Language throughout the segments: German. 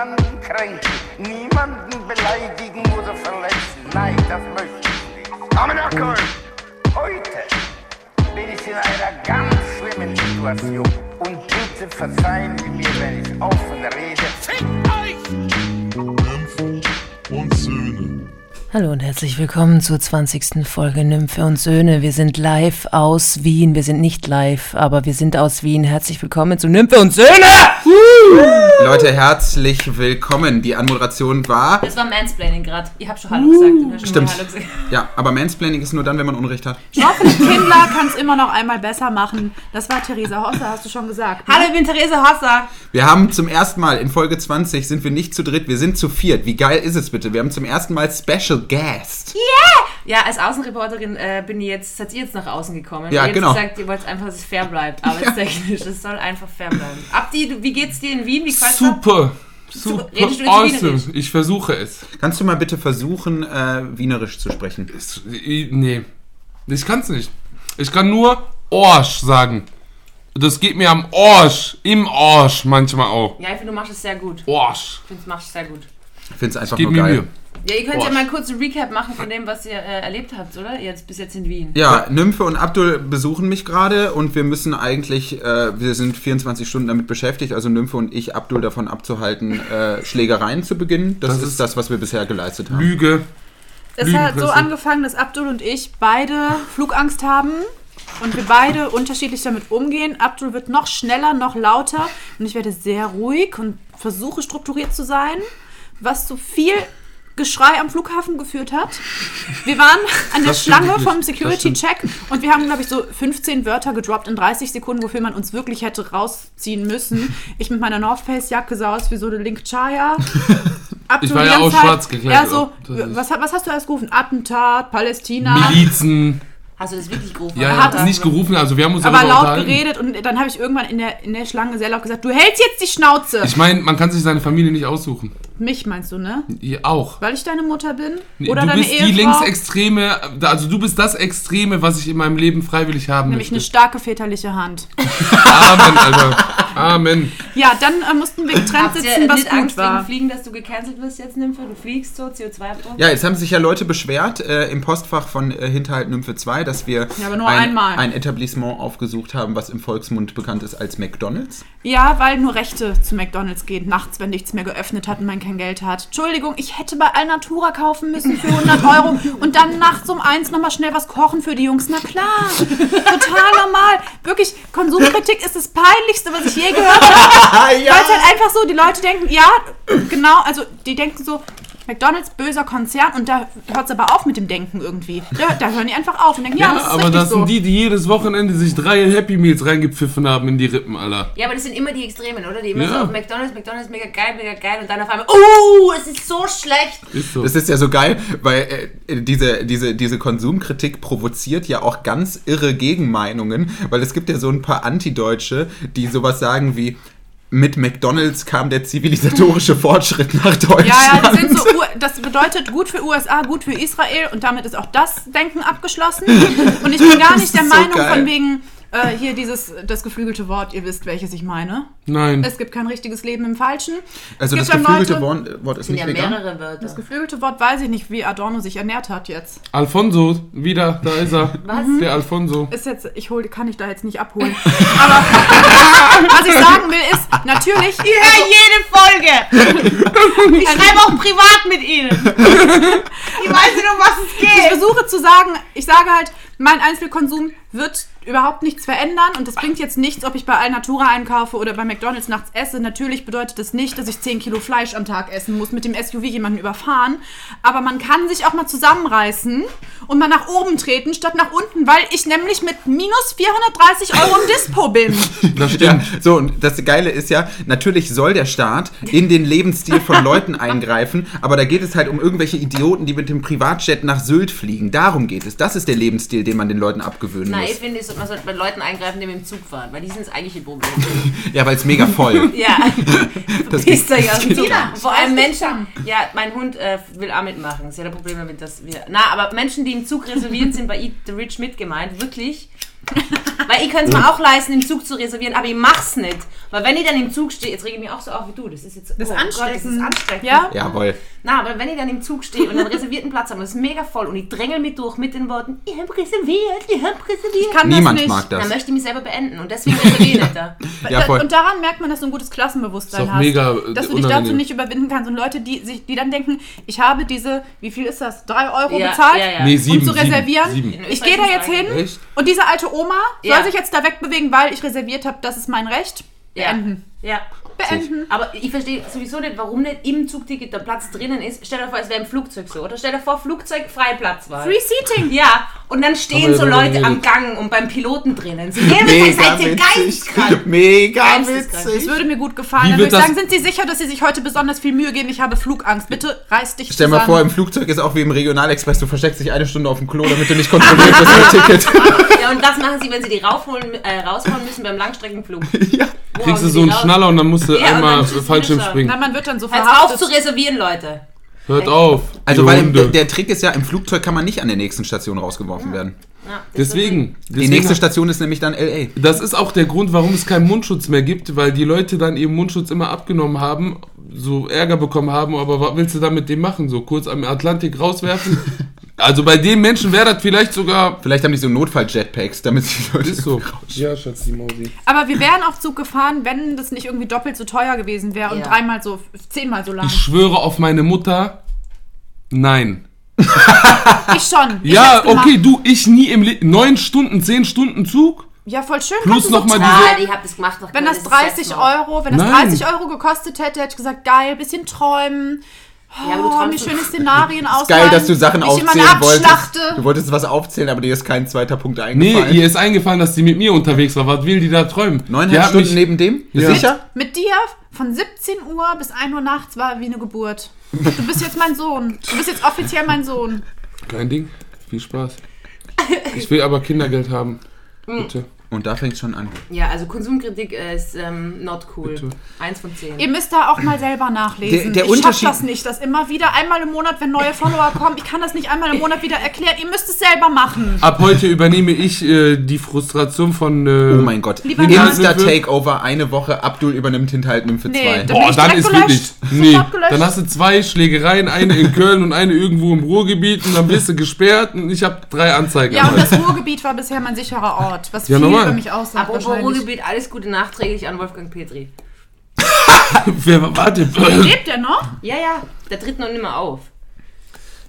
niemanden kränken, niemanden beleidigen oder verletzen. Nein, das möchte ich nicht. Aber Nackel, heute bin ich in einer ganz schlimmen Situation. Und bitte verzeihen Sie mir, wenn ich offen rede. Fickt euch! und Söhne. Hallo und herzlich willkommen zur 20. Folge Nymphe und Söhne. Wir sind live aus Wien. Wir sind nicht live, aber wir sind aus Wien. Herzlich willkommen zu Nymphe und Söhne! Leute, herzlich willkommen. Die Anmoderation war. Das war Mansplaining gerade. Ich habe schon Hallo gesagt. Schon Stimmt. Hallo gesagt. Ja, aber Mansplaining ist nur dann, wenn man Unrecht hat. Hoffentlich Kindler kann es immer noch einmal besser machen. Das war Theresa Hosse, hast du schon gesagt. ne? Hallo, ich bin Therese Hosser. Wir haben zum ersten Mal in Folge 20 sind wir nicht zu dritt, wir sind zu viert. Wie geil ist es bitte? Wir haben zum ersten Mal Special Guest. Ja, als Außenreporterin äh, bin ich jetzt, seid ihr jetzt nach außen gekommen. Ja, ihr habt genau. gesagt, ihr wollt einfach, dass es fair bleibt. Arbeitstechnisch. Es soll einfach fair bleiben. Abdi, wie geht's dir in Wien? Wie? Super, super, redest du jetzt awesome. Wienerisch? Ich versuche es. Kannst du mal bitte versuchen, äh, Wienerisch zu sprechen? es. ich- Nee, ich kann es nicht. Ich kann nur Orsch sagen. Das geht mir am Orsch, im Orsch manchmal auch. Ja, ich finde, du machst es sehr gut. Orsch. Ich finde, du machst es sehr gut. Ich finde es einfach nur mir geil. Mühe. Ja, ihr könnt ja Boah. mal kurz ein Recap machen von dem, was ihr äh, erlebt habt, oder? Jetzt bis jetzt in Wien. Ja, Nymphe und Abdul besuchen mich gerade und wir müssen eigentlich, äh, wir sind 24 Stunden damit beschäftigt, also Nymphe und ich, Abdul davon abzuhalten, äh, Schlägereien zu beginnen. Das, Das ist, ist- das, was wir bisher geleistet haben. Lüge. Es hat so angefangen, dass Abdul und ich beide Flugangst haben und wir beide unterschiedlich damit umgehen. Abdul wird noch schneller, noch lauter und ich werde sehr ruhig und versuche strukturiert zu sein, was zu viel Geschrei am Flughafen geführt hat. Wir waren an der Das Schlange vom Das Security-Check und wir haben, glaube ich, so 15 Wörter gedroppt in 30 Sekunden, wofür man uns wirklich hätte rausziehen müssen. Ich mit meiner North Face-Jacke sah aus wie so eine Link Chaya. Ich war ja auch Zeit- schwarz gekleidet Ja, so. Das ist- was, was hast du alles gerufen? Attentat, Palästina. Milizen. Hast du das wirklich gerufen? Ja, er hast du- nicht gerufen, also wir haben uns aber laut geredet und dann habe ich irgendwann in der, in der Schlange sehr laut gesagt, du hältst jetzt die Schnauze. Ich meine, man kann sich seine Familie nicht aussuchen. Mich meinst du, ne? Ihr auch. Weil ich deine Mutter bin? Oder du deine bist die Ehefrau? linksextreme, also du bist das Extreme, was ich in meinem Leben freiwillig haben Nämlich eine möchte. starke väterliche Hand. Amen, Alter. Amen. Ja, dann äh, mussten wir getrennt sitzen, was nicht gut Angst wegen war. Fliegen, dass du gecancelt wirst jetzt, Nymphe? Du fliegst so, CO2-Abdruck? Ja, jetzt haben sich ja Leute beschwert äh, im Postfach von äh, Hinterhalt Nymphe 2, dass wir Ja, aber nur ein, einmal. ein Etablissement aufgesucht haben, was im Volksmund bekannt ist als McDonalds. Ja, weil nur Rechte zu McDonalds gehen, nachts, wenn nichts mehr geöffnet hat und man kein Geld hat. Entschuldigung, ich hätte bei Alnatura kaufen müssen für 100 Euro und dann nachts um eins nochmal schnell was kochen für die Jungs. Na klar, total normal. Wirklich, Konsumkritik ist das Peinlichste, was ich je gehört habe. ja. Weil es halt einfach so, die Leute denken, ja, genau, also die denken so, McDonalds, böser Konzern und da hört es aber auf mit dem Denken irgendwie. Da, da hören die einfach auf und denken, ja, Ja, das ist aber richtig das so. sind die, die jedes Wochenende sich drei Happy Meals reingepfiffen haben in die Rippen, Alter. Ja, aber das sind immer die Extremen, oder? Die immer Ja. so auf McDonalds, McDonalds mega geil, mega geil und dann auf einmal, oh, es ist so schlecht. Ist so. Das ist ja so geil, weil äh, diese, diese, diese Konsumkritik provoziert ja auch ganz irre Gegenmeinungen, weil es gibt ja so ein paar Antideutsche, die sowas sagen wie, mit McDonalds kam der zivilisatorische Fortschritt nach Deutschland. Ja, ja, das, sind so, das bedeutet gut für USA, gut für Israel und damit ist auch das Denken abgeschlossen. Und ich bin gar nicht der so Meinung geil. von wegen äh, hier dieses das geflügelte Wort, ihr wisst, welches ich meine. Nein. Es gibt kein richtiges Leben im Falschen. also es das geflügelte Leute- Wort, ist sind nicht ja vegan. mehrere Wörter. Das geflügelte Wort weiß ich nicht, wie Adorno sich ernährt hat jetzt. Alfonso, wieder, da ist er. Was? Der Alfonso. Ist jetzt, ich hol, kann ich da jetzt nicht abholen. Aber was ich sagen will ist, natürlich. Ich höre jede Folge. Ich schreibe auch privat mit ihnen. Ich weiß nicht, um was es Ich geht. versuche zu sagen, ich sage halt, mein Einzelkonsum wird überhaupt nichts verändern und das bringt jetzt nichts, ob ich bei Alnatura einkaufe oder bei McDonalds nachts esse. Natürlich bedeutet das nicht, dass ich 10 Kilo Fleisch am Tag essen muss, mit dem SUV jemanden überfahren. Aber man kann sich auch mal zusammenreißen und mal nach oben treten, statt nach unten, weil ich nämlich mit minus 430 Euro im Dispo bin. Das Ja, stimmt. so, und das Geile ist ja, natürlich soll der Staat in den Lebensstil von Leuten eingreifen, aber da geht es halt um irgendwelche Idioten, die mit dem Privatjet nach Sylt fliegen. Darum geht es. Das ist der Lebensstil, den man den Leuten abgewöhnen Nein, ich muss. finde, man sollte bei Leuten eingreifen, die mit dem Zug fahren, weil die sind das eigentliche Problem. Ja, weil es mega voll. Ja, Das euch das aus dem Zug. Vor allem Menschen, ja, mein Hund äh, will auch mitmachen. Sie hat ein Problem damit, dass wir, na, aber Menschen, die im Zug reserviert sind, bei Eat the Rich mit gemeint, wirklich, Weil ich könnte es mir auch leisten, im Zug zu reservieren, aber ich mach's nicht. Weil wenn ich dann im Zug stehe, jetzt rege ich mich auch so auf wie du, das ist jetzt Das ist oh Gott, das ist anstrengend. anstrengend. Ja? Jawohl. Na, aber wenn ich dann im Zug stehe und einen reservierten Platz habe, und es ist mega voll und ich drängel mich durch mit den Worten, ich habe reserviert, ich habe reserviert, Kann Niemand das nicht. mag dann das. möchte ich mich selber beenden und deswegen reserviere ich da. Ja, voll. Und daran merkt man, dass du ein gutes Klassenbewusstsein Ist auch hast. mega, äh, dass du dich dazu nicht überwinden kannst. Und Leute, die, sich, die dann denken, ich habe diese, wie viel ist das? Drei Euro Ja, bezahlt, ja, ja. Nee, um sieben. zu reservieren. Sieben, sieben. Ich gehe da jetzt hin Echt? und diese alte Oma Ja. soll sich jetzt da wegbewegen, weil ich reserviert habe, das ist mein Recht. Ja. Beenden. Ja. Beenden. Aber ich verstehe sowieso nicht, warum nicht im Zugticket der Platz drinnen ist. Stell dir vor, es wäre im Flugzeug so. Oder stell dir vor, Flugzeug freie Platzwahl. Free Seating. Ja, und dann stehen so Leute am. Gang und beim Piloten drinnen. Sie nehmen Mega seid ihr witzig. Mega witzig. würde mir gut gefallen. Dann würde ich sagen, sind Sie sicher, dass Sie sich heute besonders viel Mühe geben? Ich habe Flugangst. Bitte reiß dich Stell mal vor, im Flugzeug ist auch wie im Regionalexpress, du versteckst dich eine Stunde auf dem Klo, damit du nicht kontrolliert wirst mit Ticket. Ja, und das machen sie, wenn sie die raufholen, äh, rausholen müssen beim Langstreckenflug. ja. Kriegst du sie so einen raus? Schnaller und dann musst du Ja, und einmal dann ist es Fallschirm Finisher. springen. Na, man wird dann so Hört auf zu verhaftet. reservieren, Leute. Hört auf. Also, weil Hunde. der, der Trick ist ja, im Flugzeug kann man nicht an der nächsten Station rausgeworfen werden. Ja, das Deswegen. Die deswegen nächste Station ist nämlich dann L.A. Das ist auch der Grund, warum es keinen Mundschutz mehr gibt, weil die Leute dann ihren Mundschutz immer abgenommen haben, so Ärger bekommen haben, aber was willst du da mit dem machen? So kurz am Atlantik rauswerfen? also bei den Menschen wäre das vielleicht sogar. Vielleicht haben die so Notfall-Jetpacks, damit die Leute Ist so. Ja, Schatz, die Mausi. Aber wir wären auf Zug gefahren, wenn das nicht irgendwie doppelt so teuer gewesen wäre und Ja. dreimal so, zehnmal so lang. Ich schwöre auf meine Mutter. Nein. Ich schon. Ich ja, hätt's gemacht. okay, du, ich nie im Leben. Neun Stunden, zehn Stunden Zug? Ja, voll schön. Plus kannst du noch mal diese- Nein, ich hab das gemacht. Noch Wenn das ist jetzt 30 noch. Euro, wenn das Nein. 30 Euro gekostet hätte, hätte ich gesagt, geil, bisschen träumen. Ja, aber du Oh, mir träumst schöne Szenarien aus. Geil, dass du Sachen aufzählen wolltest. abschlachte. Du wolltest was aufzählen, aber dir ist kein zweiter Punkt Nee, eingefallen. ihr ist eingefallen, dass die mit mir unterwegs war. Was will die da träumen? Neuneinhalb Stunden mich- neben dem? Bist Ja. du sicher? Mit dir von 17 Uhr bis 1 Uhr nachts war wie eine Geburt. Du bist jetzt mein Sohn. Du bist jetzt offiziell mein Sohn. Kein Ding. Viel Spaß. Ich will aber Kindergeld haben. Bitte. Und da fängt schon an. Ja, also Konsumkritik äh, ist ähm, not cool. Bitte. Eins von zehn. Ihr müsst da auch mal selber nachlesen. Der- der ich schaff das nicht, das immer wieder einmal im Monat, wenn neue Follower kommen. Ich kann das nicht einmal im Monat wieder erklären. Ihr müsst es selber machen. Ab heute übernehme ich äh, die Frustration von. Äh, Oh mein Gott. Lieber Insta-Takeover, eine Woche, Abdul übernimmt Hinterhalt Nymphe Nee, 2. da- bin Boah, dann ist wirklich. Nee, dann hast du zwei Schlägereien, eine in Köln und eine irgendwo im Ruhrgebiet und dann wirst du gesperrt und ich habe drei Anzeigen. Ja, und das Ruhrgebiet war bisher mein sicherer Ort, was Ja, viel. Über mich aussagt Apropos wahrscheinlich. Ruhrgebiet, alles Gute nachträglich an Wolfgang Petri. Wer, warte. Lebt der noch? Ja, ja, der tritt noch nimmer auf.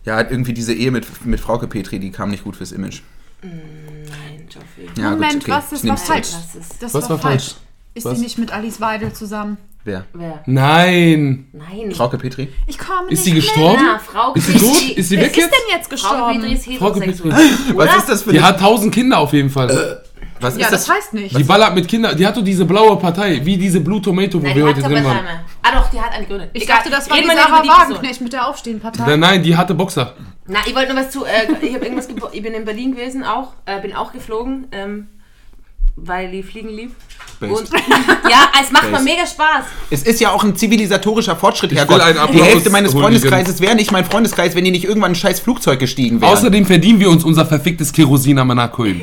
Ja, hat irgendwie diese Ehe mit, mit Frauke Petri, die kam nicht gut fürs Image. Nein, Joffi. Ja, Moment, gut, okay. was ist war falsch? Das ist- Das Was war falsch? Ist Was? sie nicht mit Alice Weidel zusammen? Wer? Wer? Nein. Nein. Frauke Petri? Ich komme Ist nicht sie mit. gestorben? Na, Frau Ist sie Petri- tot? Ist sie Wer weg ist jetzt? denn jetzt Frau Petri ist gestorben? Frauke heterosexuell. Was ist das für Die hat tausend Kinder auf jeden Fall. Was Ja, ist das das? heißt nicht. Die ballert mit Kindern. Die hat doch diese blaue Partei, wie diese Blue Tomato, wo Nein, wir die hat heute drin waren. Körperteile. Ah doch, die hat eine Gründe. Ich Egal, dachte, das war die Sarah die. Wagenknecht mit der Aufstehenpartei. Nein, nein, die hatte Boxer. Na, ich wollte nur was zu. Äh, ich habe irgendwas. Ich bin in Berlin gewesen auch. Äh, bin auch geflogen, ähm, weil ich fliegen lieb. Based. Und ja, es macht mir Based. mega Spaß. Es ist ja auch ein zivilisatorischer Fortschritt, Herrgott. Die Hälfte meines Freundeskreises wäre nicht mein Freundeskreis, wenn die nicht irgendwann ein scheiß Flugzeug gestiegen wären. Außerdem verdienen wir uns unser verficktes Kerosin am Anakoin.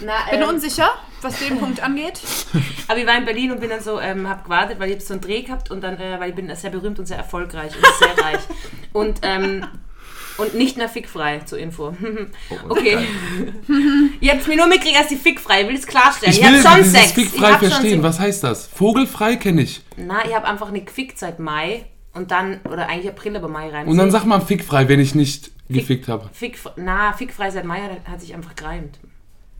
Na, Bin ähm, unsicher, was den Punkt angeht. aber ich war in Berlin und bin dann so, ähm, hab gewartet, weil ich hab so einen Dreh gehabt und dann, äh, weil ich bin sehr berühmt und sehr erfolgreich und sehr reich. Und, ähm, und nicht mehr fickfrei, zur Info. okay. Ihr habt es mir nur mitgekriegt, als die fickfrei. Ich will es klarstellen. Ich ihr will habt schon Sex. fickfrei verstehen. Was heißt das? Vogelfrei kenne ich. Na, ich habe einfach nicht gefickt seit Mai und dann, oder eigentlich April, aber Mai rein. Und dann sag mal fickfrei, wenn ich nicht gefickt habe. Fick, na, fickfrei seit Mai hat, hat sich einfach gereimt.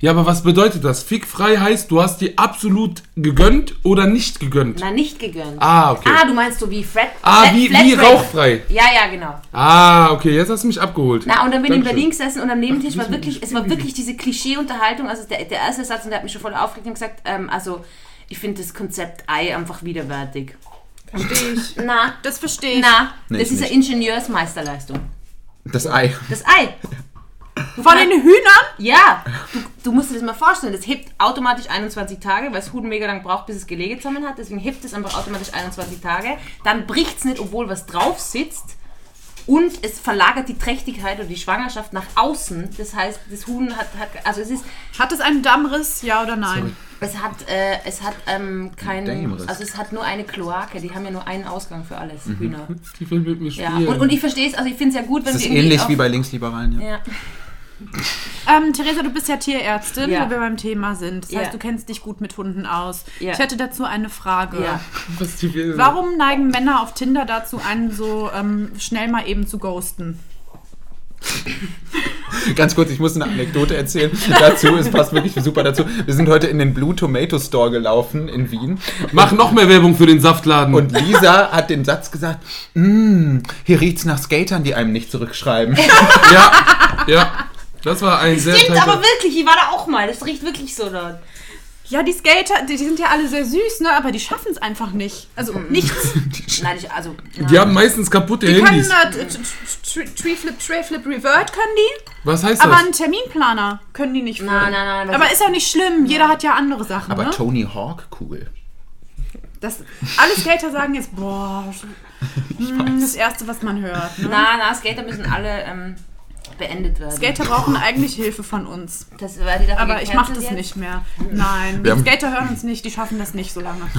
Ja, aber was bedeutet das? Fickfrei heißt, du hast die absolut gegönnt oder nicht gegönnt. Na, nicht gegönnt. Ah, okay. Ah, du meinst so wie Fred. Ah, Flat- wie, Flat wie rauchfrei. Ja, ja, genau. Ah, okay, jetzt hast du mich abgeholt. Na, und dann bin ich in. Berlin gesessen und am Nebentisch war wirklich, es war wirklich diese Klischee-Unterhaltung. Also der, der erste Satz, und der hat mich schon voll aufgeregt und gesagt, ähm, also ich finde das Konzept Ei einfach widerwärtig. Verstehe ich. Na, Das verstehe ich. na, Nee, das ich ist eine nicht. Ingenieursmeisterleistung. Das Ei. Das Ei. Von den Hühnern? Ja, du, du musst dir das mal vorstellen. Das hebt automatisch 21 Tage, weil das Huhn mega lang braucht, bis es Gelege zusammen hat. Deswegen hebt es einfach automatisch 21 Tage. Dann bricht es nicht, obwohl was drauf sitzt. Und es verlagert die Trächtigkeit oder die Schwangerschaft nach außen. Das heißt, das Huhn hat, hat also es ist, Hat es einen Dammriss, ja oder nein? es hat, äh, es hat ähm, keinen, also es hat nur eine Kloake. Die haben ja nur einen Ausgang für alles, Hühner. Die will mit mir Ja, spielen. und, und ich verstehe es, also ich finde es ja gut, wenn Das ist wir ähnlich auf, wie bei Linksliberalen. Ja. ja. Ähm, Theresa, du bist ja Tierärztin, Ja. wo wir beim Thema sind. Das Ja. heißt, du kennst dich gut mit Hunden aus. Ja. Ich hätte dazu eine Frage. Ja. Was die will. Warum neigen Männer auf Tinder dazu, einen so ähm, schnell mal eben zu ghosten? Ganz kurz, ich muss eine Anekdote erzählen dazu. Es passt wirklich super dazu. Wir sind heute in den Blue Tomato Store gelaufen in Wien. Mach noch mehr Werbung für den Saftladen. Und Lisa hat den Satz gesagt: "Mm, Hier riecht's nach Skatern, die einem nicht zurückschreiben. ja, ja. Das war ein sehr Stimmt, aber wirklich, ich war da auch mal. Das riecht wirklich so dort. Ja, die Skater, die, die sind ja alle sehr süß, ne? aber die schaffen es einfach nicht. Also nichts. Nein, ich, also. Die haben meistens kaputte Die können Handys. äh, t- t- t- Tree Flip, Tray Flip, Revert können die, Was heißt aber das? einen Terminplaner können die nicht führen. Nein, nein, nein. Aber ist ja nicht schlimm, jeder hat ja andere Sachen. Aber ne? Tony Hawk, cool. Das, alle Skater sagen jetzt, boah, hm, das Erste, was man hört. Ne? Na, na, Skater müssen alle ähm, beendet werden. Skater brauchen eigentlich Hilfe von uns. Das war die Aber ich mache das jetzt? nicht mehr. Nein, die Skater hören uns nicht, die schaffen das nicht so lange.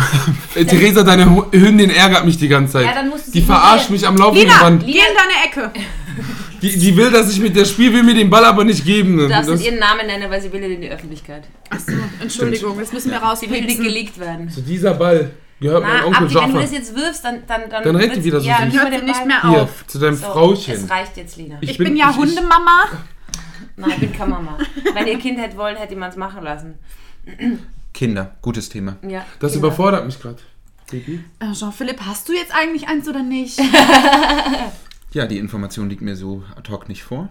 Äh, Theresa, deine Hündin ärgert mich die ganze Zeit. Ja, dann musst du die verarscht mich am laufenden Lina, Band. geh in deine Ecke. Die, die will, dass ich mit der Spiel, will mir den Ball aber nicht geben. Du darfst Das, ihren Namen nennen, weil sie will in die Öffentlichkeit. Achso, Entschuldigung, das müssen wir Sie will nicht geleakt werden. so dieser Ball gehört meinem Na, Onkel Abdi, wenn du Jaffa. das jetzt wirfst, dann... Dann, dann, Dann rennt die wieder so ja, süß. dann Hört sie nicht mehr Hier, auf. zu deinem So, Frauchen. Es reicht jetzt, Lina. Ich bin ja ich- Hundemama. Nein, ich bin keine Mama. Wenn ihr Kind hätte wollen, hätte man es machen lassen. Kinder, gutes Thema. Ja, Das genau. überfordert mich gerade. Baby. Äh, Jean-Philipp, hast du jetzt eigentlich eins oder nicht? Ja, die Information liegt mir so ad hoc nicht vor.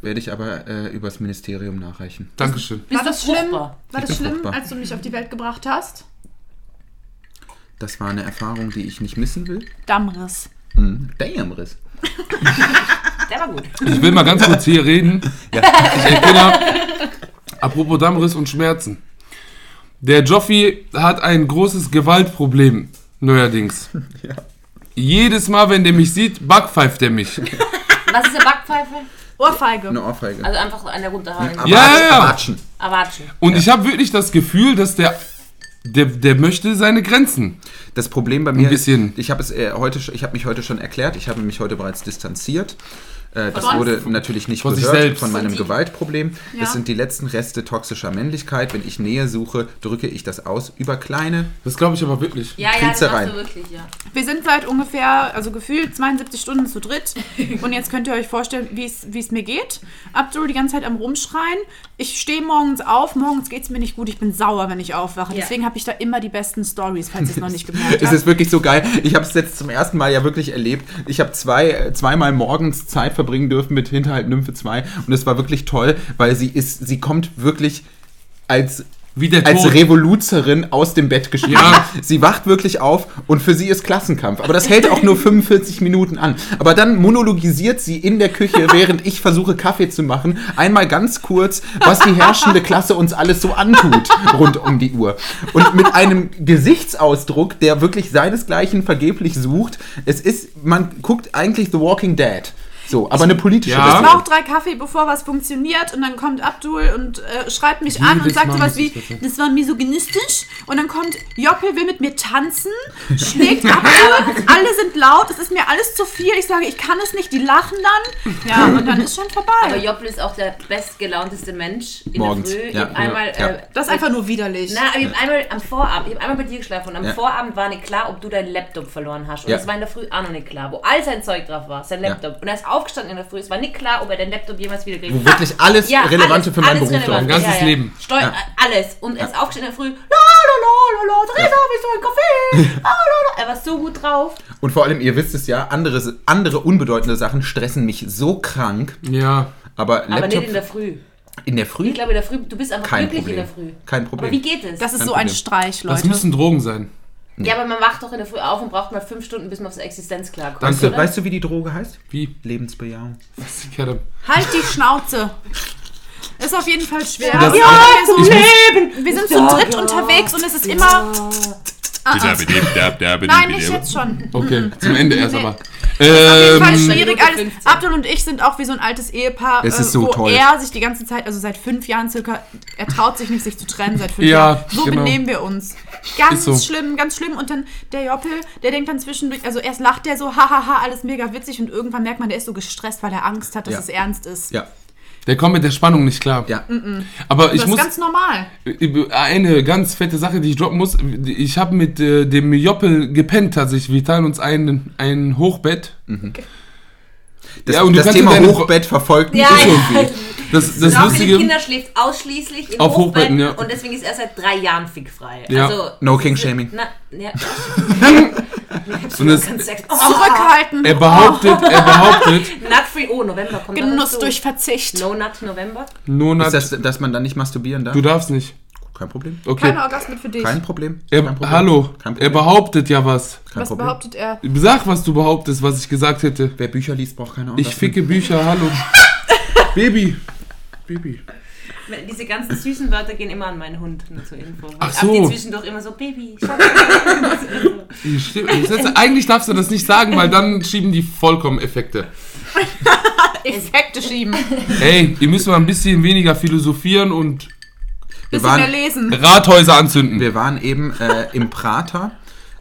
Werde ich aber äh, übers Ministerium nachreichen. Dankeschön. Bist War du das schlimm? fruchtbar? War das bin schlimm, fruchtbar. als du mich auf die Welt gebracht hast? Das war eine Erfahrung, die ich nicht missen will. Dammriss. Hm. Damn, Riss. Der war gut. Ich will mal ganz kurz hier reden. Ich erkenne, apropos Dammriss und Schmerzen. Der Joffi hat ein großes Gewaltproblem, neuerdings. Jedes Mal, wenn der mich sieht, backpfeift er mich. Was ist eine Backpfeife? Ohrfeige. Eine Ohrfeige. Also einfach eine runterhauen. Aber Ja, ja, ja. Watschen. Erwatschen. Und ich habe wirklich das Gefühl, dass der, der, der möchte seine Grenzen. Das Problem bei mir bisschen. ist, ich habe es äh, heute, sch- ich habe mich heute schon erklärt. Ich habe mich heute bereits distanziert. Äh, das wurde natürlich nicht Von selbst. von meinem Gewaltproblem. Ja. Das sind die letzten Reste toxischer Männlichkeit. Wenn ich Nähe suche, drücke ich das aus über kleine. Das glaube ich aber wirklich. Ja, ja, das machst du wirklich, ja. Wir sind seit ungefähr, also gefühlt 72 Stunden zu dritt. Und jetzt könnt ihr euch vorstellen, wie es es mir geht. Abdul die ganze Zeit am Rumschreien. Ich stehe morgens auf, morgens geht es mir nicht gut. Ich bin sauer, wenn ich aufwache. Ja. Deswegen habe ich da immer die besten Stories, falls ihr es noch nicht gemerkt Es habt. ist wirklich so geil. Ich habe es jetzt zum ersten Mal ja wirklich erlebt. Ich habe zwei, äh, zweimal morgens Zeit verbringen dürfen mit Hinterhalt Nymphe 2 und es war wirklich toll, weil sie ist, sie kommt wirklich als als. Revoluzerin aus dem Bett gestiegen. Ja. Sie wacht wirklich auf und für sie ist Klassenkampf. Aber das hält auch nur 45 Minuten an. Aber dann monologisiert sie in der Küche, während ich versuche Kaffee zu machen, einmal ganz kurz, was die herrschende Klasse uns alles so antut rund um die Uhr. Und mit einem Gesichtsausdruck, der wirklich seinesgleichen vergeblich sucht. Es ist, man guckt eigentlich The Walking Dead. So, aber eine politische Ja. Ich brauche drei Kaffee, bevor was funktioniert. Und dann kommt Abdul und äh, schreibt mich an und sagt sowas wie, das war misogynistisch. Und dann kommt, Joppel will mit mir tanzen, schlägt Abdul, alle sind laut, es ist mir alles zu viel. Ich sage, ich kann es nicht, die lachen dann. Ja, und dann ist schon vorbei. Aber Joppel ist auch der bestgelaunteste Mensch in Morgens, der Früh. ja. Einmal, Ja. Äh, das ist einfach nur widerlich. Na, aber ich hab einmal am Vorabend, ich habe einmal bei dir geschlafen und am Ja. Vorabend war nicht klar, ob du deinen Laptop verloren hast. Und Ja. das war in der Früh auch noch nicht klar, wo all sein Zeug drauf war, sein Ja. Laptop. Und er ist aufgestanden in der Früh, es war nicht klar, ob er den Laptop jemals wieder kriegt. Wo wirklich alles Relevante für meinen Beruf relevant. Mein ganzes Leben. Steu Ja. äh, alles. Und er ist aufgestanden in der Früh. La, la, la, la, la, Theresa, willst du einen Kaffee? La, la, la. Er war so gut drauf. Und vor allem, ihr wisst es ja, andere, andere unbedeutende Sachen stressen mich so krank. Ja. Aber Aber Laptop nicht in der Früh. in der Früh? Ich glaube, in der Früh, du bist einfach Kein glücklich Problem. in der Früh. Kein Aber Problem. wie geht es? Das ist Kein so ein Problem. Streich, Das Leute. müssen Drogen sein. Ja, aber man wacht doch in der Früh auf und braucht mal fünf Stunden, bis man auf seine Existenz klarkommt. weißt, du, oder? weißt du, wie die Droge heißt? Wie? Lebensbejahung. Ich Halt die Schnauze. Ist auf jeden Fall schwer. Ja, ich muss- wir sind zu dritt unterwegs und es ist immer Nein, nicht jetzt schon. Okay, zum Ende erst Nee. aber. Auf jeden Fall Ähm, schwierig. Alles. 15. Abdul und ich sind auch wie so ein altes Ehepaar, Es ist äh, so wo toll. er sich die ganze Zeit, also seit fünf Jahren circa, er traut sich nicht, sich zu trennen seit fünf Ja, Jahren. So genau. benehmen wir uns. Ganz so. schlimm, ganz schlimm. Und dann der Joppel, der denkt dann zwischendurch, also erst lacht der so, hahaha, alles mega witzig und irgendwann merkt man, der ist so gestresst, weil er Angst hat, dass Ja. es ernst ist. Ja, der kommt mit der Spannung nicht klar. ja. Aber ich Das muss ist ganz normal. eine ganz fette Sache, die ich droppen muss. Ich habe mit äh, dem Joppel gepennt tatsächlich. Wir teilen uns ein, ein Hochbett. Das, Ja, und du das Thema Hochbett verfolgt mich Ja, irgendwie. Das, das Lustige. Kinder schläft ausschließlich im Auf Hochbetten Hochbetten, ja. und deswegen ist er seit drei Jahren fickfrei. Ja. Also, No King Shaming. Na, ja. Und das, sex- Zurückhalten. er behauptet, er behauptet, Nut free. Oh, November kommt Genuss dazu. durch Verzicht. No Nut November. nur Ist nat, das, dass man dann nicht masturbieren darf? du darfst nicht. Kein Problem. Okay. Keine Orgasmen für dich. Kein Problem. Er, Kein Problem. hallo, Kein er Problem. behauptet ja was. Kein Was Problem. behauptet er? Sag, was du behauptest, was ich gesagt hätte. Wer Bücher liest, braucht keine Ich Orgasmen. ficke Bücher, hallo. Baby. Baby. Diese ganzen süßen Wörter gehen immer an meinen Hund, nur zur Info. Ach Ab so. die zwischendurch immer so, Baby, Schatz. Stimmt. Eigentlich darfst du das nicht sagen, weil dann schieben die vollkommen Effekte. Effekte schieben. Ey, ihr müsst mal ein bisschen weniger philosophieren und Wir Bisschen mehr waren, lesen. Rathäuser anzünden. wir waren eben äh, im Prater.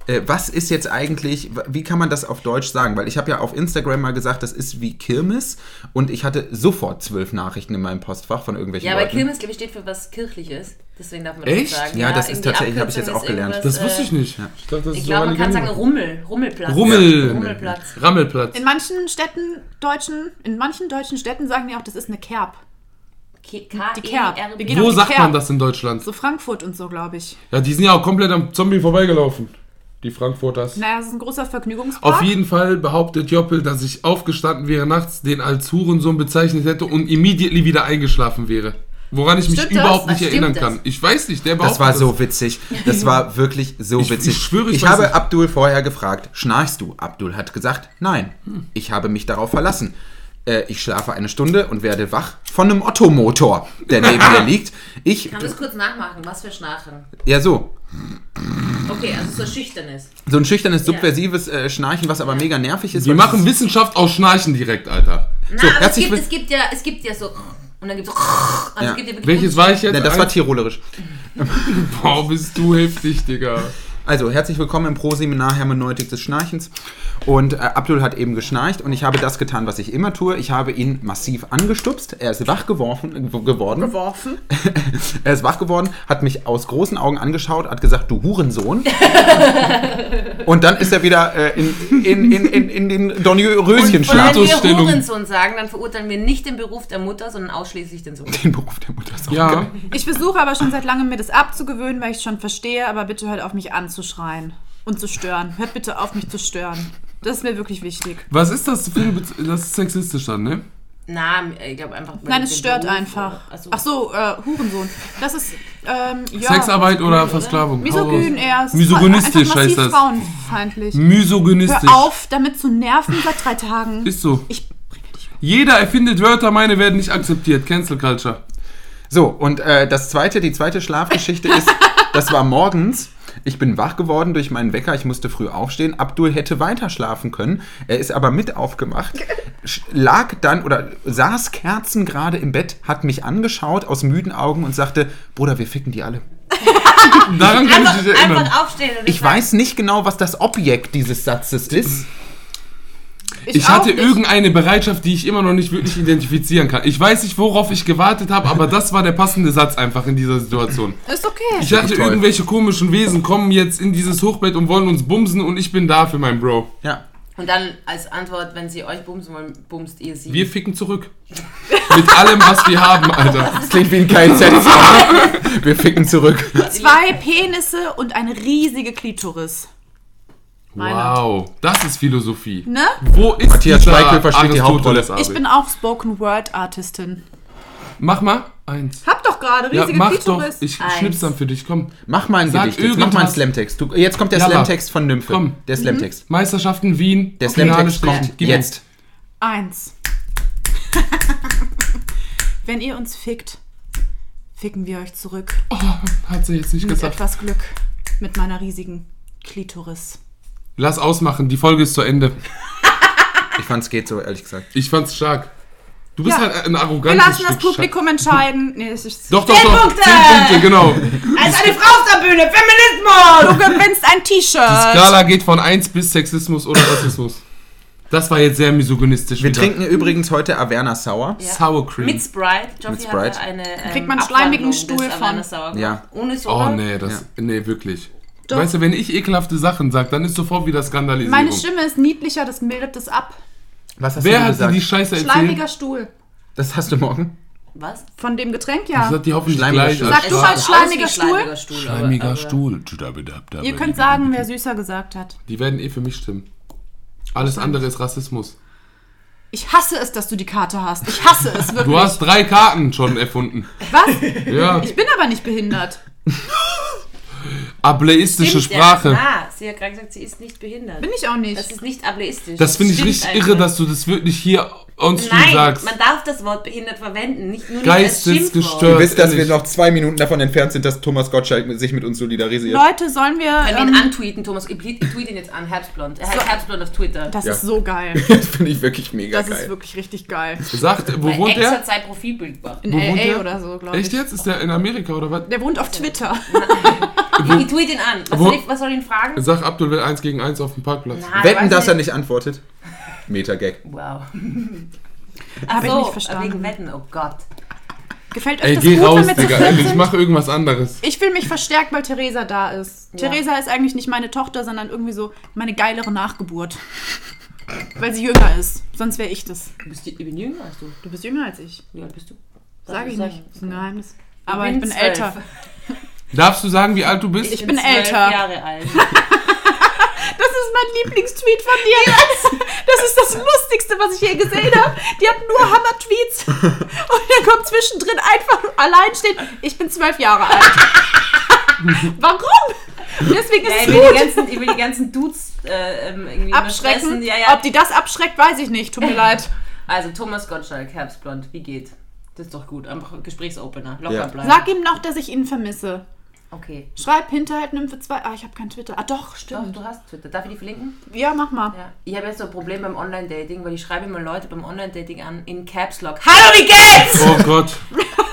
Äh, was ist jetzt eigentlich, wie kann man das auf Deutsch sagen? Weil ich habe ja auf Instagram mal gesagt, das ist wie Kirmes und ich hatte sofort zwölf Nachrichten in meinem Postfach von irgendwelchen Ja, aber Leuten. Kirmes, glaube ich, steht für was Kirchliches. Deswegen darf man Echt? das sagen. Ja, das ist tatsächlich- habe ich jetzt auch gelernt. Das wusste ich äh, nicht. Das Ich glaube, so man kann sagen. Rummel, Rummelplatz. Rummel. Rummelplatz. Rammelplatz. In manchen Städten, deutschen, in manchen deutschen Städten sagen die auch, das ist eine Kerb. K Die Kerb. K-E-R-B. Wo sagt Kerb. man das in Deutschland? So Frankfurt und so, glaube ich. Ja, die sind ja auch komplett am Zombie vorbeigelaufen. Die Frankfurters. Naja, das ist ein großer Vergnügungspark. Auf jeden Fall behauptet Joppel, dass ich aufgestanden wäre nachts, den als Hurensohn bezeichnet hätte und immediately wieder eingeschlafen wäre. Woran ich mich Stimmt das? überhaupt nicht Was erinnern stimmt kann. das? Ich weiß nicht, der Das war so witzig. Das war wirklich so Ich- witzig. ich schwöre, ich ich habe nicht. Abdul vorher gefragt, schnarchst du? Abdul hat gesagt, nein. Ich habe mich darauf verlassen. Äh, ich schlafe eine Stunde und werde wach von einem Ottomotor, der neben mir liegt. Ich, Kann das kurz nachmachen? Was für Schnarchen? ja so, Okay, also so schüchternes. so ein schüchternes, subversives äh, Schnarchen, was aber mega nervig ist. Wir weil machen Wissenschaft aus Schnarchen direkt, Alter. Na, So, aber es herzlich gibt, will- es gibt ja, es gibt ja so und dann gibt es so also Ja. es gibt ja wirklich Welches war ich jetzt? Ja, das war tirolerisch. Boah, bist du heftig, Digga. Also, herzlich willkommen im Pro-Seminar Hermeneutik des Schnarchens. Und äh, Abdul hat eben geschnarcht und ich habe das getan, was ich immer tue. Ich habe ihn massiv angestupst. Er ist wach geworfen, äh, geworden. geworfen. er ist wach geworden, hat mich aus großen Augen angeschaut, hat gesagt, du Hurensohn. und dann ist er wieder äh, in, in, in, in, in den Und wenn wir. Hurensohn sagen, dann verurteilen wir nicht den Beruf der Mutter, sondern ausschließlich den Sohn. Den Beruf der Mutter ist auch Ja. geil. Ich versuche aber schon seit langem mir das abzugewöhnen, weil ich es schon verstehe, aber bitte hört auf mich anzuschreien und zu stören. Hört bitte auf mich zu stören. Das ist mir wirklich wichtig. Was ist das für eine Bez Das ist sexistisch dann, ne? Na, ich glaube einfach. Nein, es stört Beruf einfach. oder- Also, Ach so, äh, Hurensohn. Das ist, ähm, ja. Sexarbeit oder? Versklavung? Misogyn eher. Ist Misogynistisch heißt das. frauenfeindlich. Misogynistisch. Hör auf, damit zu nerven seit drei Tagen. Ist so. Ich, Jeder erfindet Wörter, meine werden nicht akzeptiert. Cancel Culture. So, und äh, das zweite, die zweite Schlafgeschichte ist, das war morgens. Ich bin wach geworden durch meinen Wecker, ich musste früh aufstehen. Abdul hätte weiter schlafen können. Er ist aber mit aufgemacht, lag dann oder saß kerzengerade im Bett, hat mich angeschaut aus müden Augen und sagte, Bruder, wir ficken die alle. Daran kann ich einfach, mich erinnern. einfach aufstehen und Ich weiß nicht genau, was das Objekt dieses Satzes ist. Ich auch hatte nicht. irgendeine Bereitschaft, die ich immer noch nicht wirklich identifizieren kann. Ich weiß nicht, worauf ich gewartet habe, aber das war der passende Satz einfach in dieser Situation. Ist okay. Ich dachte, irgendwelche komischen Wesen kommen jetzt in dieses Hochbett und wollen uns bumsen und ich bin da für meinen Bro. Ja. Und dann als Antwort, wenn sie euch bumsen wollen, bumst ihr sie. Wir ficken zurück. Mit allem, was wir haben, Alter. Das klingt wie ein KZ. wir ficken zurück. Zwei Penisse und eine riesige Klitoris. Meine. Wow, das ist Philosophie. Ne? Wo ist Matthias Schweighöfer spielt die Hauptrolle. Ich bin auch Spoken Word Artistin. Mach mal eins. Hab doch gerade Ja, riesige mach doch. Klitoris. Ich Eins. schnips dann für dich. Komm. Mach mal ein Sag Gedicht jetzt. Mach mal einen. Slamtext. Du, jetzt kommt der Jalla. Slamtext von Nymphe. Komm. Der Slamtext. Meisterschaften Wien. Der Finale Slamtext kommt Gib jetzt. Eins. Wenn ihr uns fickt, ficken wir euch zurück. Oh, hat sie jetzt nicht Mit gesagt. etwas Glück. Mit meiner riesigen Klitoris. Lass ausmachen, die Folge ist zu Ende. Ich fand es geht so, ehrlich gesagt. Ich fand's stark. Du bist Ja. halt ein Wir arrogantes lassen das Stück Publikum entscheiden. Nee, das ist Doch, doch, doch. Punkte! Zehn Punkte, genau. Als eine Frau auf der Bühne, Feminismus! Du gewinnst ein T-Shirt. Die Skala geht von 1 bis Sexismus oder Rassismus. Das war jetzt sehr misogynistisch. Wir wieder. trinken übrigens heute Averna Sour. Ja. Sour Cream. Mit Sprite. Joffrey Mit Sprite. hatte eine ähm, Kriegt man einen schleimigen Stuhl von. Sour. Ja. Ohne Soda. Oh nee, das. Ja. Nee, wirklich. Doch. Weißt du, wenn ich ekelhafte Sachen sage, dann ist sofort wieder Skandalisierung. Meine Stimme ist niedlicher, das mildet es ab. Was hast Wer du hat dir gesagt? die Scheiße erzählt? Schleimiger Stuhl. Das hast du morgen? Was? Von dem Getränk, Das ja. hat die hoffentlich Schleimiger gleich. Sag du Sieht schleimiger Stuhl? Schleimiger Stuhl. aber- Schleimiger aber- Stuhl. Ihr könnt sagen, wer süßer gesagt hat. Die werden eh für mich stimmen. Alles andere ist Rassismus. Ich hasse es, dass du die Karte hast. Ich hasse es wirklich. Du hast drei Karten schon erfunden. Was? Ja, Ich bin aber nicht behindert. ableistische Stimmt, Sprache. Ja. Ah, sie hat gerade gesagt, sie ist nicht behindert. Bin ich auch nicht. Das ist nicht ableistisch. Das finde ich richtig einfach. irre, dass du das wirklich hier on stream Nein, sagst. man darf das Wort behindert verwenden, nicht nur nicht als Geistesgestört. Ihr wisst, dass wir noch zwei Minuten davon entfernt sind, dass Thomas Gottschalk sich mit uns solidarisiert. Leute, sollen wir. Können wir ihn Ähm, antweeten, Thomas? Ich tweet ihn jetzt an, Herbstblond. Er heißt So. Herbstblond auf Twitter. das Ja. ist so geil. Das finde ich wirklich mega Das ist geil. wirklich richtig geil. Sagt, wo Mein wohnt Ex er? hat sein Profilbild gemacht. In Wo wohnt LA der? oder so, glaube ich. Echt jetzt? Ist der in Amerika oder was? Der wohnt auf Twitter. Ich tweet ihn an. Was Wo- soll, ich, was soll ich ihn fragen? Sag, Abdul will 1 gegen 1 auf dem Parkplatz. Na, Wetten, dass er nicht antwortet. Meta-Gag. Wow. Hab ich so, nicht verstanden. wegen Wetten, oh Gott. Gefällt euch Ey, das geh gut, raus, wenn Digga. Ehrlich, sind? mach irgendwas anderes. Ich fühle mich verstärkt, weil Theresa da ist. Ja. Theresa ist eigentlich nicht meine Tochter, sondern irgendwie so meine geilere Nachgeburt. Weil sie jünger ist. Sonst wäre ich das. Du bist, ich bin jünger als du. Du bist jünger als ich. Wie alt bist du? Sag ich nicht. Das ist ein Geheimnis. Aber ich bin zwölf. älter. Darfst du sagen, wie alt du bist? Ich bin zwölf älter. Jahre alt. Das ist mein Lieblingstweet von dir. Das ist das Lustigste, was ich je gesehen habe. Die hat nur Hammer-Tweets. Und dann kommt zwischendrin einfach allein steht, ich bin zwölf Jahre alt. Warum? Deswegen Ja, ist ich, es will die gut. ganzen, ich will die ganzen Dudes äh, irgendwie Abschrecken. Ja, ja. Ob die das abschreckt, weiß ich nicht. Tut mir leid. Also Thomas Gottschalk, Herbstblond, wie geht? Das ist doch gut. Einfach Gesprächsopener. Locker Ja. bleiben. Sag ihm noch, dass ich ihn vermisse. Okay. Schreib Hinterhalt Nymphe 2. Ah, ich habe kein Twitter. Ah, doch, Doch, stimmt. du hast Twitter. Darf ich die verlinken? Ja, mach mal. Ja. Ich habe jetzt so ein Problem beim Online-Dating, weil ich schreibe immer Leute beim Online-Dating an in Caps Lock. Hallo, wie geht's? Oh Gott.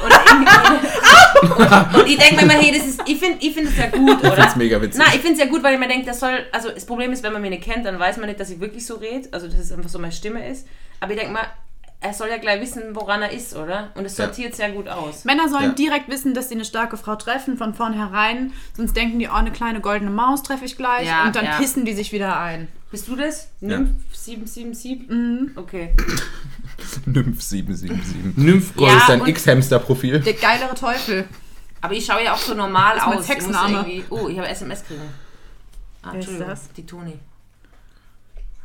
Und, und ich denke mir immer, hey, das ist, ich finde ich find das ja gut, oder? find's mega witzig. Nein, ich finde es ja gut, weil ich mir denke, das soll, also das Problem ist, wenn man mich nicht kennt, dann weiß man nicht, dass ich wirklich so rede, also dass es einfach so meine Stimme ist. Aber ich denke mal, er soll ja gleich wissen, woran er ist, oder? Und es Ja. sortiert sehr gut aus. Männer sollen Ja. direkt wissen, dass sie eine starke Frau treffen, von vornherein. Sonst denken die, oh, eine kleine goldene Maus treffe ich gleich. Ja, und dann ja. pissen die sich wieder ein. Bist du das? Ja. Nymph 777? Mhm. Okay. Nymph 777. Nymphgold. Ist ein und- X-Hamster-Profil. Der geilere Teufel. Aber ich schaue ja auch so normal Das ist aus. Irgendwie- Oh, ich habe SMS kriegen. Ah, Wer ist Entschuldigung, das? Die Toni.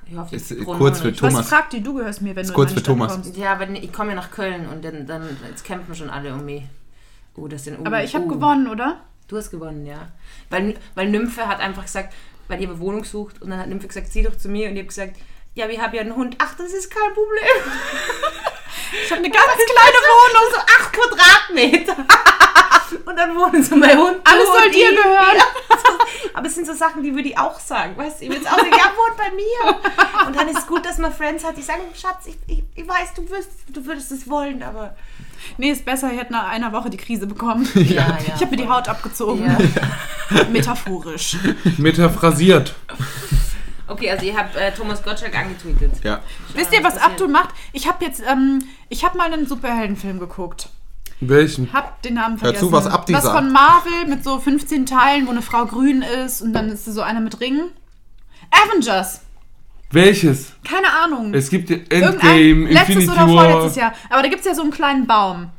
Ich Ist, äh, kurz für nicht. Was Thomas. fragt die? Du gehörst mir, wenn Ist du kurz für Thomas. kommst. Ja, aber ich komme ja nach Köln und dann, dann jetzt kämpfen schon alle um mich. Oh, das sind Aber ich habe oh. gewonnen, oder? Du hast gewonnen, ja. Weil, weil Nymphe hat einfach gesagt, weil die eine Wohnung sucht und dann hat Nymphe gesagt, zieh doch zu mir und ich habe gesagt, ja, wir haben ja einen Hund. Ach, das ist kein Problem. Ich habe eine ganz kleine Wohnung. so acht Quadratmeter. und dann wohnen so mein Hund. Alles soll dir gehören. Aber es sind so Sachen, die würde ich auch sagen. Weißt du, ich würde jetzt auch sagen, ja, wohnt bei mir. Und dann ist es gut, dass man Friends hat, die sagen, Schatz, ich, ich, ich weiß, du würdest, du würdest es wollen, aber. Nee, ist besser, ich hätte nach einer Woche die Krise bekommen. Ja, ja. Ich habe mir die Haut abgezogen. Ja. Metaphorisch. Metaphrasiert. Okay, also ihr habt äh, Thomas Gottschalk angetweetet. Ja. Wisst ihr, was. Abdul macht? Ich habe jetzt, ähm, ich habe mal einen Superheldenfilm geguckt. Welchen? Hab den Namen Hör vergessen. zu, was Abdi Was sagt. von Marvel mit so 15 Teilen, wo eine Frau grün ist und dann ist sie so einer mit Ringen. Avengers. Welches? Keine Ahnung. Es gibt ja Irgendein Endgame, letztes Infinity oder War. vorletztes Jahr. Aber da gibt es ja so einen kleinen Baum.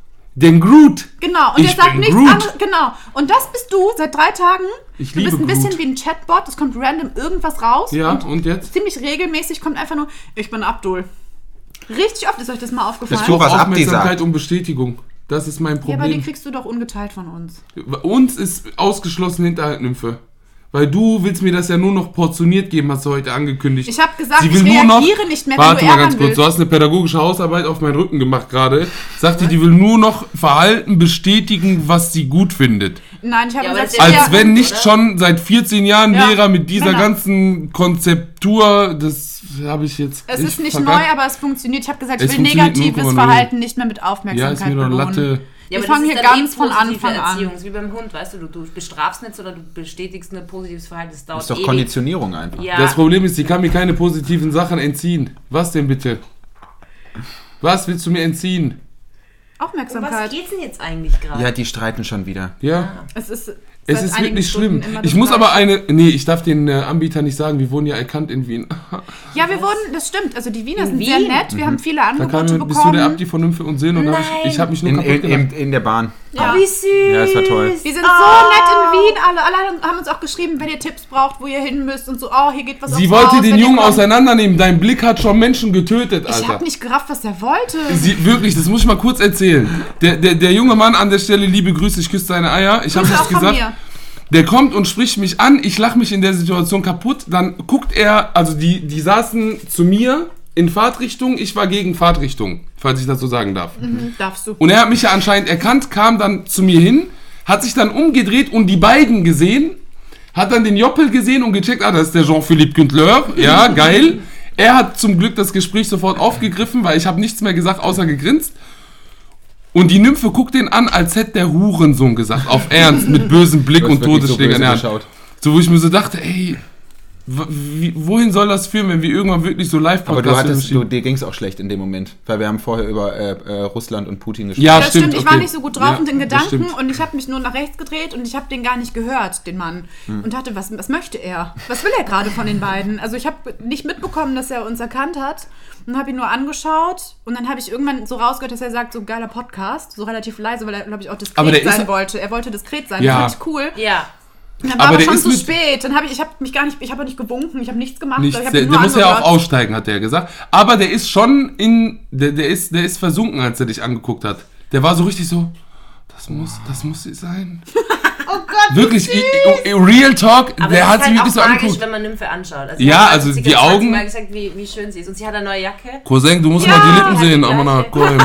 Den Groot. Genau. Und Ich der sagt bin nichts Groot. anderes. Genau. Und das bist du seit drei Tagen. Ich du bist liebe ein bisschen Groot. wie ein Chatbot. Es kommt random irgendwas raus. Ja, Und und jetzt? ziemlich regelmäßig kommt einfach nur, ich bin Abdul. Richtig oft ist euch das mal aufgefallen. Das was Aufmerksamkeit und Bestätigung. Das ist mein ja, aber die Problem. kriegst du doch ungeteilt von uns. Uns ist ausgeschlossen Hinterhaltnymphe. Weil du willst mir das ja nur noch portioniert geben, hast du heute angekündigt. Ich habe gesagt, Sie ich will nur noch- reagiere nicht mehr, Warte wenn du mal ganz kurz, willst. du hast eine pädagogische Hausarbeit auf meinen Rücken gemacht gerade. Sagt die, die will nur noch Verhalten bestätigen, was sie gut findet. Nein, ich habe Ja, aber gesagt, ist ja, Als wenn nicht oder? schon seit 14 Jahren Ja, Lehrer mit dieser Männer. ganzen Konzeptur, das habe ich jetzt. es ist nicht vergangen. neu, aber es funktioniert. Ich habe gesagt, ich Es will negatives 0,0. Verhalten nicht mehr mit Ja, Aufmerksamkeit ist mir doch belohnen. Latte. Wir aber fangen das hier ganz eh von Anfang an. Erziehung. Ist wie beim Hund, weißt du, du, du bestrafst nicht, sondern du bestätigst ein positives Verhalten. Das dauert Das ist doch ewig. Konditionierung einfach. Ja, Das Problem ist, sie kann mir keine positiven Sachen entziehen. Was denn bitte? Was willst du mir entziehen? um was Aufmerksamkeit. geht's denn jetzt eigentlich gerade? Ja, die streiten schon wieder. Ja, Es ist, es ist wirklich Stunden schlimm. Ich muss aber eine. Nee, ich darf den äh, Anbieter nicht sagen, wir wurden ja erkannt in Wien. Ja, wir wurden, das stimmt. Also die Wiener In sind sehr Wien? nett. Wir haben viele Da Angebote kam, bist du bekommen. der Abdi von Nymphe und Sinn und hab ich, ich Nein. habe mich nur In, kaputt in, in, in der Bahn. Ja. Oh, wie süß. Ja, das war toll. Wir sind so Ah. nett in Wien. Alle, alle haben uns auch geschrieben, wenn ihr Tipps braucht, wo ihr hin müsst und so. Oh, hier geht was Sie wollte Haus, den Jungen auseinandernehmen. Dein Blick hat schon Menschen getötet, Ich Alter. habe nicht gerafft, was der wollte. Sie, wirklich, das muss ich mal kurz erzählen. Der, der, der junge Mann an der Stelle, liebe Grüße, ich küsse deine Eier. Ich habe nichts gesagt. mir. Der kommt und spricht mich an, ich lache mich in der Situation kaputt, dann guckt er, also die, die saßen zu mir in Fahrtrichtung, ich war gegen Fahrtrichtung, falls ich das so sagen darf. Mhm, darfst du. Und er hat mich ja anscheinend erkannt, kam dann zu mir hin, hat sich dann umgedreht und die beiden gesehen, hat dann den Joppel gesehen und gecheckt, ah, das ist der Jean-Philippe Güntler, ja, geil. Er hat zum Glück das Gespräch sofort aufgegriffen, weil ich habe nichts mehr gesagt, außer gegrinst. Und die Nymphe guckt den an, als hätte der Hurensohn gesagt, auf Ernst, mit bösem Blick und wirklich Todesschläger in der Hand. geschaut. So, wo ich mir so dachte, ey, wohin soll das führen, wenn wir irgendwann wirklich so Aber du hattest, du, dir ging es auch schlecht in dem Moment, weil wir haben vorher über äh, äh, Russland und Putin gesprochen. Ja, Das stimmt, ich war okay. nicht so gut drauf Ja, den das Gedanken und ich habe mich nur nach rechts gedreht und ich habe den gar nicht gehört, den Mann. Hm. Und dachte, was, was möchte er? Was will er gerade von den beiden? Also ich habe nicht mitbekommen, dass er uns erkannt hat und habe ihn nur angeschaut und dann habe ich irgendwann so rausgehört, dass er sagt, so geiler Podcast, so relativ leise, weil er, glaube ich, auch diskret sein ist- wollte. Er wollte diskret sein, Ja. das fand ich cool. Ja. Dann war Aber aber, der schon ist zu spät. Dann habe ich, ich habe mich gar nicht, ich habe nicht gewunken, ich habe nichts gemacht. Nichts, ich hab der, der muss ja auch aussteigen, hat er gesagt. Aber der ist schon in, der, der, ist, der ist versunken, als er dich angeguckt hat. Der war so richtig so, das muss, das muss sie sein. Oh Gott, Wirklich, i, i, Real Talk, Aber der hat halt wirklich auch so magisch, angeguckt. wenn man Nymphe anschaut. Also Ja, also die gerade 20 Augen- Mal gesagt, wie, wie schön sie ist. Und sie hat eine neue Jacke Cousin, du musst Ja, mal die Lippen sehen, gleiche. aber na, cool.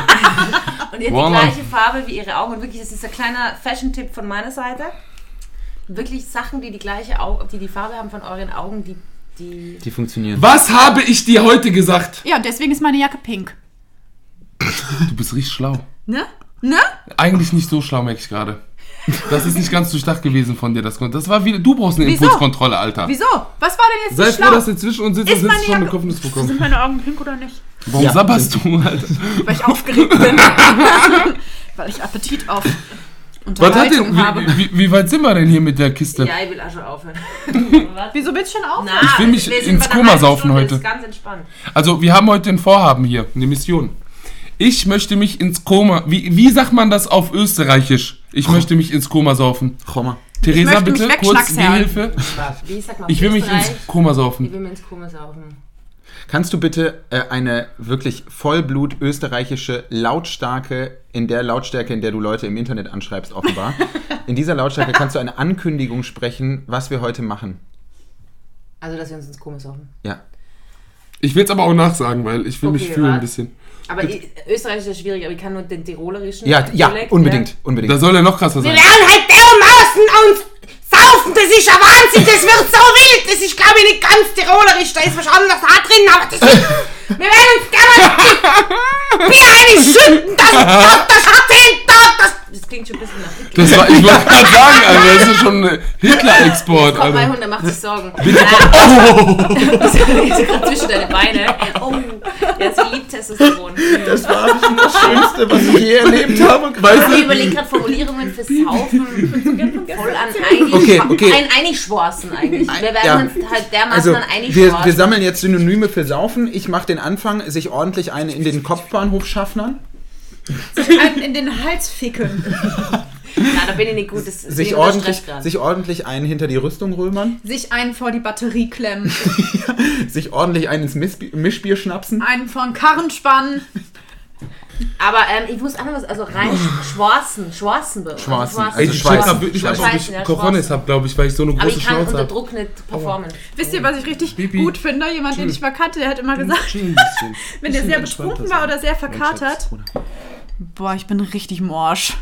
und die hat Voila. die gleiche Farbe wie ihre Augen. Und wirklich, das ist ein kleiner Fashion-Tipp von meiner Seite. Wirklich Sachen, die die gleiche Au die die Farbe haben von euren Augen, die, die Die funktionieren. Was habe ich dir heute gesagt? Ja, und deswegen ist meine Jacke pink. Du bist richtig schlau. Ne? Ne? Eigentlich nicht so schlau, merke ich gerade. Das ist nicht ganz durchdacht gewesen von dir. Das, das war wieder, du brauchst eine Wieso? Impulskontrolle, Alter. Wieso? Was war denn jetzt Sei so froh, schlau? dass du zwischen uns sitzt und Ist sitzt meine schon eine Jacke- Kopfnuss bekommen. Sind meine Augen pink oder nicht? Warum Ja. sabberst du, Alter? Weil ich aufgeregt bin. Weil ich Appetit auf Was hat denn, habe. wie, wie, wie weit sind wir denn hier mit der Kiste? Ja, ich will auch schon aufhören. Wieso willst du schon auf? Na, Ich will mich ins Koma saufen Stunde, heute. Ist ganz entspannt. Also, wir haben heute ein Vorhaben hier, eine Mission. Ich möchte mich ins Koma. Wie, wie sagt man das auf Österreichisch? Ich möchte mich ins Koma saufen. Choma. Theresa, mich bitte, kurz. Gehhilfe. Ich will mich ins Koma Ich saufen. will mir ins Koma saufen. Kannst du bitte äh, eine wirklich Vollblut österreichische Lautstarke, in der Lautstärke, in der du Leute im Internet anschreibst, offenbar, in dieser Lautstärke kannst du eine Ankündigung sprechen, was wir heute machen. Also, dass wir uns ins Koma saufen. Ja. Ich will es aber auch nachsagen, weil ich will mich Okay, fühlen ein bisschen. Aber ich, Österreich ist schwierig, aber ich kann nur den tirolerischen Ja, ja, Dialekt, unbedingt, ja. unbedingt. Da soll er noch krasser sein. werden halt dermaßen uns saufen, das ist ja Wahnsinn, das wird so wild, das ist glaube ich nicht ganz tirolerisch, da ist was anderes da drin, aber das ist, wir werden uns gerne Bier einschütten, das, das, das hat Tag, das, Das klingt schon ein bisschen nach Hitler. Das war, ich wollte gerade sagen, Alter, das ist schon ein Hitler-Export, Kommt mein. Hund, der macht sich Sorgen. Bitte komm. Das ist gerade zwischen deine Beine. Oh, ja, sie liebt Testosteron. Das war das Schönste, was ich je erlebt habe. Weißt Ich überlege gerade Formulierungen fürs Saufen. Voll an einig, Okay, okay. ein Einigschworsen eigentlich. Wir werden Ja. uns halt dermaßen Also, an wir, Einigschworsen. wir sammeln jetzt Synonyme für Saufen. Ich mache den Anfang, sich ordentlich einen in den Kopfbahnhof schaffnern. Einen in den Hals ficken. Na, da bin ich nicht gut. Das bin Sich ordentlich, sich ordentlich einen hinter die Rüstung römern. Sich einen vor die Batterie klemmen. Sich ordentlich einen ins Mischbier schnapsen. Einen vor den Karren spannen. Aber ähm, ich muss auch noch was, also rein Schwarzen, Schwarzen bei uns. Schwarzen, Schwarzen. Ey, also die checken ab wirklich ab, ob ich ja, Coronis Schwarzen. hab, glaube ich, weil ich so eine Aber große ich kann Schnauze unter habe. Druck nicht performen. Wisst ihr, was ich richtig Bibi. gut finde? Jemand, den ich mal kannte, der hat immer gesagt, wenn der sehr betrunken war oder sehr verkatert, boah, ich bin richtig morsch.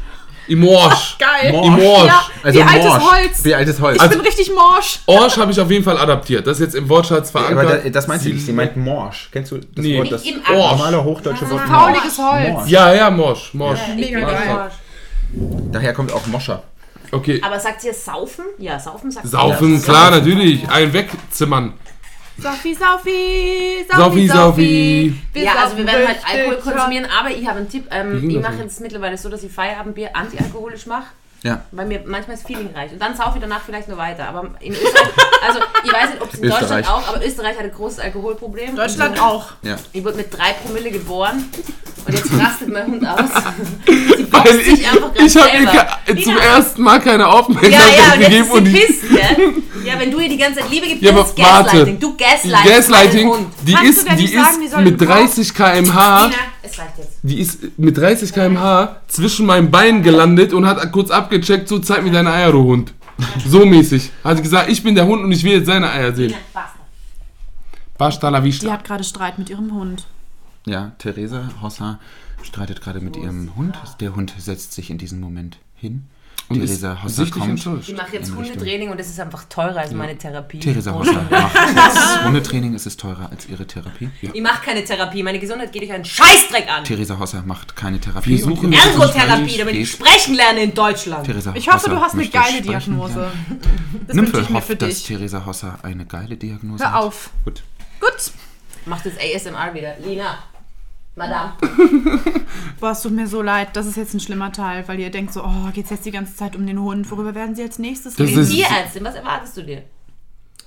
Im Morsch. Geil. Im Morsch. Ja, Also wie altes morsch. Holz. Wie altes Holz. Ich bin richtig morsch. Orsch habe ich auf jeden Fall adaptiert. Das ist jetzt im Wortschatz aber verankert. da, das meint sie nicht. Sie meint morsch. Kennst du das Nee. Wort, das Nicht im Orsch. normale hochdeutsche Wort morsch? Fauliges Holz. Morsch. Ja, ja, Morsch. Morsch. Mega Ich bin geil. Morsch. Daher kommt auch Moscher. Okay. Aber sagt ihr saufen? Ja, saufen sagt Saufen, Ja. klar, natürlich. Ein Wegzimmern. Saufi, Saufi, Saufi, Saufi. Ja, also wir werden halt Alkohol konsumieren, aber ich habe einen Tipp. Ähm, ich mache jetzt mittlerweile so, dass ich Feierabendbier antialkoholisch mache. Ja. Weil mir manchmal ist Feeling reicht. Und dann saufe ich danach vielleicht nur weiter. Aber in Österreich, also ich weiß nicht, ob es in Deutschland Österreich. auch, aber Österreich hat ein großes Alkoholproblem. Deutschland Und auch. Ja. Ich wurde mit drei Promille geboren und jetzt rastet mein Hund aus. Sie boxt ich, sich einfach grad ich habe ihr zum ersten Mal keine Ja, Aufmerksamkeit ja, und jetzt gegeben ist und pisst, gell? Ja, wenn du ihr die ganze Zeit Liebe gibst, Ja, das aber ist Gaslighting. warte. Du gaslightest Gaslighting, die Kannst ist, die nicht sagen, ist mit drauf? 30 km/h, es reicht jetzt. die ist mit 30 km/h zwischen meinen Beinen gelandet und hat kurz abgecheckt, so zeig mir deine Eier, du Hund. So mäßig. Hat sie gesagt, ich bin der Hund und ich will jetzt seine Eier sehen. Basta. La Die vista. hat gerade Streit mit ihrem Hund. Ja, Theresa Hossa streitet gerade mit ihrem Hund. Der Hund setzt sich in diesem Moment hin. Und Theresa ist Hossa sichtlich kommt. Ich mache jetzt Hundetraining und das ist einfach teurer als meine Therapie. Theresa Und- Hossa macht jetzt Hundetraining. Ist es teurer als ihre Therapie? Ich mache keine Therapie. Meine Gesundheit geht euch einen Scheißdreck an. Theresa Hossa macht keine Therapie. Wir suchen- Ergotherapie, damit ich sprechen lerne in Deutschland. Theresa Ich hoffe, du hast eine geile Diagnose. Das Nymphe ich mir für hofft, dass dich. Theresa Hossa eine geile Diagnose Hör hat. auf. Gut. Gut. Macht das ASMR wieder. Lina, Madame. Boah, es tut mir so leid. Das ist jetzt ein schlimmer Teil, weil ihr denkt so, oh, geht's jetzt die ganze Zeit um den Hund? Worüber werden sie als nächstes Das reden? ist- Tierärztin, was erwartest du dir?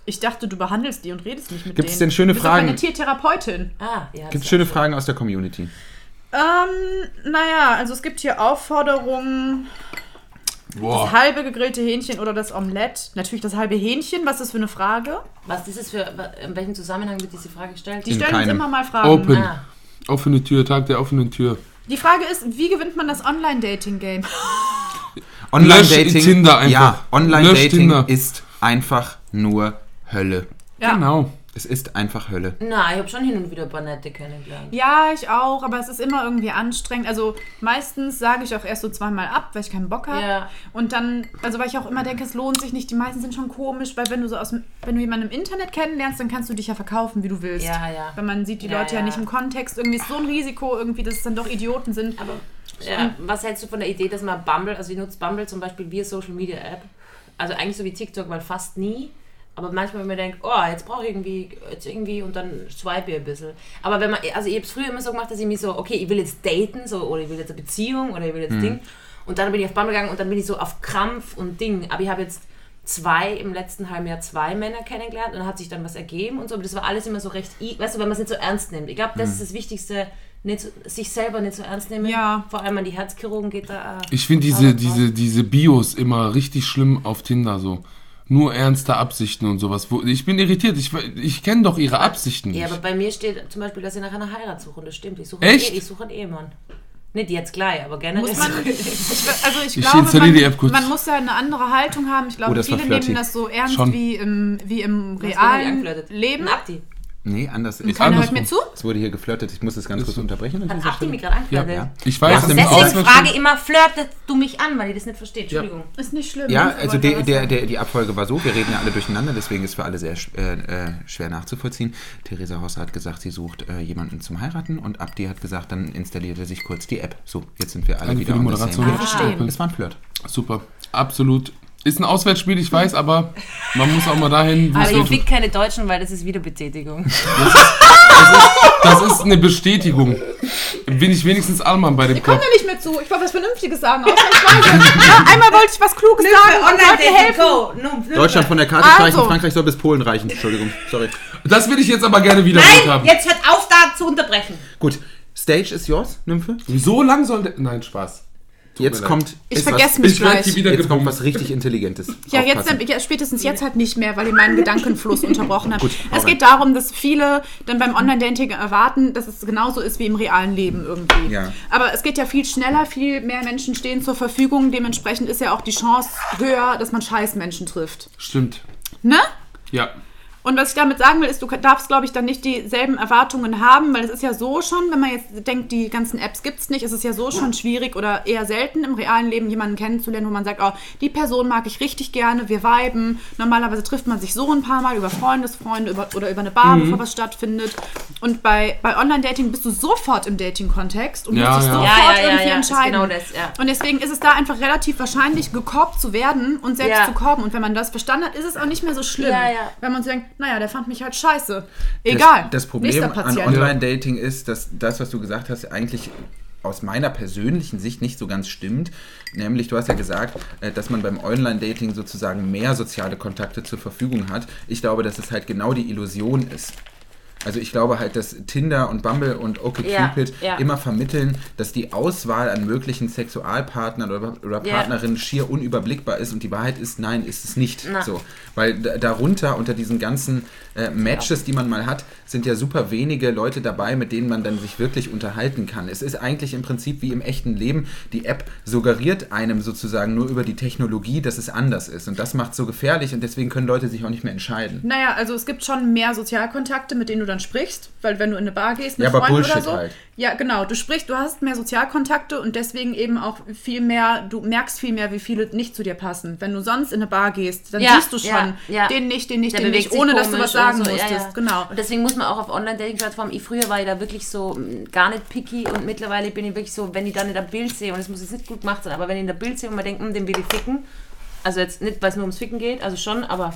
Ich dachte, du behandelst die und redest nicht mit Gibt's denen. denn schöne du bist Fragen? eine Tiertherapeutin. Ah, ja. Gibt das- schöne Fragen aus der Community? Ähm, naja, also es gibt hier Aufforderungen, Boah. das halbe gegrillte Hähnchen oder das Omelett. Natürlich das halbe Hähnchen. Was ist das für eine Frage? Was ist es für, in welchem Zusammenhang wird diese Frage gestellt? Die In stellen uns keinem. immer mal Fragen. Open. Ah, Offene Tür, Tag der offenen Tür. Die Frage ist, wie gewinnt man das Online-Dating-Game? Online-Dating. Tinder einfach. Ja, Online-Dating Tinder. ist einfach nur Hölle. Ja. Genau. Es ist einfach Hölle. na, ich habe schon hin und wieder ein paar nette kennengelernt. Ja, ich auch, aber es ist immer irgendwie anstrengend. Also meistens sage ich auch erst so zweimal ab, weil ich keinen Bock habe. Ja. Und dann, also weil ich auch immer denke, es lohnt sich nicht. Die meisten sind schon komisch, weil wenn du so aus dem, wenn du jemanden im Internet kennenlernst, dann kannst du dich ja verkaufen, wie du willst. Ja, ja. Wenn man sieht die Ja, Leute ja. ja. nicht im Kontext, irgendwie ist so ein Risiko, irgendwie, dass es dann doch Idioten sind. Aber ja, was hältst du von der Idee, dass man Bumble, also ich nutze Bumble zum Beispiel wie Social Media App, also eigentlich so wie TikTok, weil fast nie, aber manchmal, wenn man denkt, oh, jetzt brauche ich irgendwie, jetzt irgendwie und dann swipe ich ein bisschen. Aber wenn man, also ich habe es früher immer so gemacht, dass ich mich so, okay, ich will jetzt daten, so, oder ich will jetzt eine Beziehung, oder ich will jetzt Ding. Und dann bin ich auf Bumble gegangen und dann bin ich so auf Krampf und Ding. Aber ich habe jetzt zwei, im letzten halben Jahr zwei Männer kennengelernt und dann hat sich dann was ergeben und so. Aber das war alles immer so recht, i- weißt du, wenn man es nicht so ernst nimmt. Ich glaube, das ist das Wichtigste, nicht so, sich selber nicht so ernst nehmen. Ja. Vor allem an die Herzchirurgen geht da. äh, Ich finde diese, diese, diese Bios immer richtig schlimm auf Tinder so. Nur ernste Absichten und sowas. Ich bin irritiert. Ich, ich kenne doch ihre Absichten nicht. Ja, aber bei mir steht zum Beispiel, dass ich nach einer Heirat suche und das stimmt. Ich suche Echt? Einen, ich suche einen Ehemann. Nicht jetzt gleich, aber generell. Muss man, also ich, Ich glaube, man, man muss ja eine andere Haltung haben. Ich Oh, glaube, war viele nehmen das so ernst Schon. wie im, wie im realen? Leben. Ein Abdi. Nee, anders. Ich, Keiner hört mir zu. es wurde hier geflirtet. Ich muss es ganz kurz unterbrechen. an Abdi Stelle. mich gerade angeflirtet? Ja. ich weiß, Ja, Deswegen Ausland frage ich immer, flirtest du mich an, weil ich das nicht verstehe. Entschuldigung. Ist nicht schlimm. Ja, also der, der, der, die Abfolge war so, wir reden ja alle durcheinander, deswegen ist für alle sehr äh, äh, schwer nachzuvollziehen. Theresa Hosse hat gesagt, sie sucht äh, jemanden zum Heiraten und Abdi hat gesagt, dann installiert er sich kurz die App. So, jetzt sind wir alle Danke wieder die Moderation. verstehe. Es war ein Flirt. Super. Absolut. Ist ein Auswärtsspiel, ich weiß, aber man muss auch mal dahin, Aber ich weh tut. fick keine Deutschen, weil das ist Wiederbetätigung. Das ist eine Bestätigung. Bin ich wenigstens Allmann bei dem Ich komme Kopf. ja nicht mehr zu. Ich wollte was Vernünftiges sagen. Ausnahmsweise. einmal wollte ich was Kluges sagen und wollte helfen. Deutschland von der Karte Also. streichen, Frankreich soll bis Polen reichen. Entschuldigung, sorry. Das will ich jetzt aber gerne wiederholt Nein, haben. jetzt hört auf da zu unterbrechen. Gut, Stage ist yours, Nymphe. So lang soll der. Nein, Spaß. Tut Jetzt kommt. Ich vergesse was, mich Ich gleich. Jetzt kommt was richtig Intelligentes. Ja, jetzt, ja, spätestens jetzt halt nicht mehr, weil ihr meinen Gedankenfluss unterbrochen habt. Gut, es geht darum, dass viele dann beim Online-Dating erwarten, dass es genauso ist wie im realen Leben irgendwie. Ja. Aber es geht ja viel schneller, viel mehr Menschen stehen zur Verfügung. Dementsprechend ist ja auch die Chance höher, dass man scheiß Menschen trifft. Stimmt. Ne? Ja. Und was ich damit sagen will, ist, du darfst, glaube ich, dann nicht dieselben Erwartungen haben, weil es ist ja so schon, wenn man jetzt denkt, die ganzen Apps gibt es nicht, ist es ja so schon schwierig oder eher selten im realen Leben jemanden kennenzulernen, wo man sagt, oh, die Person mag ich richtig gerne, wir viben. Normalerweise trifft man sich so ein paar Mal über Freundesfreunde über, oder über eine Bar, bevor was stattfindet. Und bei, bei Online-Dating bist du sofort im Dating-Kontext und Ja, musst dich ja. sofort Ja, irgendwie entscheiden. genau das, ja. Und deswegen ist es da einfach relativ wahrscheinlich, gekorbt zu werden und selbst Ja. zu korben. Und wenn man das verstanden hat, ist es auch nicht mehr so schlimm. Ja, ja. Wenn man so denkt, naja, der fand mich halt scheiße. Egal. Das, das Problem an. Online-Dating ist, dass das, was du gesagt hast, eigentlich aus meiner persönlichen Sicht nicht so ganz stimmt. Nämlich, du hast ja gesagt, äh, dass man beim Online-Dating sozusagen mehr soziale Kontakte zur Verfügung hat. Ich glaube, dass es halt genau die Illusion ist. Also ich glaube halt, dass Tinder und Bumble und OkCupid Ja, ja. immer vermitteln, dass die Auswahl an möglichen Sexualpartnern oder, oder Ja. Partnerinnen schier unüberblickbar ist und die Wahrheit ist, nein, ist es nicht. Na. So, weil da- darunter, unter diesen ganzen äh, Matches, die man mal hat, sind ja super wenige Leute dabei, mit denen man dann sich wirklich unterhalten kann. Es ist eigentlich im Prinzip wie im echten Leben. Die App suggeriert einem sozusagen nur über die Technologie, dass es anders ist. Und das macht es so gefährlich und deswegen können Leute sich auch nicht mehr entscheiden. Naja, also es gibt schon mehr Sozialkontakte, mit denen du dann sprichst, weil wenn du in eine Bar gehst mit Ja, Freunden oder Bullshit so. halt. Ja, genau. Du sprichst, du hast mehr Sozialkontakte und deswegen eben auch viel mehr, du merkst viel mehr, wie viele nicht zu dir passen. Wenn du sonst in eine Bar gehst, dann Ja, siehst du schon, ja, ja. den nicht, den nicht, Der den nicht, ohne dass du was sagen so, musstest. ja, ja. Genau. Und deswegen muss man auch auf Online-Dating-Plattformen, ich früher war ich da wirklich so mh, gar nicht picky und mittlerweile bin ich wirklich so, wenn ich dann in der Bild sehe, und es muss jetzt nicht gut gemacht sein, aber wenn ich in der Bild sehe und man denkt, hm, den will ich ficken, also jetzt nicht, weil es nur ums Ficken geht, also schon, aber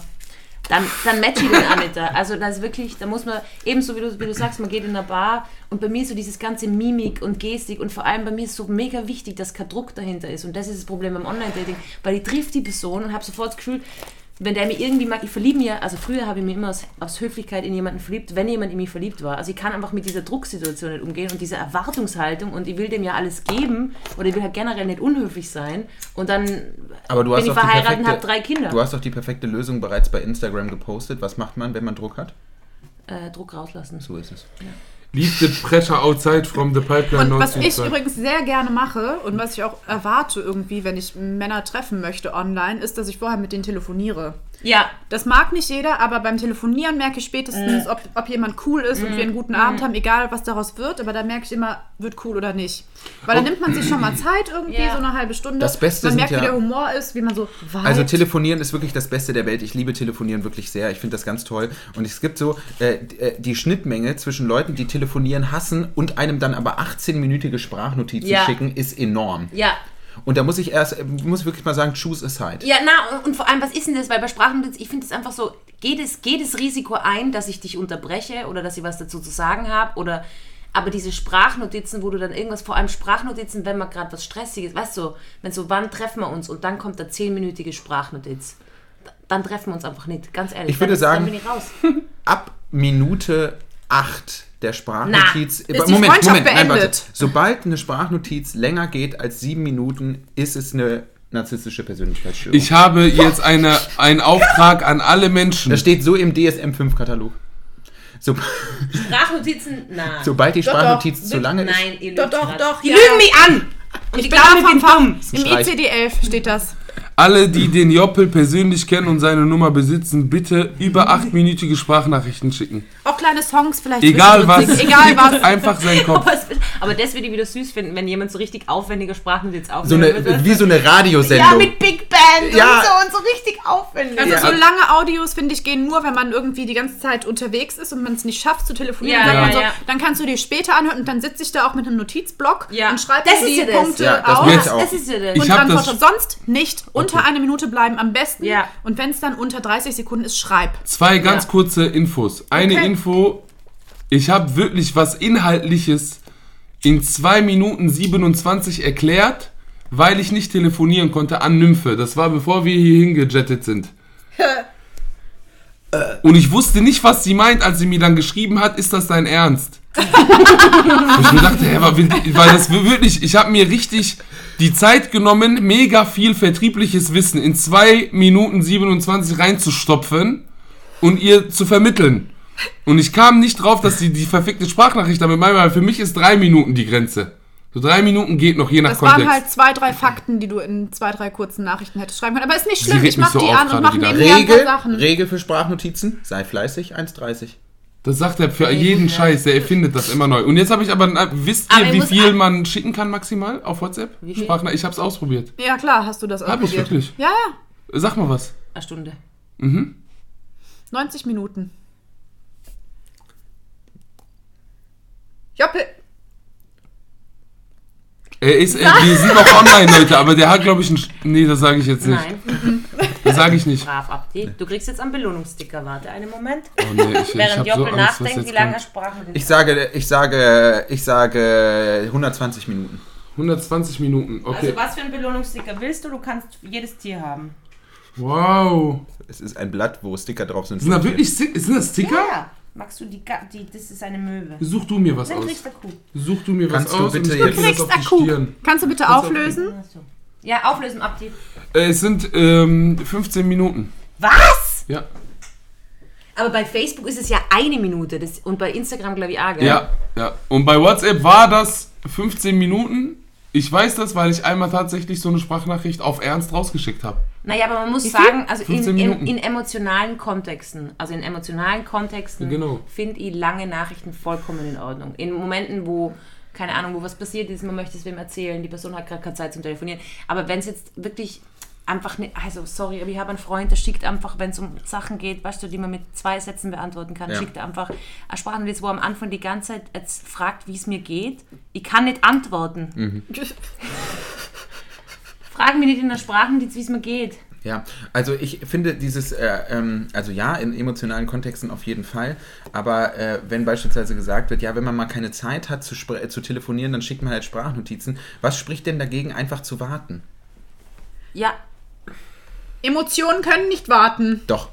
dann, dann match ich den auch nicht da. Also das ist wirklich, da muss man, ebenso wie du, wie du sagst, man geht in eine Bar und bei mir ist so dieses ganze Mimik und Gestik und vor allem bei mir ist so mega wichtig, dass kein Druck dahinter ist und das ist das Problem beim Online-Dating, weil ich triff die Person und habe sofort das Gefühl, wenn der mich irgendwie mag, ich verliebe mir, also früher habe ich mich immer aus, aus Höflichkeit in jemanden verliebt, wenn jemand in mich verliebt war. Also ich kann einfach mit dieser Drucksituation nicht umgehen und dieser Erwartungshaltung und ich will dem ja alles geben oder ich will halt generell nicht unhöflich sein und dann Aber du bin hast ich verheiratet und habe drei Kinder. Du hast doch die perfekte Lösung bereits bei Instagram gepostet. Was macht man, wenn man Druck hat? äh, Druck rauslassen. So ist es. Leave the pressure outside from the pipeline. Und was ich übrigens sehr gerne mache und was ich auch erwarte irgendwie, wenn ich Männer treffen möchte online, ist, dass ich vorher mit denen telefoniere. Ja, Das mag nicht jeder, aber beim Telefonieren merke ich spätestens, Mm. ob, ob jemand cool ist und wir einen guten Abend haben, egal was daraus wird, aber da merke ich immer, wird cool oder nicht. Weil dann nimmt man sich schon mal Zeit irgendwie, Ja. so eine halbe Stunde. Das Beste man merkt, ja- wie der Humor ist, wie man so vibet. Also telefonieren ist wirklich das Beste der Welt. Ich liebe telefonieren wirklich sehr. Ich finde das ganz toll. Und es gibt so äh, äh, die Schnittmenge zwischen Leuten, die telefonieren hassen und einem dann aber 18-minütige Sprachnotizen Ja. schicken, ist enorm. ja. Und da muss ich erst, muss wirklich mal sagen, choose a side. Ja, na, und vor allem, was ist denn das? Weil bei Sprachnotizen, ich finde es einfach so, geht es, geht das Risiko ein, dass ich dich unterbreche oder dass ich was dazu zu sagen habe oder aber diese Sprachnotizen, wo du dann irgendwas, vor allem Sprachnotizen, wenn man gerade was Stressiges, weißt du, wenn so, wann treffen wir uns und dann kommt der zehnminütige Sprachnotiz, dann treffen wir uns einfach nicht, ganz ehrlich. Ich würde dann, sagen- dann bin ich raus. Ab Minute 8 der Sprachnotiz. ist die Freundschaft beendet. Sobald eine Sprachnotiz länger geht als sieben Minuten, ist es eine narzisstische Persönlichkeitsstörung. Ich habe jetzt eine, einen Auftrag an alle Menschen. das steht so im DSM-5-Katalog. So, Sprachnotizen, na. sobald die Doch, Sprachnotiz doch. zu lange ist. Nein, Doch, doch, doch. Die ja, lügen mich an! Und Ich bin ich vom bin dumm. Im Streich. ICD-11 steht das. Alle, die den Joppel persönlich kennen und seine Nummer besitzen, bitte über achtminütige Sprachnachrichten schicken. Auch kleine Songs vielleicht. Egal was. Egal was. Einfach sein Kopf. Aber, es, aber das würde ich wieder süß finden, wenn jemand so richtig aufwendige Sprachnotiz So aufnimmt. eine, wie so eine Radiosendung. ja, mit Big Band Ja. und so und so richtig aufwendig. Also Ja. so lange Audios, finde ich, gehen nur, wenn man irgendwie die ganze Zeit unterwegs ist und man es nicht schafft zu telefonieren. Ja, ja, man so. Dann kannst du dir später anhören und dann sitze ich da auch mit einem Notizblock Ja. und schreibe die. Punkte Ja, das auf. das, auch. das ist ja das. Ich und antworte das- sonst nicht. Unter eine Minute bleiben am besten. Ja. Und wenn es dann unter 30 Sekunden ist, schreib. Zwei ganz Ja. kurze Infos. Eine Okay. Info, ich habe wirklich was Inhaltliches in 2 Minuten 27 erklärt, weil ich nicht telefonieren konnte an Nymphe. Das war bevor wir hier hingejettet sind. Und ich wusste nicht, was sie meint, als sie mir dann geschrieben hat, ist das dein Ernst? Und ich mir dachte, hä, weil weil das wirklich, ich habe mir richtig die Zeit genommen, mega viel vertriebliches Wissen in 2 Minuten 27 reinzustopfen und ihr zu vermitteln. Und ich kam nicht drauf, dass sie die verfickte Sprachnachricht damit meinen, weil für mich ist drei Minuten die Grenze. So drei Minuten geht noch, je nach Das Kontext. waren halt zwei, drei Fakten, die du in zwei, drei kurzen Nachrichten hättest schreiben können. Aber ist nicht schlimm, ich mach so die an und mach nebenher ein paar Regel, Sachen. Regel für Sprachnotizen, sei fleißig, 1,30. das sagt er für jeden Scheiß, der erfindet das immer neu. Und jetzt habe ich aber, wisst Aber ihr, ich wie viel an- man schicken kann maximal auf WhatsApp? Wie viel? Ich hab's ausprobiert. Ja, klar, hast du das Hab ich ausprobiert. wirklich? Ja, ja. Sag mal was. Eine Stunde. 90 Minuten. Joppel. Er ist, äh, wir sind noch online, Leute, aber der hat, glaube ich, ein. Sch- Nee, das sage ich jetzt nicht. Nein, Das sage ich nicht. brav Abdi. Du kriegst jetzt einen Belohnungssticker. Warte einen Moment. Oh, nee, ich, ich Während so Joppel Angst, was nachdenkt, jetzt wie lange er. Sprachen Ich sage, ich sage, ich sage 120 Minuten. 120 Minuten, okay. Also was für einen Belohnungssticker willst du? Du kannst jedes Tier haben. wow. Es ist ein Blatt, wo Sticker drauf sind. Sind da wirklich Sti- sind das Sticker? Ja. Magst du die, die das ist eine Möwe. Such du mir was Dann aus. kriegst du Kuh. Such du mir was Kannst du aus bitte und ich jetzt- krieg Du das auf kriegst die Akku. Stirn. Kannst du bitte auflösen? Achso. Ja, auflösen, Abdi. Äh, es sind ähm, 15 Minuten. Was? Ja. Aber bei Facebook ist es ja eine Minute das, und bei Instagram glaube ich auch, gell? Ja, ja. Und bei WhatsApp war das 15 Minuten. Ich weiß das, weil ich einmal tatsächlich so eine Sprachnachricht auf Ernst rausgeschickt habe. Naja, aber man muss sagen, also in, 15 in, in emotionalen Kontexten, also in emotionalen Kontexten Genau. finde ich lange Nachrichten vollkommen in Ordnung. In Momenten, wo, keine Ahnung, wo was passiert ist, man möchte es wem erzählen, die Person hat gerade keine Zeit zum Telefonieren. Aber wenn es jetzt wirklich einfach nicht, also sorry, aber ich habe einen Freund, der schickt einfach, wenn es um Sachen geht, weißt du, die man mit zwei Sätzen beantworten kann, Ja. schickt er einfach eine Sprachnotiz, wo er am Anfang die ganze Zeit jetzt fragt, wie es mir geht. Ich kann nicht antworten. Frag mich nicht in der Sprachnotiz, wie es mir geht. Ja, also ich finde dieses, äh, ähm, also ja, in emotionalen Kontexten auf jeden Fall, aber äh, wenn beispielsweise gesagt wird, ja, wenn man mal keine Zeit hat zu, äh, zu telefonieren, dann schickt man halt Sprachnotizen. Was spricht denn dagegen, einfach zu warten? Ja, Emotionen können nicht warten. Doch.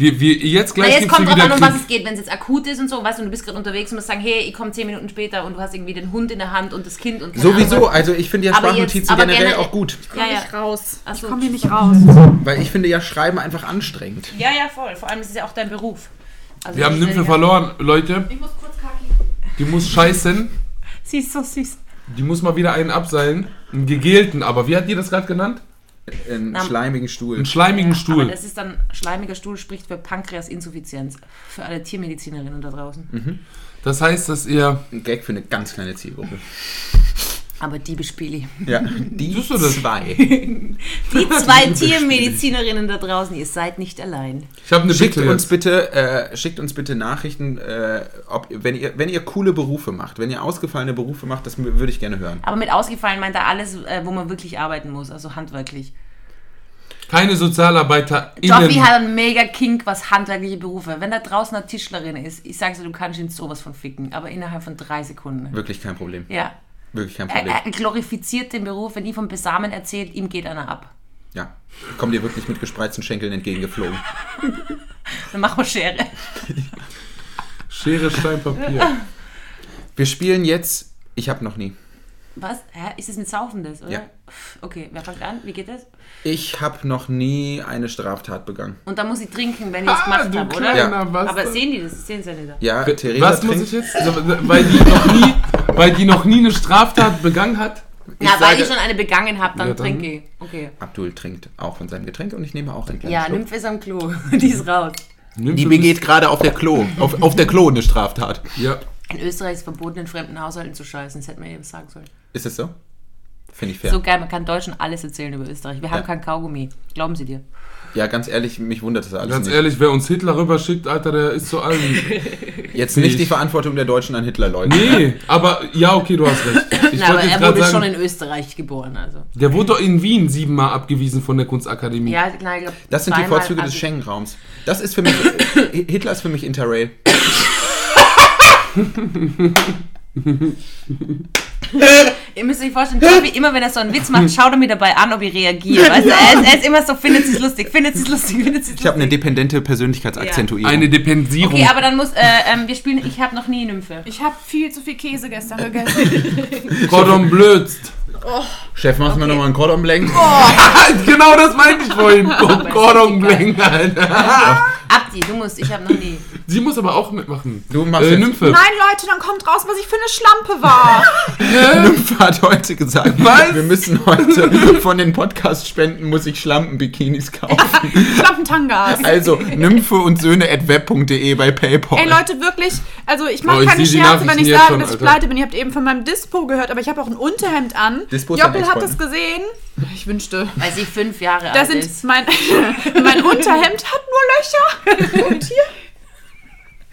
Wir, wir, jetzt Na, gleich jetzt gibt's kommt drauf an, um was es geht. Wenn es jetzt akut ist und so, weißt du, und du bist gerade unterwegs und musst sagen, hey, ich komme zehn Minuten später und du hast irgendwie den Hund in der Hand und das Kind und Sowieso, Ahnung. also ich finde ja Sprachnotizen jetzt- generell generell- auch gut, Ja, ja. Nicht raus. Ach Ich komme hier nicht raus. weil ich finde ja Schreiben einfach anstrengend. ja, ja, voll. Vor allem ist es ja auch dein Beruf. Also Wir haben ich- Nymphe verloren, Leute. Ich muss kurz kaki. Die muss scheißen. Sie ist so süß. Die muss mal wieder einen abseilen. Einen gegelten, aber wie hat ihr das gerade genannt? Einen Na, schleimigen Stuhl. Einen schleimigen Aber Stuhl. das ist dann, schleimiger Stuhl spricht für Pankreasinsuffizienz. Für alle Tiermedizinerinnen da draußen. Das heißt, dass ihr. Ein Gag für eine ganz kleine Zielgruppe. Aber die bespiele ich. Ja, die das? zwei. Die zwei Tiermedizinerinnen da draußen, ihr seid nicht allein. Ich habe eine Schickt Bitte uns bitte, äh, schickt uns bitte Nachrichten, äh, ob, wenn, ihr, wenn ihr coole Berufe macht, wenn ihr ausgefallene Berufe macht, das würde ich gerne hören. Aber mit ausgefallen meint er alles, äh, wo man wirklich arbeiten muss, also handwerklich. Keine Sozialarbeiter Joffi hat einen mega Kink, was handwerkliche Berufe. Wenn da draußen eine Tischlerin ist, ich sag's dir, du kannst ihn sowas von ficken, aber innerhalb von drei Sekunden. Wirklich kein Problem. Ja. Wirklich kein Er, Problem. er glorifiziert den Beruf, wenn ich vom Besamen erzählt, ihm geht einer ab. Ja. Ich komme dir wirklich mit gespreizten Schenkeln entgegengeflogen. Dann machen wir Schere. Schere, Stein, Papier. Wir spielen jetzt Ich hab noch nie. Was? Hä? Ist es mit Saufen das, oder? Ja. Okay, wer fängt an? Wie geht das? Ich hab noch nie eine Straftat begangen. Und dann muss ich trinken, wenn ich es Ah, gemacht habe, oder? kleiner Bastard. Aber sehen die das? Sehen sie ja nicht. Ja, Theresa Was muss trinkt. ich jetzt? Weil die noch nie, weil die noch nie eine Straftat begangen hat? Na, weil sage- ich schon eine begangen habe, dann, Ja, dann- trinke ich. Okay. Abdul trinkt auch von seinem Getränk und ich nehme auch ein kleines Ja. Nymphe ist am Klo. die ist raus. Nimm Die begeht gerade auf der Klo, auf, auf der Klo eine Straftat. Ja. In Österreich ist verboten, in fremden Haushalten zu scheißen. Das hätte man eben sagen sollen. Ist es so? Finde ich fair. So geil, man kann Deutschen alles erzählen über Österreich. Wir haben Ja. kein Kaugummi. Glauben Sie dir. Ja, ganz ehrlich, mich wundert das alles Ganz nicht. ehrlich, wer uns Hitler rüberschickt, Alter, der ist zu allen. Jetzt nicht ich- die Verantwortung der Deutschen an Hitler, Leute. Nee, aber ja, okay, du hast recht. Ich Na, aber er wurde schon sagen, in Österreich geboren, also. der wurde doch in Wien siebenmal abgewiesen von der Kunstakademie. Ja, klar, ich glaub, Das sind die Vorzüge des also- Schengen-Raums. Das ist für mich, Hitler ist für mich Interrail. Ihr müsst euch vorstellen, Tobi, immer wenn er so einen Witz macht, schaut er mir dabei an, ob ich reagiere. Weißt du, er, ist, er ist immer so, findet sie lustig, findet sie lustig, findet sie Ich habe eine lustig. dependente Persönlichkeitsakzentuierung. Eine Depensierung. Okay, aber dann muss, äh, ähm, wir spielen, ich habe noch nie Nymphe. Ich habe viel zu viel Käse gestern gegessen. Cordon blödst. Chef, machst du mir nochmal einen Cordon Blanc? genau das meinte ich vorhin. Cordon Blanc, Alter. Abdi, du musst, ich habe noch nie. Sie muss aber auch mitmachen. Du machst äh, Nymphe. Nein, Leute, dann kommt raus, was ich für eine Schlampe war. Nymphe hat heute gesagt, Was? wir müssen heute von den Podcast-Spenden muss ich Schlampen-Bikinis kaufen. Schlampentangas. Also Nymphe und Söhne at web.de bei PayPal. Ey Leute, wirklich, also ich mache Oh, keine Scherze, wenn ich sage, schon, dass ich pleite bin. Ihr habt eben von meinem Dispo gehört, aber ich habe auch ein Unterhemd an. Dispo Joppel hat das gesehen. Ich wünschte. Weil sie fünf Jahre Da alt sind ist. mein, mein Unterhemd hat nur Löcher. Und hier.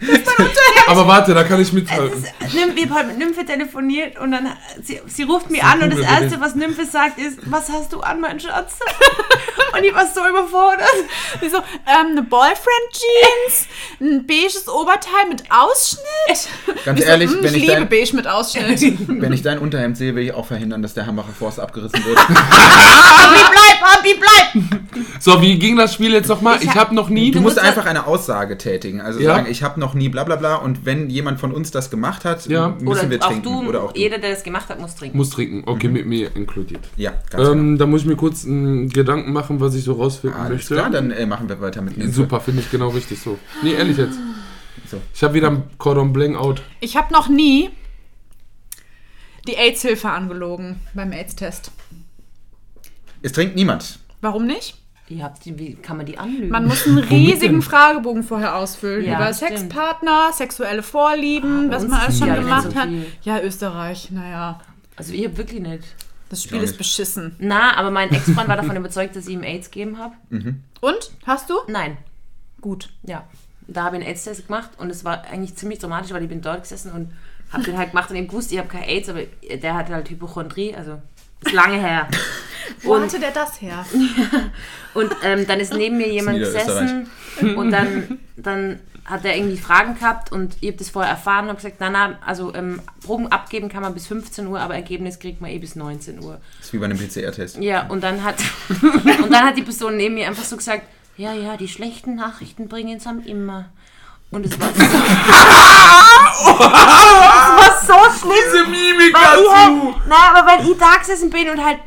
Das ist mein Unterhemd. Aber warte, da kann ich mithalten. Nymphe, wir haben heute mit Nymphe telefoniert und dann sie, sie ruft mich an und das erste, was Nymphe sagt, ist, was hast du an, mein Schatz? und ich war so überfordert. Die so, ähm, eine Boyfriend-Jeans, ein beiges Oberteil mit Ausschnitt. Ganz Ich so, ehrlich, mm, wenn ich ich, liebe dein, beige mit Ausschnitt. wenn ich dein Unterhemd sehe, will ich auch verhindern, dass der Hambacher Forst abgerissen wird. Abi, bleib, Abi, bleib! So, wie ging das Spiel jetzt nochmal? Ich habe noch nie. Du musst musst einfach eine Aussage tätigen. Also Ja. sagen, ich habe noch nie bla bla bla und wenn jemand von uns das gemacht hat, Ja. müssen Oder wir auch trinken. du, Oder auch du. jeder, der das gemacht hat, muss trinken. Muss trinken. Okay, mit mir inkludiert. Ja, ganz genau. Ähm, da muss ich mir kurz einen Gedanken machen, was ich so rausfinden Alles möchte. klar, dann äh, machen wir weiter mit Nymphe. Super, finde ich genau richtig so. Nee, ehrlich jetzt. So. Ich habe wieder ein Cordon Blanc out. Ich habe noch nie die AIDS-Hilfe angelogen beim AIDS-Test. Es trinkt niemand. Warum nicht? Ihr habt die, wie kann man die anlügen? Man muss einen riesigen Fragebogen vorher ausfüllen Ja, über stimmt. Sexpartner, sexuelle Vorlieben, bei was man alles schon gemacht so hat. Ja, Österreich, naja. also ihr wirklich nicht. Das Spiel ist beschissen. Na, aber mein Ex-Freund war davon überzeugt, dass ich ihm AIDS gegeben habe. Und? Hast du? Nein. Gut. Ja. Da habe ich einen AIDS-Test gemacht und es war eigentlich ziemlich dramatisch, weil ich bin dort gesessen und habe den halt gemacht und eben gewusst, ich habe kein AIDS, aber der hatte halt Hypochondrie, also ist lange her. Wo Und- hatte der das her? Und ähm, dann ist neben mir jemand gesessen und dann, dann hat er irgendwie Fragen gehabt und ich habe das vorher erfahren und habe gesagt, na na, also ähm, Proben abgeben kann man bis 15 Uhr, aber Ergebnis kriegt man eh bis 19 Uhr. Das ist wie bei einem PCR-Test. Ja, und dann hat und dann hat die Person neben mir einfach so gesagt, ja, ja, die schlechten Nachrichten bringen es am immer. Und es war so, es war so schlimm. Diese Mimik Weil dazu! halt, naja, aber weil ich da gesessen bin und halt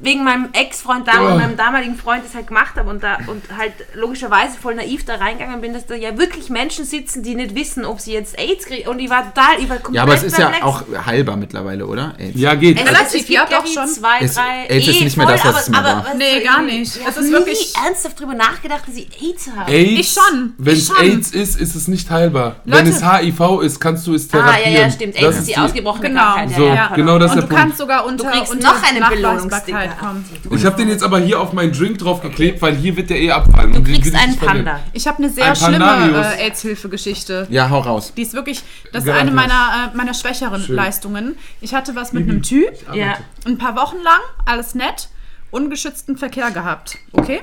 wegen meinem Ex-Freund da Oh. und meinem damaligen Freund das halt gemacht habe und da und halt logischerweise voll naiv da reingegangen bin, dass da ja wirklich Menschen sitzen, die nicht wissen, ob sie jetzt AIDS kriegen. Und ich war total, ich war komplett Ja, aber es ist ja auch heilbar mittlerweile, oder? AIDS. Ja, geht. Es, Relativ, es, es gibt, ja, ich, schon. zwei, Es- drei. AIDS ist nicht mehr voll, das, was aber, es mal aber, war. Nee, gar ich- nicht. Ich Es habe ist nie wirklich- ernsthaft drüber nachgedacht, dass ich AIDS habe. AIDS, Ich schon. Wenn es. AIDS ist, ist es nicht heilbar. Wenn Leute- es HIV ist, kannst du es Ah, therapieren. ja, ja, stimmt. Das AIDS ist die die- ausgebrochene Genau. Krankheit. So, ja, ja, genau das ist Und der du Punkt. kannst sogar unter, Du kriegst unter noch einen Belohnungssticker. Kommen. Ich habe den jetzt aber hier auf meinen Drink draufgeklebt, weil hier wird der eh abfallen. Du kriegst einen Panda. Ich habe eine sehr Ein schlimme äh, AIDS-Hilfe-Geschichte. Ja, hau raus. Die ist wirklich, das ist eine meiner, äh, meiner schwächeren Schön. Leistungen. Ich hatte was mit einem Typ, Ja. ein paar Wochen lang, alles nett, ungeschützten Verkehr gehabt. Okay?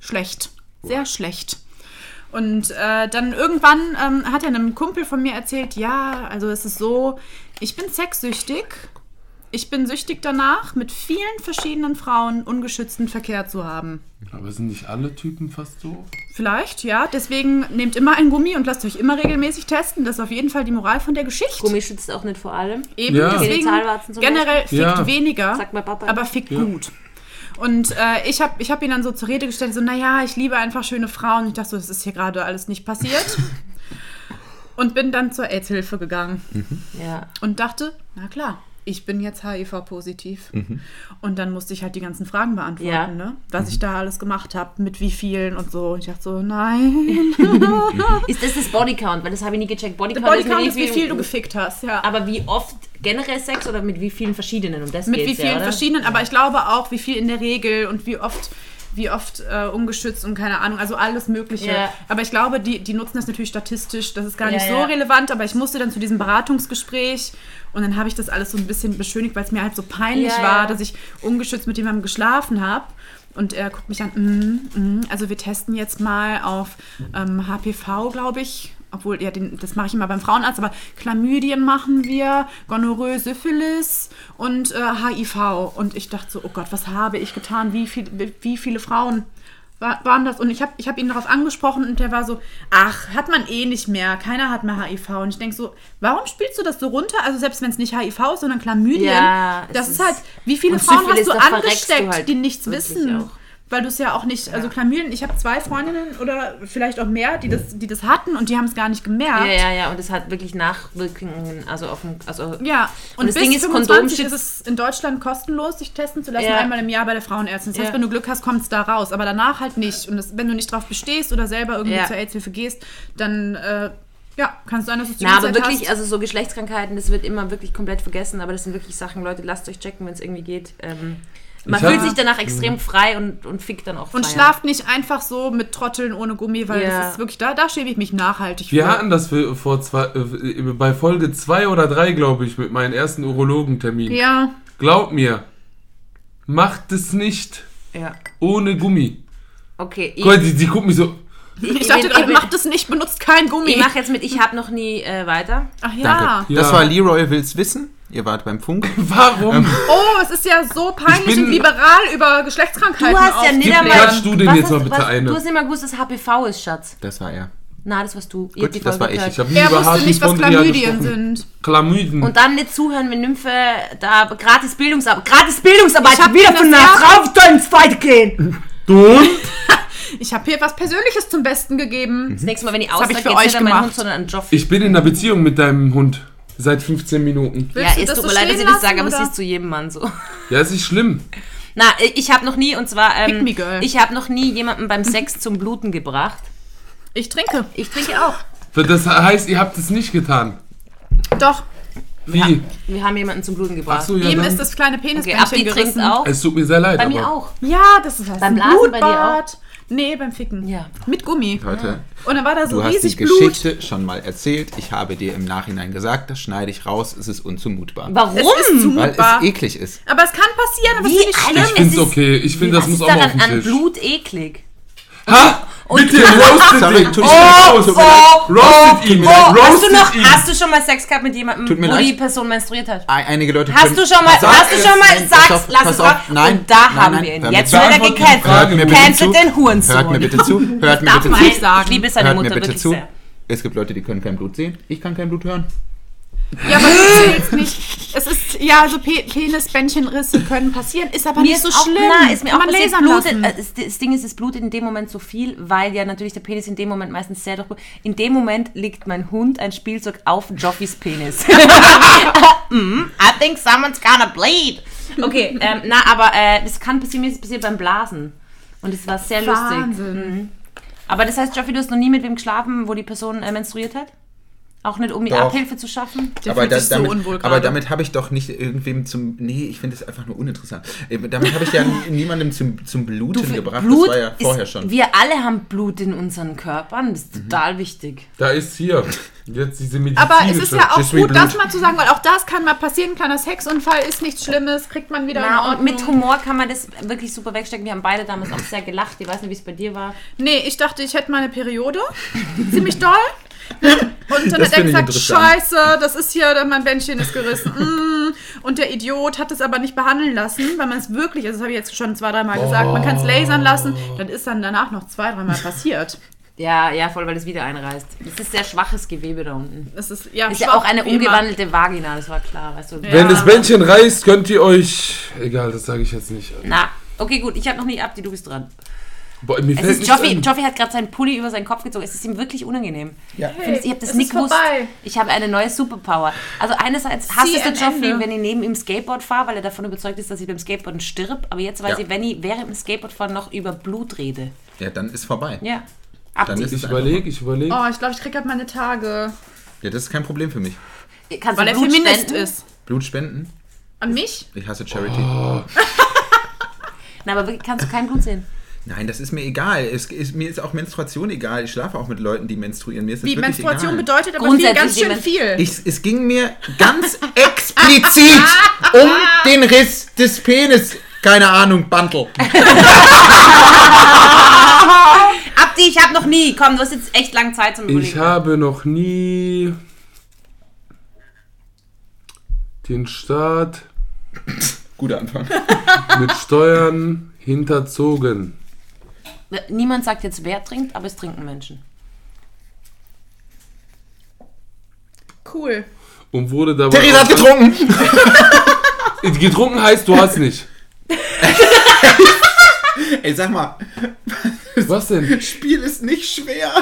Schlecht. Sehr schlecht. Und äh, dann irgendwann ähm, hat er einem Kumpel von mir erzählt, ja, also es ist so, ich bin sexsüchtig. Ich bin süchtig danach, mit vielen verschiedenen Frauen ungeschützten Verkehr zu haben. Aber sind nicht alle Typen fast so? Vielleicht, ja. Deswegen nehmt immer ein Gummi und lasst euch immer regelmäßig testen. Das ist auf jeden Fall die Moral von der Geschichte. Gummi schützt auch nicht vor allem. Eben, Ja. deswegen generell fickt Ja. weniger, Sagt mein Papa. aber fickt gut. Und äh, ich habe ich hab ihn dann so zur Rede gestellt, so, naja, ich liebe einfach schöne Frauen. Ich dachte so, das ist hier gerade alles nicht passiert. und bin dann zur AIDS-Hilfe gegangen Ja. und dachte, na klar, ich bin jetzt HIV-positiv. Und dann musste ich halt die ganzen Fragen beantworten, Ja. ne? was ich da alles gemacht habe, mit wie vielen und so. Und ich dachte so, nein. Ist das das Bodycount? Weil das habe ich nie gecheckt. Bodycount, Bodycount nicht ist, wie viel du gefickt hast, ja. Aber wie oft generell Sex oder mit wie vielen verschiedenen? Um das mit wie vielen ja, oder? verschiedenen, aber ich glaube auch, wie viel in der Regel und wie oft wie oft äh, ungeschützt und keine Ahnung, also alles Mögliche. Ja. Aber ich glaube, die, die nutzen das natürlich statistisch, das ist gar Ja, nicht so ja. relevant, aber ich musste dann zu diesem Beratungsgespräch und dann habe ich das alles so ein bisschen beschönigt, weil es mir halt so peinlich Ja, war, ja. dass ich ungeschützt mit jemandem geschlafen habe. Und er guckt mich an, mm, mm, also wir testen jetzt mal auf ähm, HPV, glaube ich. Obwohl, ja, den, das mache ich immer beim Frauenarzt, aber Chlamydien machen wir, Gonorrhoe, Syphilis und äh, HIV. Und ich dachte so, oh Gott, was habe ich getan? Wie, viel, wie, viele Frauen wa- waren das? Und ich habe ich hab ihn darauf angesprochen und der war so, ach, hat man eh nicht mehr, keiner hat mehr HIV. Und ich denke so, warum spielst du das so runter? Also selbst wenn es nicht HIV ist, sondern Chlamydien. Ja, das ist ist- halt, wie viele Frauen hast du verreckst du angesteckt, halt die nichts wissen? auch. Weil du es ja auch nicht, also Chlamydien, ich habe zwei Freundinnen oder vielleicht auch mehr, die das, die das hatten und die haben es gar nicht gemerkt. Ja, ja, ja, und es hat wirklich Nachwirkungen, also auf dem, also Ja, und, das bis Ding ist, 25 Kondom ist es in Deutschland kostenlos, sich testen zu lassen, Ja. einmal im Jahr bei der Frauenärztin. Das heißt, Ja. wenn du Glück hast, kommt es da raus, aber danach halt nicht. Und das, wenn du nicht drauf bestehst oder selber irgendwie Ja. zur AIDS-Hilfe gehst, dann äh, ja, kann es sein, dass du es Na, aber Zeit wirklich, hast. also so Geschlechtskrankheiten, das wird immer wirklich komplett vergessen, aber das sind wirklich Sachen, Leute, lasst euch checken, wenn es irgendwie geht. Ähm, man Ich fühlt hab- sich danach extrem frei und, und fickt dann auch Und freier. schlaft nicht einfach so mit Trotteln ohne Gummi, weil Ja. das ist wirklich, da, da schäme ich mich nachhaltig Wir für. hatten das für, vor zwei, äh, bei Folge 2 oder 3, glaube ich, mit meinem ersten Urologentermin. Ja, Glaub mir, macht es nicht Ja. ohne Gummi. Okay, ich, Gott, die, die guckt mich so. ich dachte bin- gerade, macht das nicht, benutzt kein Gummi. ich mache jetzt mit, ich habe noch nie äh, weiter. Ach ja. Danke. Ja. Das war Leroy will's wissen. Ihr wart beim Funk. Warum? Oh, es ist ja so peinlich Ich bin- und liberal über Geschlechtskrankheiten Du hast ja nicht einmal. du den Was jetzt hast- mal bitte was, eine. Du hast nicht mal gewusst, dass HPV ist, Schatz. Das war er. Na, das warst du. Gut, das war ich. gehört. Ich habe nie Er über wusste nicht, was Chlamydien sind. Chlamydien. Und dann nicht zuhören, wenn Nymphe da gratis Bildungsarbeit, gratis Bildungsarbeit Ich hab wieder von Frau soll ins Zweite gehen. du? Ich habe hier was Persönliches zum Besten gegeben. Das nächste Mal, wenn ich hab ich aussage, für geht's euch nicht an meinen gemacht. Hund, sondern an Joffi. Ich bin in einer Beziehung mit deinem Hund. Seit 15 Minuten. Willst Ja, du es tut so mir leid, dass ich das sage, aber es ist zu jedem Mann so. Ja, es ist schlimm. Na, ich habe noch nie, und zwar, ähm, ich habe noch nie jemanden beim Sex zum Bluten gebracht. Ich trinke. Ich trinke auch. Das heißt, ihr habt es nicht getan. Doch, Wie? Wir haben jemanden zum Bluten gebracht. Ach so, ja, ihm dann. ist das kleine okay, Abdi trinkt gerissen. auch. es tut mir sehr leid, Bei aber mir auch. Ja, das ist was. Beim Blasen bei dir Blutbad. Nee, beim Ficken. Ja. Mit Gummi. Leute, Und dann war da so du hast die riesig Blut. Geschichte schon mal erzählt. Ich habe dir im Nachhinein gesagt, das schneide ich raus. Es ist unzumutbar. Warum? Es ist Weil es zumutbar. eklig ist. Aber es kann passieren, aber Wie, es ist nicht schlimm. ich finde es ist- okay. Ich finde, das muss auch mal auf den an Tisch. Blut eklig? Ha! Bitte, roastet Sorry, ihn! tut mir Oh, leid, tut mir leid. roastet ihn! Oh, hast du noch, ihn! hast du schon mal Sex gehabt mit jemandem, wo leid. die Person menstruiert hat? Ein- Einige Leute Hast können- du schon mal, auf, hast du schon mal, nein, sag's, auf, lass es auf, raus. Nein, Und da nein, haben nein, wir ihn. Jetzt wird er gecancelt. Cancelt den Hurensohn. Hört mir bitte zu. Hört mir Darf bitte man zu. Ich liebe seine Hört Mutter wirklich zu. sehr. Es gibt Leute, die können kein Blut sehen. Ich kann kein Blut hören. Ja, aber du zählst nicht. Es ist, ja, also Pe Penisbändchenrisse können passieren, ist aber Mir nicht ist so auch, schlimm. Na, ist mir Kann auch man lasern blutet, lassen. äh, das- Ding ist, es blutet in dem Moment so viel, weil ja natürlich der Penis in dem Moment meistens sehr durchblutet. In dem Moment liegt mein Hund ein Spielzeug auf Joffis Penis. mm, I think someone's gonna bleed. Okay, ähm, na, aber äh, das kann passieren, mir ist passiert beim Blasen. Und es war sehr lustig. Wahnsinn. Aber das heißt, Joffi, du hast noch nie mit wem geschlafen, wo die Person äh, menstruiert hat? Auch nicht, um mir Doch. Abhilfe zu schaffen? Der aber fühlt da, sich so damit, unwohl aber damit habe ich doch nicht irgendwem zum. Nee, ich finde es einfach nur uninteressant. Äh, Damit habe ich ja niemandem zum, zum Bluten gebracht. Blut das war ja vorher ist, schon. Wir alle haben Blut in unseren Körpern. Das ist total wichtig. Da ist hier. Jetzt diese medizinische. Aber es ist ja auch gut, das mal zu sagen, weil auch das kann mal passieren. Kleiner Sexunfall ist nichts Schlimmes, kriegt man wieder in Na, und mit Humor kann man das wirklich super wegstecken. Wir haben beide damals auch sehr gelacht. Ich weiß nicht, wie es bei dir war. Nee, ich dachte, ich hätte meine Periode. Ziemlich doll. Und dann Das hat er gesagt, scheiße, das ist hier, mein Bändchen ist gerissen. Mm. Und der Idiot hat es aber nicht behandeln lassen, weil man es wirklich, also das habe ich jetzt schon zwei, dreimal gesagt, man kann es lasern lassen. Das ist dann danach noch zwei, dreimal passiert. Ja, ja, voll, weil es wieder einreißt. Das ist sehr schwaches Gewebe da unten. Das ist ja, Ist ja auch eine wie immer. umgewandelte Vagina, das war klar, weißt du. Wenn das Bändchen reißt, könnt ihr euch. Egal, das sage ich jetzt nicht. Na, okay, gut, ich habe noch nie Abdi, du bist dran. Boah, mir Es ist Joffi. Joffi hat gerade seinen Pulli über seinen Kopf gezogen. Es ist ihm wirklich unangenehm. Ja. Ich finde, ich habe das ist gewusst. vorbei. Ich habe eine neue Superpower. Also einerseits hasst CNN. Joffi, wenn ich neben ihm Skateboard fahre, weil er davon überzeugt ist, dass ich beim Skateboarden stirb. Aber jetzt weiß Ja. ich, wenn ich während dem Skateboardfahren noch über Blut rede. Ja, dann ist vorbei. Ja. Dann Abdi. ist es Ich überlege, ich überlege. Oh, ich glaube, ich kriege halt meine Tage. Ja, das ist kein Problem für mich. Kannst Weil du er Blut Feminist spenden? ist. Blut spenden? An mich? Ich hasse Charity. Na, aber wirklich kannst du kein Blut sehen. Nein, das ist mir egal. Es ist, mir ist auch Menstruation egal. Ich schlafe auch mit Leuten, die menstruieren. Mir ist das Wie wirklich Menstruation egal. bedeutet aber viel, ganz schön viel. Ich, es ging mir ganz explizit um den Riss des Penis. Keine Ahnung, Bantel. Abdi, ich habe noch nie. Komm, du hast jetzt echt lange Zeit zum Ich Überlegen. habe noch nie den Staat Guter Anfang. mit Steuern hinterzogen. Niemand sagt jetzt, wer trinkt, aber es trinken Menschen. Cool. Und wurde dabei. Theresa hat getrunken. Getrunken heißt, du hast nicht. Ey, sag mal, Was denn? Spiel ist nicht schwer.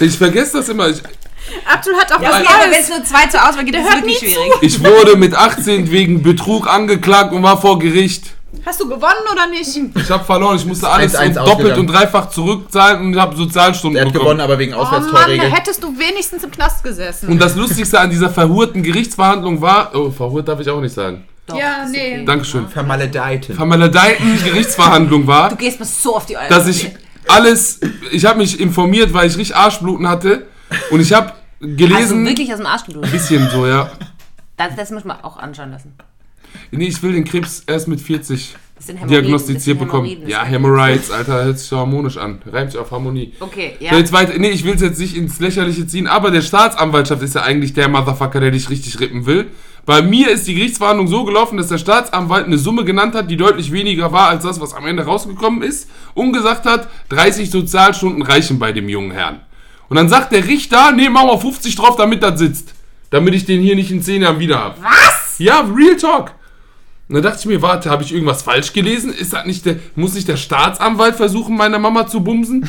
Ich vergesse das immer. Ich, Abdul hat auch Ja, was aber wenn Neues. es nur zwei zur Auswahl gibt, ist es hört nie schwierig. ich wurde mit 18 wegen Betrug angeklagt und war vor Gericht. Hast du gewonnen oder nicht? Ich habe verloren. Ich musste alles 1-1 doppelt ausgegangen. und dreifach zurückzahlen und habe Sozialstunden Er hat bekommen. gewonnen, aber wegen Oh Mann, da Auswärtstorregel. hättest du wenigstens im Knast gesessen. Und das Lustigste an dieser verhurten Gerichtsverhandlung war. Oh, verhurt darf ich auch nicht sagen. Doch, Ja, nee. Dankeschön. Vermaledeiten. Vermaledeiten Gerichtsverhandlung war. Du gehst mir so auf die Eier. dass ich alles, ich habe mich informiert, weil ich richtig Arschbluten hatte und ich habe also gelesen, wirklich aus dem Arsch geblutet. bisschen so, ja. Das, das muss man auch anschauen lassen. Nee, ich will den Krebs erst mit 40 Das sind Hämorrhoiden, diagnostiziert bekommen. Ja, Hemorrhoids, Alter, hört sich harmonisch an. Reimt sich auf Harmonie. Okay, ja. jetzt weiter, nee, ich will es jetzt nicht ins Lächerliche ziehen, aber der Staatsanwaltschaft ist ja eigentlich der Motherfucker, der dich richtig rippen will. Bei mir ist die Gerichtsverhandlung so gelaufen, dass der Staatsanwalt eine Summe genannt hat, die deutlich weniger war als das, was am Ende rausgekommen ist und gesagt hat, 30 Sozialstunden reichen bei dem jungen Herrn. Und dann sagt der Richter, nee, mach mal 50 drauf, damit das sitzt. Damit ich den hier nicht in 10 Jahren wieder hab. Was? Ja, Real Talk. Und dann dachte ich mir, warte, habe ich irgendwas falsch gelesen? Ist das nicht der, muss nicht der Staatsanwalt versuchen, meine Mama zu bumsen?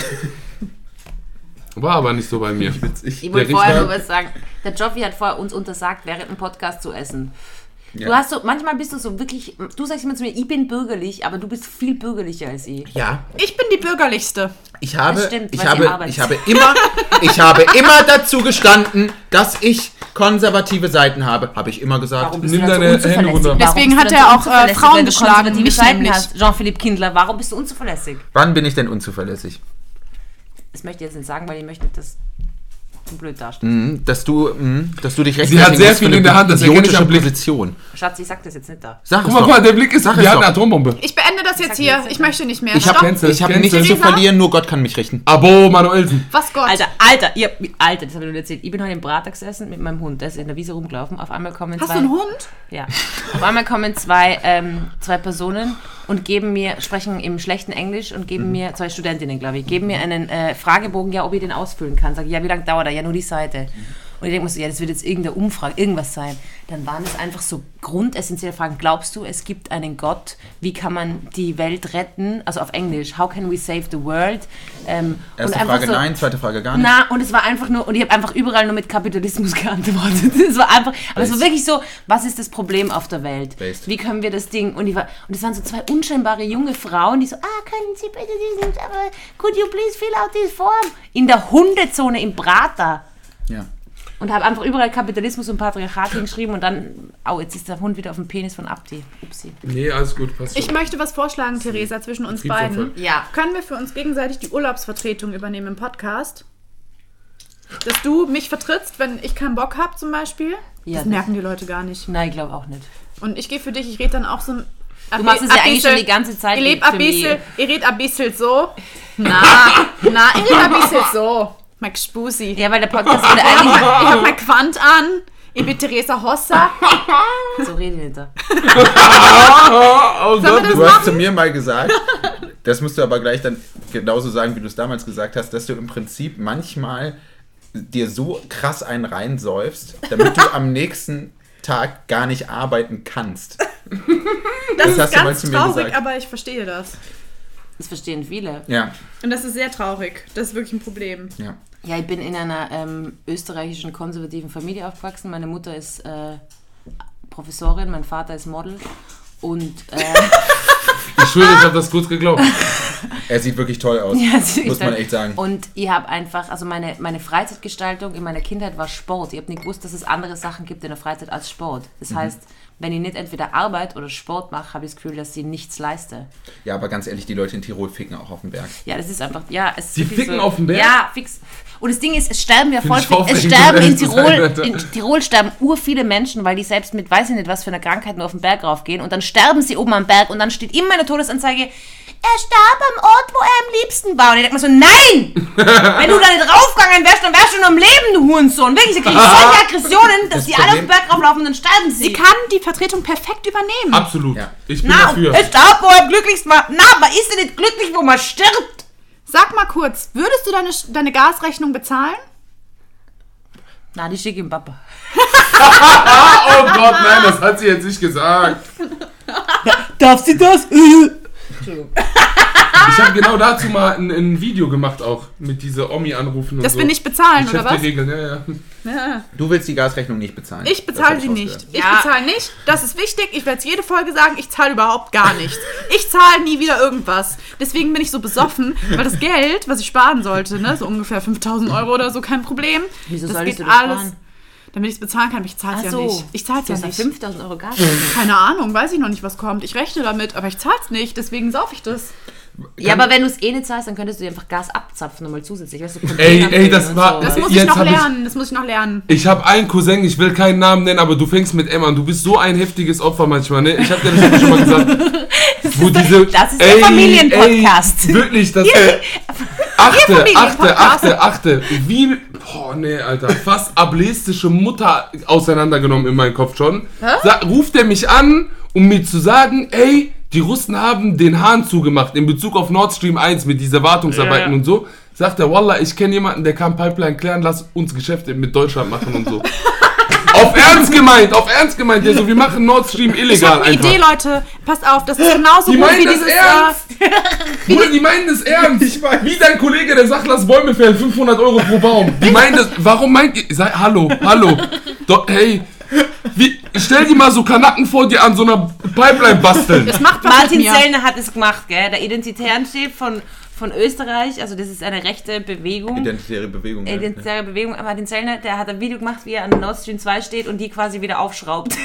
War aber nicht so bei mir. Witzig. Ich wollte Der vorher nur was sagen. Der Joffi hat vorher uns untersagt, während dem Podcast zu essen. Du Ja. hast so, manchmal bist du so wirklich, du sagst immer zu mir, ich bin bürgerlich, aber du bist viel bürgerlicher als ich. Ja, Ich bin die bürgerlichste. ich habe, stimmt, ich habe, ich habe immer, ich habe immer dazu gestanden, dass ich konservative Seiten habe. Habe ich immer gesagt. Nimm du so deine unzuverlässig? Hände runter. Deswegen du hat er so auch, äh, Frauen du geschlagen, konservative mich Seiten hast? Jean-Philippe Kindler, warum bist du unzuverlässig? Wann bin ich denn unzuverlässig? Das möchte ich jetzt nicht sagen, weil ich möchte nicht, dass blöd dastehst. Mhm, Dass du, mhm, dass du dich Sie hat sehr viel in der Hand, das erkenne ich am Blick. Position. Schatz, ich sag das jetzt nicht da. Sag Guck mal, guck mal, der Blick ist, Sag die es hat eine doch. Atombombe. Ich beende das jetzt hier. Ich möchte nicht mehr. Ich habe Stopp. Cancel, ich hab nichts zu verlieren, nur Gott kann mich richten. Abo, Manuelsen. Was Gott? Alter, Alter, ihr, Alter, das habe ich nur erzählt. Ich bin heute im Prater gesessen mit meinem Hund, der ist in der Wiese rumgelaufen. Auf einmal kommen Hast zwei... du einen Hund? Ja. Auf einmal kommen zwei, ähm, zwei Personen und geben mir, sprechen im schlechten Englisch und geben mir, zwei Studentinnen, glaube ich, geben mir einen äh, Fragebogen, ja, ob ich den ausfüllen kann. Sag ich, ja, wie lange dauert er? Ja, nur die Seite. Und ich denke mir so, ja, das wird jetzt irgendeine Umfrage, irgendwas sein. Dann waren es einfach so grundessentielle Fragen. Glaubst du, es gibt einen Gott? Wie kann man die Welt retten? Also auf Englisch, how can we save the world? Ähm, Erste Frage nein, zweite Frage gar nicht. na, und es war einfach nur, und ich habe einfach überall nur mit Kapitalismus geantwortet. Es war einfach, aber es war Based. wirklich so, was ist das Problem auf der Welt? Based. Wie können wir das Ding, und ich war, und es waren so zwei unscheinbare junge Frauen, die so, ah, können Sie bitte diesen, could you please fill out this form? In der Hundezone im Prater. Ja. Und habe einfach überall Kapitalismus und Patriarchat hingeschrieben und dann, au, jetzt ist der Hund wieder auf dem Penis von Abdi. Upsi. Nee, alles gut, passt schon. Ich möchte was vorschlagen, Theresa, zwischen uns beiden. Ja. Können wir für uns gegenseitig die Urlaubsvertretung übernehmen im Podcast? Dass du mich vertrittst, wenn ich keinen Bock habe zum Beispiel? Ja, das das- merken die Leute gar nicht. Nein, ich glaube auch nicht. Und ich gehe für dich, ich rede dann auch so ein... Du machst es ja eigentlich schon die ganze Zeit Ich lebe für ein bisschen, mich. ich rede ein bisschen so. Na, na, ich rede ein bisschen so. Mein Spusi. Ja, weil der Podcast wurde Ich eigentlich, habe mein Quant an. Ich bin Theresa Hosser. so rede ich nicht da. Oh Gott, Du hast zu mir mal gesagt, das musst du aber gleich dann genauso sagen, wie du es damals gesagt hast, dass du im Prinzip manchmal dir so krass einen reinsäufst, damit du am nächsten Tag gar nicht arbeiten kannst. Das, Das hast ist du mal ganz zu mir traurig, gesagt. aber ich verstehe das. Das verstehen viele. Ja, Und das ist sehr traurig. Das ist wirklich ein Problem. ja. Ja, ich bin in einer ähm, österreichischen konservativen Familie aufgewachsen. Meine Mutter ist äh, Professorin, mein Vater ist Model. Und äh, ich schwöre, ich habe das kurz geglaubt. Er sieht wirklich toll aus, Ja, muss man echt sagen. Und ich habe einfach, also meine, meine Freizeitgestaltung in meiner Kindheit war Sport. Ich habe nicht gewusst, dass es andere Sachen gibt in der Freizeit als Sport. Das Mhm. heißt, wenn ich nicht entweder Arbeit oder Sport mache, habe ich das Gefühl, dass ich nichts leiste. Ja, aber ganz ehrlich, die Leute in Tirol ficken auch auf dem Berg. Ja, das ist einfach, ja, es ist Die ficken so, auf dem Berg? Ja, fix. Und das Ding ist, es sterben ja voll viele, es sterben in Tirol, in Tirol sterben ur viele Menschen, weil die selbst mit, weiß ich nicht was für einer Krankheit nur auf den Berg raufgehen und dann sterben sie oben am Berg und dann steht immer eine Todesanzeige, er starb am Ort, wo er am liebsten war. Und ich denke mir so, nein! Wenn du da nicht raufgegangen wärst du noch am Leben, du Hurensohn. Wirklich, da kriege ich solche Aggressionen, dass Das die alle auf den Berg rauflaufen und dann sterben sie. Sie kann die Vertretung perfekt übernehmen. Absolut. Ja. Ich bin Na, dafür. er starb, wo er am glücklichsten war. Na, man ist ja nicht glücklich, wo man stirbt. Sag mal kurz, würdest du deine, deine Gasrechnung bezahlen? Na, die schicke ich dem Papa. Oh Gott, nein, das hat sie jetzt nicht gesagt. Darf sie das? Ich habe genau dazu mal ein, ein Video gemacht auch mit dieser Omi anrufen und Das so. wir nicht bezahlen, oder was? Regeln, ja, ja. Ja. Du willst die Gasrechnung nicht bezahlen. Ich bezahle sie ich nicht. Ich Ja. bezahle nicht. Das ist wichtig. Ich werde es jede Folge sagen. Ich zahle überhaupt gar nichts. Ich zahle nie wieder irgendwas. Deswegen bin ich so besoffen, weil das Geld, was ich sparen sollte, ne, so ungefähr 5000 Euro oder so, kein Problem. Wieso das geht du das alles. sparen? Damit ich es bezahlen kann, ich zahle es ja so. nicht. Ich zahle es ja nicht. 5000 Euro Gas. Keine Ahnung, weiß ich noch nicht, was kommt. Ich rechne damit, aber ich zahle es nicht. Deswegen sauf ich das. Ja, aber wenn du es eh nicht zahlst, dann könntest du dir einfach Gas abzapfen nochmal zusätzlich. Weißt du, Ey, ey, das war- und Das so. muss Jetzt ich noch hab ich- lernen. Das muss ich noch lernen. Ich habe einen Cousin, ich will keinen Namen nennen, aber du fängst mit M an. Du bist so ein heftiges Opfer manchmal, ne? Ich habe dir das schon mal gesagt. Wo diese, das ist der Familienpodcast. Ey, wirklich, das. Äh, achte, achte, achte, achte. Wie. Boah, nee, Alter. Fast ableistische Mutter auseinandergenommen in meinem Kopf schon. Sa ruft er mich an, um mir zu sagen, ey, die Russen haben den Hahn zugemacht in Bezug auf Nord Stream 1 mit dieser Wartungsarbeiten Ja. und so. Sagt er, Wallah, ich kenne jemanden, der kann Pipeline klären, lass uns Geschäfte mit Deutschland machen und so. auf Ernst gemeint, auf Ernst gemeint. Der so, wir machen Nord Stream Ich illegal habe eine einfach. Idee, Leute. Passt auf, das ist genauso Die gut wie das dieses. ernst. Bruder, die meinen das ernst. Ich weiß. Wie dein Kollege, der sagt, lass Bäume fällen, 500 Euro pro Baum. Die meinen das. Warum meint ihr. Sei, hallo, hallo. Do, hey. Wie, stell dir mal so Kanacken vor dir an so einer Pipeline basteln. es macht Martin. Zellner hat es gemacht, gell? Der Identitärenchef von, von Österreich, also das ist eine rechte Bewegung. Identitäre Bewegung. ja. Identitäre Bewegung, Martin Zellner, der hat ein Video gemacht, wie er an Nord Stream 2 steht und die quasi wieder aufschraubt.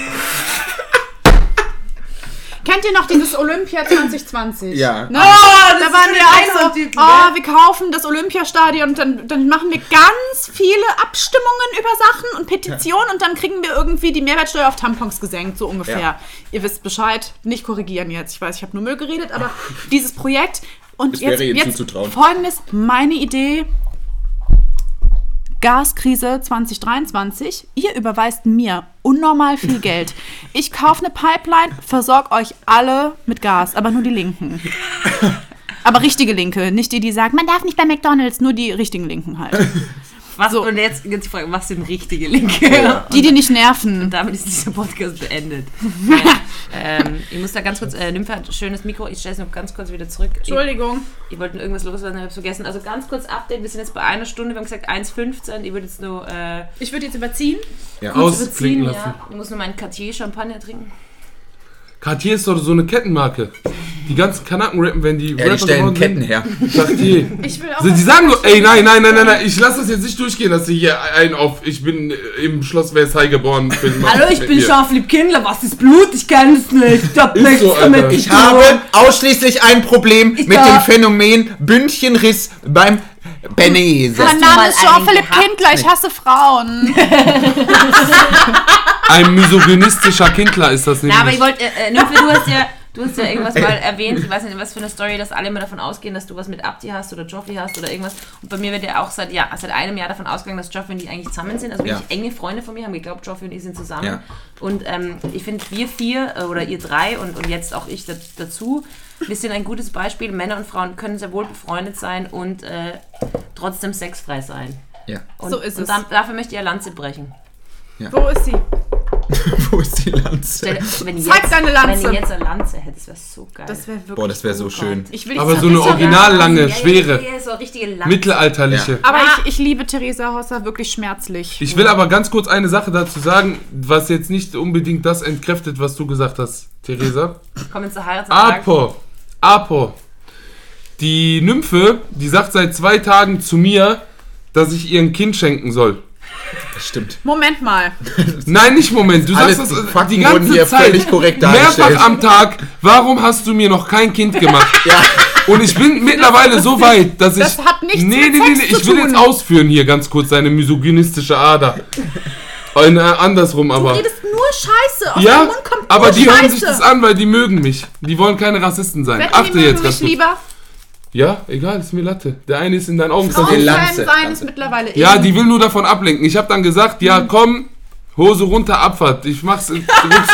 Kennt ihr noch dieses Olympia 2020? Ja. Ne? Oh, das da ist waren wir auch so, oh, wir kaufen das Olympiastadion und dann, dann machen wir ganz viele Abstimmungen über Sachen und Petitionen und dann kriegen wir irgendwie die Mehrwertsteuer auf Tampons gesenkt, so ungefähr. Ja. Ihr wisst Bescheid, nicht korrigieren jetzt. Ich weiß, ich habe nur Müll geredet, aber dieses Projekt und Das jetzt, wäre jetzt zuzutrauen. folgendes, meine Idee, Gaskrise 2023. Ihr überweist mir unnormal viel Geld. Ich kaufe eine Pipeline, versorge euch alle mit Gas, aber nur die Linken. Aber richtige Linke, nicht die, die sagen, man darf nicht bei McDonalds, nur die richtigen Linken halt. Was, So. Und jetzt, jetzt die Frage, was sind richtige Linke? Die, die nicht nerven. Und damit ist dieser Podcast beendet. ähm, ich muss da ganz kurz, äh, Nymphe hat ein schönes Mikro, ich stelle es noch ganz kurz wieder zurück. Entschuldigung. Ich, ich wollte irgendwas loswerden, habe es vergessen. Also ganz kurz Update, wir sind jetzt bei einer Stunde, wir haben gesagt 1,15. Ich würde jetzt nur äh, Ich würde jetzt überziehen. Ja, überziehen. lassen. Ja. Ich muss nur meinen Cartier Champagner trinken. Cartier ist doch so eine Kettenmarke. Die ganzen Kanaken rappen, wenn die Ja, die stellen Ketten her. Cartier. Ich will auch. Also, die sagen nur, ey, nein, nein, nein, nein, nein, ich lasse das jetzt nicht durchgehen, dass sie hier einen auf, ich bin äh, im Schloss Versailles geboren machen Hallo, ich bin. Scharflieb Kindler, was ist Blut? Ich kenne es nicht. Ich hab nichts so, damit Ich habe ausschließlich ein Problem Ich mit dem Phänomen Bündchenriss beim Benese. mein du Name ist Jean-Philippe? Kindler, ich hasse Frauen. Ein misogynistischer Kindler ist das nämlich. Na, aber ich wollte, äh, äh, Nymphe, du hast ja, du hast ja irgendwas mal erwähnt, ich weiß nicht, was für eine Story, dass alle immer davon ausgehen, dass du was mit Abdi hast oder Joffrey hast oder irgendwas. Und bei mir wird ja auch seit, ja, seit einem Jahr davon ausgegangen, dass Joffrey und ich eigentlich zusammen sind. Also wirklich Ja. enge Freunde von mir haben geglaubt, Joffrey und ich sind zusammen. Ja. Und ähm, ich finde, wir vier äh, oder ihr drei und, und jetzt auch ich da, dazu, wir sind ein gutes Beispiel. Männer und Frauen können sehr wohl befreundet sein und äh, trotzdem sexfrei sein. Ja. Und, So ist und es. da, dafür möchte ich eine Lanze brechen. Wo ist sie? Wo ist die Lanze? Stell, wenn ich Zeig jetzt, deine Lanze. Wenn ich jetzt eine Lanze hätte, das wäre so geil. Das wäre wirklich. Boah, das wäre so schön. ich will Aber so eine original lange, Ja, ja, schwere, Ja, ja, so richtige Lanze. mittelalterliche. Aber Ja. ich, ich liebe Theresa Hosser wirklich schmerzlich. Ich will aber ganz kurz eine Sache dazu sagen, was jetzt nicht unbedingt das entkräftet, was du gesagt hast, Theresa. Kommen zur Heiratsantrag. Apo, Apo. Die Nymphe, die sagt seit zwei Tagen zu mir, dass ich ihr ein Kind schenken soll. Das stimmt. Moment mal. Nein, nicht Moment. Du Alles, sagst das äh, Fakten die wurden ganze hier Zeit. völlig korrekt. Mehrfach am Tag. Warum hast du mir noch kein Kind gemacht? Ja. Und ich bin mittlerweile so weit, dass ich. das hat nichts nee, mit nee, nee, Sex nee, zu ich will jetzt ausführen hier ganz kurz deine misogynistische Ader. Und, äh, andersrum Du aber. redest nur Scheiße. Aus Ja, Mund kommt aber die Scheiße. hören sich das an, weil die mögen mich. Die wollen keine Rassisten sein. Wetten, Achte jetzt ganz kurz. lieber. Ja, egal, ist mir Latte. Der eine ist in deinen Augen Frau- verliebt. Die Frauenfan Lanze, sein Lanze. ist mittlerweile Ja, die will nur davon ablenken. Ich habe dann gesagt, ja, komm, Hose runter, Abfahrt. Ich mach's äh.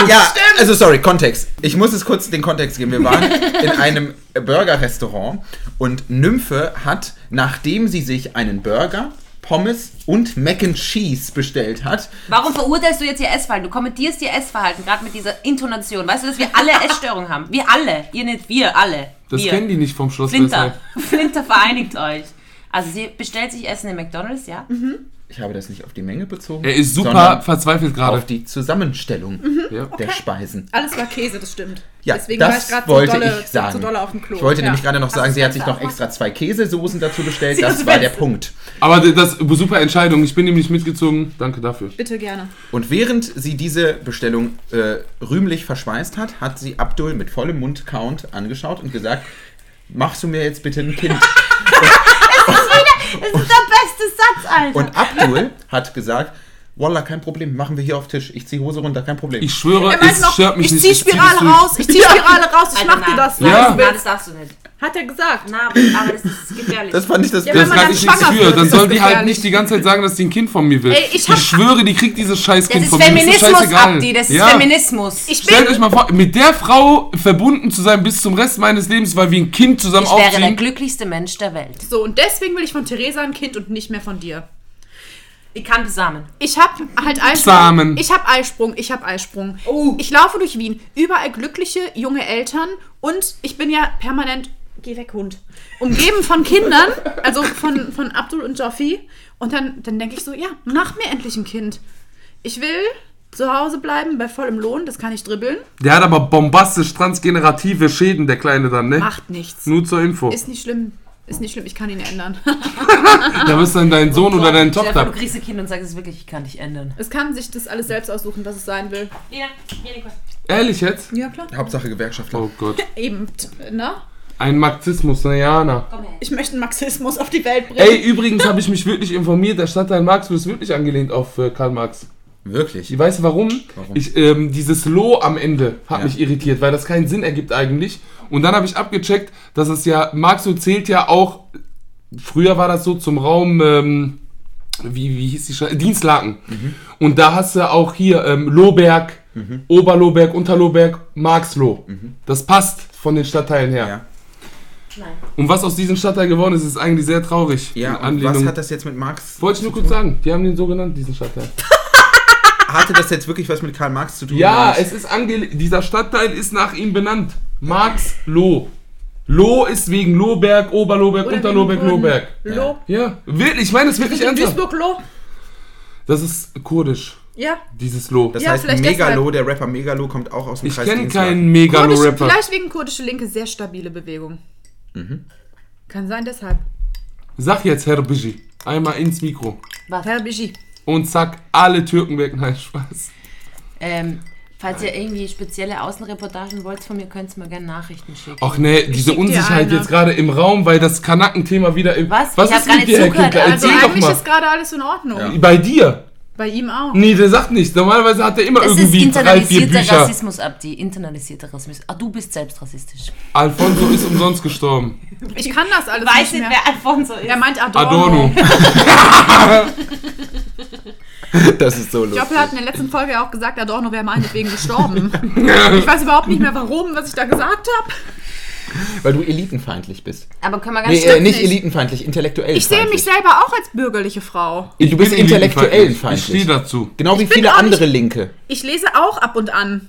Ja, also sorry, Kontext. Ich muss es kurz den Kontext geben. Wir waren in einem Burger-Restaurant und Nymphe hat, nachdem sie sich einen Burger, Pommes und Mac and Cheese bestellt hat, Warum verurteilst du jetzt ihr Essverhalten? Du kommentierst ihr Essverhalten, gerade mit dieser Intonation. Weißt du, dass wir alle Essstörungen haben? Wir alle. Ihr nicht, wir alle. Das Hier. kennen die nicht vom Schloss Flinter. Flinter vereinigt euch. Also sie bestellt sich Essen in McDonalds, ja? Ich habe das nicht auf die Menge bezogen. Er ist super verzweifelt gerade. auf die Zusammenstellung Ja. der Speisen. Alles war Käse, das stimmt. Ja, Deswegen war ich das gerade so wollte dolle, ich sagen. so dolle auf dem Klo. Ich wollte ja. nämlich gerade noch sagen, das sie hat sich noch extra zwei Käsesoßen dazu bestellt. Sie Das das war der. Punkt. Aber das super Entscheidung. Ich bin nämlich mitgezogen. Danke dafür. Bitte gerne. Und während sie diese Bestellung äh, rühmlich verschweißt hat, hat sie Abdul mit vollem Mund count angeschaut und gesagt, machst du mir jetzt bitte ein Kind? Das ist der beste Satz, Alter. Und Abdul hat gesagt, Wallah, kein Problem, machen wir hier auf Tisch. Ich zieh Hose runter, kein Problem. Ich schwöre, Er meint es noch, stört mich ich nicht. zieh zieh das Spirale raus, ich zieh Spirale raus, ich mach dir das. Ja. willst. das darfst du nicht. Hat er gesagt. Na, aber das ist gefährlich. das fand ich das Ja, Das wenn man kann dann ich nichts schwanger für. Dann ist das soll die halt nicht die ganze Zeit sagen, dass die ein Kind von mir will. Ey, ich hab- schwöre, die kriegt dieses Scheißkind das ist von mir. Mir Feminismus, scheißegal. Abdi, das ist ja. Feminismus. Ich Stellt bin, euch mal vor, mit der Frau verbunden zu sein bis zum Rest meines Lebens, weil wir ein Kind zusammen Ich wäre der aufziehen. glücklichste Mensch der Welt. so, und deswegen will ich von Theresa ein Kind und nicht mehr von dir. Ich kann besamen. Ich hab halt Eisprung. Samen. Ich hab Eisprung. Ich hab Eisprung. Oh. Ich laufe durch Wien. Überall glückliche junge Eltern und ich bin ja permanent. Geh weg, Hund. Umgeben von Kindern, also von, von Abdul und Joffi. Und dann, dann denke ich so, ja, mach mir endlich ein Kind. Ich will zu Hause bleiben bei vollem Lohn, das kann ich dribbeln. Der hat aber bombastisch transgenerative Schäden, der Kleine dann, ne? Macht nichts. Nur zur Info. Ist nicht schlimm. Ist nicht schlimm, ich kann ihn ändern. Da bist dann dein Sohn oder deine Tochter. Du kriegst ein Kind und sagst es wirklich, ich kann dich ändern. Es kann sich das alles selbst aussuchen, was es sein will. Ja. Ehrlich jetzt? Ja, klar. Hauptsache Gewerkschaftler. Oh Gott. Eben, ne? Ein Marxismus, na ja, na. Komm her. Ich möchte einen Marxismus auf die Welt bringen. Ey, übrigens habe ich mich wirklich informiert, der Stadtteil Marxburg ist wirklich angelehnt auf äh, Karl Marx. Wirklich? Ich weiß warum. Warum? Ich, ähm, dieses Lo am Ende hat Ja. mich irritiert, weil das keinen Sinn ergibt eigentlich. Und dann habe ich abgecheckt, dass es ja, Marxo zählt ja auch, früher war das so zum Raum, ähm, wie, wie hieß die Stadt? Dienstlaken. Mhm. Und da hast du auch hier ähm, Lohberg, Oberlohberg, Unterlohberg, Marxloh. Das passt von den Stadtteilen her. Mhm. Ja. Nein. Und was aus diesem Stadtteil geworden ist, ist eigentlich sehr traurig. Ja, und was hat das jetzt mit Marx Wollte ich nur kurz tun? sagen, die haben den so genannt, diesen Stadtteil. Hatte das jetzt wirklich was mit Karl Marx zu tun? Ja, es ist ange dieser Stadtteil ist nach ihm benannt. Marx Loh. Loh ist wegen Lohberg, Oberlohberg, Oder Unterlohberg, Lohberg. Lo. Ja, wirklich, ich meine es wirklich ernsthaft. Duisburg-Lo. Das ist kurdisch, Ja. dieses Loh. Das Ja, heißt, Megalo, der Rapper Megalo, kommt auch aus dem Ich Kreis kenne Dienstlaken. keinen Megalo-Rapper. vielleicht wegen kurdische Linke sehr stabile Bewegung. Mhm. Kann sein, deshalb. Sag jetzt, Herr Biji, einmal ins Mikro. Herr Biji. Und zack, alle Türken weg. Nein, Spaß. Ähm, falls ihr irgendwie spezielle Außenreportagen wollt von mir, könnt ihr mir gerne Nachrichten schicken. Ach nee, diese schick dir Unsicherheit eine. jetzt gerade im Raum, weil das Kanaken-Thema wieder im... Was? Was Ich hab ist gar mit nicht dir, Herr zugehört, Kindler? Also Erzähl doch eigentlich mal. ist gerade alles in Ordnung. Bei dir? Bei ihm auch. Nee, der sagt nichts. Normalerweise hat er immer das ist irgendwie drei, vier internalisierter Bücher. Rassismus, Abdi. Internalisierter Rassismus. Ah, du bist selbst rassistisch. Alfonso ist umsonst gestorben. Ich kann das alles Weiß nicht nicht, mehr. wer Alfonso ist. Er meint Adorno. Adorno. Das ist so lustig. Joppe hat in der letzten Folge ja auch gesagt, Adorno wäre meinetwegen gestorben. ich weiß überhaupt nicht mehr warum, was ich da gesagt habe. Weil du elitenfeindlich bist. Aber können wir ganz Nee, äh, nicht nicht. elitenfeindlich, intellektuell Ich sehe mich selber auch als bürgerliche Frau. Du bist intellektuell Ich stehe feindlich. dazu. Genau wie viele andere Linke. Ich lese auch ab und an.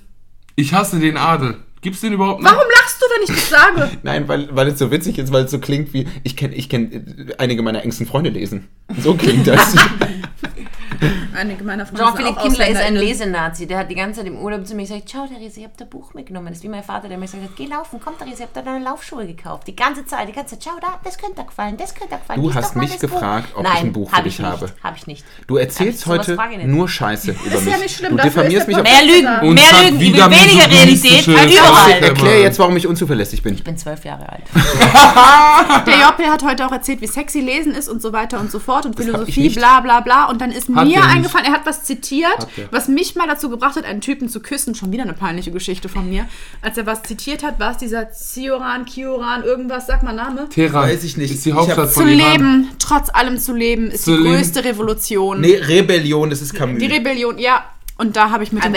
Ich hasse den Adel. Gibt's den überhaupt noch? Warum lachst du, wenn ich das sage? Nein, weil, weil es so witzig ist, weil es so klingt wie, ich kenne ich kenn, einige meiner engsten Freunde lesen. So klingt das. Einige meiner Freunde Jean-Philippe Kindler ist ein. Lesenazi. Der hat die ganze Zeit im Urlaub zu mir gesagt, schau Therese, ich habe dein Buch mitgenommen. Das ist wie mein Vater, der mir gesagt hat, geh laufen, komm Therese, ich habe da deine Laufschuhe gekauft. Die ganze Zeit, die ganze Zeit, schau da, das könnte dir gefallen, das könnte dir gefallen. Du lies hast mich das gefragt, Buch. ob ich Nein, ein Buch für dich ich nicht, habe. Habe ich nicht. Du erzählst heute ich nur Scheiße über ist mich. ja nicht schlimm, du dafür ist diffamierst mich auf. Mehr Lügen, Und mehr Lügen, wieder über weniger Realität als überall. Erklär jetzt, warum ich unzuverlässig bin. Ich bin zwölf Jahre alt. Der Joppe hat heute auch erzählt, wie sexy Lesen ist und so weiter und so fort und ich Philosophie, bla bla bla. Und dann ist mir er nicht. eingefallen, er hat was zitiert, Hat was mich mal dazu gebracht hat, einen Typen zu küssen. Schon wieder eine peinliche Geschichte von mir. Als er was zitiert hat, war es dieser Zioran, Kioran, irgendwas, sag mal Name. Teheran. Weiß ich nicht. Ist die Ich Hauptstadt hab- Zu von Iran. leben, trotz allem zu leben, ist Zu die leben. größte Revolution. Nee, Rebellion, das ist Camus. Die Rebellion, ja. Und da habe ich mit er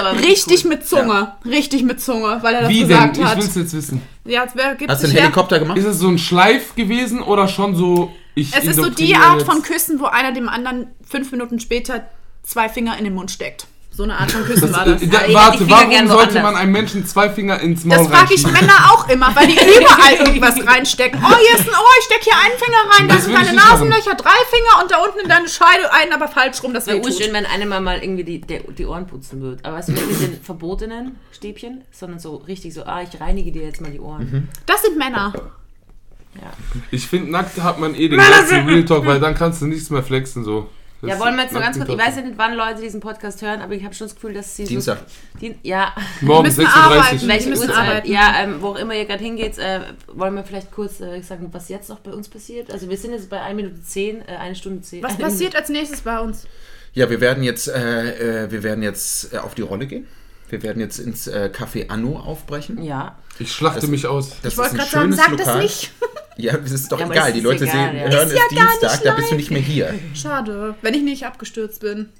aber wirklich Richtig gut. mit Zunge. Richtig mit Zunge, weil er das Wie denn? gesagt Ich hat. will's jetzt wissen. Ja, es wär, gibt Hast du einen ja- Helikopter gemacht? Ist es so ein Schleif gewesen oder schon so... Ich Es ist so die Art jetzt- von Küssen, wo einer dem anderen fünf Minuten später zwei Finger in den Mund steckt. So eine Art von Küssen war Das, das. äh, da, ich- ich warte, warum gern sollte man einem Menschen zwei Finger ins Maul Das frage ich? Männer auch immer, weil die überall irgendwas reinstecken. Oh, hier ist ein Ohr, ich stecke hier einen Finger rein, da Das sind deine Nasenlöcher, drei Finger und da unten in deine Scheide einen, aber falsch rum, das Wäre wehtut. urschön, wenn einem mal irgendwie die, der, die Ohren putzen würde. Aber weißt du, nicht mit den verbotenen Stäbchen, sondern so richtig so, ah, ich reinige dir jetzt mal die Ohren. Das sind Männer. Ich finde, nackt hat man eh den ganzen Real Talk, weil dann kannst du nichts mehr flexen so. Das Ja, wollen wir jetzt noch nackt ganz kurz, ich weiß ja nicht, wann Leute diesen Podcast hören, aber ich habe schon das Gefühl, dass sie Dienstag. so... Die, ja, Morgen müssen 36. arbeiten. welche müssen Uhrzeit? arbeiten. Ja, ähm, wo auch immer ihr gerade hingeht, äh, wollen wir vielleicht kurz äh, sagen, was jetzt noch bei uns passiert? Also wir sind jetzt bei 1 Minute 10, äh, 1 Stunde 10. Was passiert als nächstes bei uns? Ja, wir werden jetzt, äh, äh, wir werden jetzt äh, auf die Rolle gehen. Wir werden jetzt ins äh, Café Anno aufbrechen. Ja, Ich schlachte Das- mich aus. Das Ich wollte gerade ein sagen, schönes sag das Lokal. nicht. Ja, es ist doch Ja, egal. es Die ist Leute egal, sehen, ja. hören Ist es ja gar Dienstag, da bist du nicht mehr hier. Schade, wenn ich nicht abgestürzt bin.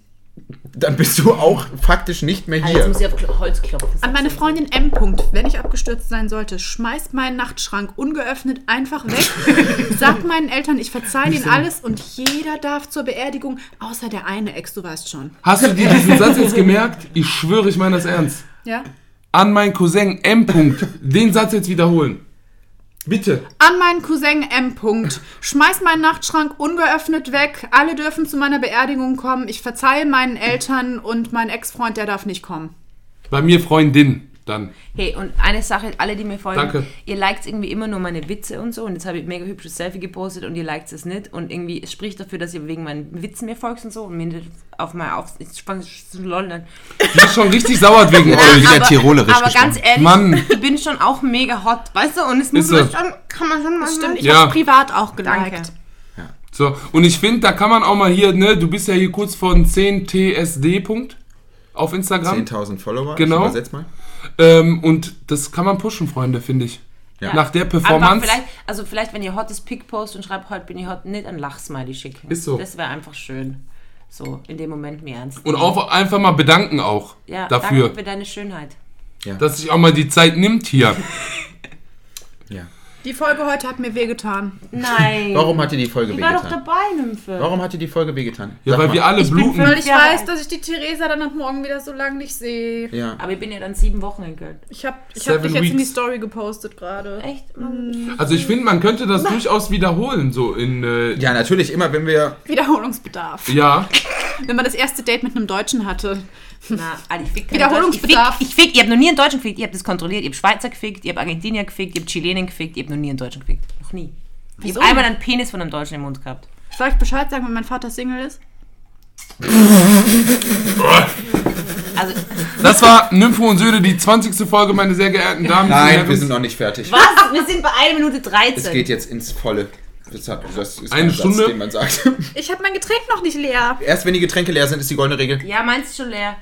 Dann bist du auch faktisch nicht mehr also jetzt hier. muss ich auf Holz klopfen. An meine Freundin M. -Punkt, wenn ich abgestürzt sein sollte, schmeißt meinen Nachtschrank ungeöffnet einfach weg, sagt meinen Eltern, ich verzeihe ihnen alles und jeder darf zur Beerdigung, außer der eine Ex, du weißt schon. Hast du dir diesen Satz jetzt gemerkt? Ich schwöre, ich meine das ernst. Ja? An meinen Cousin M. -Punkt. Den Satz jetzt wiederholen. Bitte. An meinen Cousin M. -Punkt, schmeißt meinen Nachtschrank ungeöffnet weg, alle dürfen zu meiner Beerdigung kommen, ich verzeihe meinen Eltern und mein Ex-Freund, der darf nicht kommen. Bei mir Freundin dann. Hey, und eine Sache, alle, die mir folgen, Danke. ihr liked irgendwie immer nur meine Witze und so. Und jetzt habe ich mega hübsches Selfie gepostet und ihr liked es nicht. Und irgendwie es spricht dafür, dass ihr wegen meinen Witzen mir folgt und so. Und mir auf mal auf. Ich fand es zu lollern. Die ist schon richtig sauer wegen euch. wieder tirolerisch aber ganz ehrlich, Mann. ich bin schon auch mega hot, weißt du? Und es muss Ist man so. schon, kann man schon mal Stimmt, ich Ja. habe privat auch Danke. geliked. So, und ich finde, da kann man auch mal hier, ne, du bist ja hier kurz von 10 TSD. Punkt auf Instagram. 10.000 Follower. Genau. Ich übersetz mal. Ähm, und das kann man pushen, Freunde, finde ich. Ja. Nach der Performance. vielleicht, also vielleicht, wenn ihr hottes Pick post und schreibt, heute bin ich hot, nicht ein Lachsmiley schicken. Ist so. Das wäre einfach schön. So, in dem Moment mir ernst. Und auch einfach mal bedanken auch ja, dafür, danke für deine Schönheit. dass sich auch mal die Zeit nimmt hier. Ja. Die Folge heute hat mir wehgetan. Nein. Warum hat dir die Folge Ich war doch wehgetan? dabei, Nymphe. Warum hat dir die Folge wehgetan? Ja, Sag weil mal. wir alle Ich bluten. Weil ich Ja. weiß, dass ich die Theresa dann ab morgen wieder so lange nicht sehe. Ja. Aber ich bin ja dann sieben Wochen in Köln. Ich habe ich hab dich jetzt in die. Story gepostet gerade. Echt? Also ich finde, man könnte das durchaus wiederholen, so in, äh, ja, natürlich, immer wenn wir. Wiederholungsbedarf. ja. Wenn man das erste Date mit einem Deutschen hatte. Na, Alter, ich fick Wiederholungsbedarf. Ich fick, ich fick, ihr habt noch nie einen Deutschen gefickt, ihr habt das kontrolliert, ihr habt Schweizer gefickt, ihr habt Argentinier gefickt, ihr habt Chilenen gefickt, ihr habt noch nie einen Deutschen gefickt. Noch nie. Ich habe einmal einen Penis von einem Deutschen im Mund gehabt. Soll ich Bescheid sagen, wenn mein Vater Single ist? Also, Das war Nympho und Söhne, die 20. Folge, meine sehr geehrten Damen und Nein, Herren. wir sind noch nicht fertig. was? Wir sind bei 1 Minute 13. Es geht jetzt ins Volle. Das, hat, das ist Eine Stunde? Satz, den man sagt. Ich habe mein Getränk noch nicht leer. Erst wenn die Getränke leer sind, ist die goldene Regel. Ja, meinst du schon leer?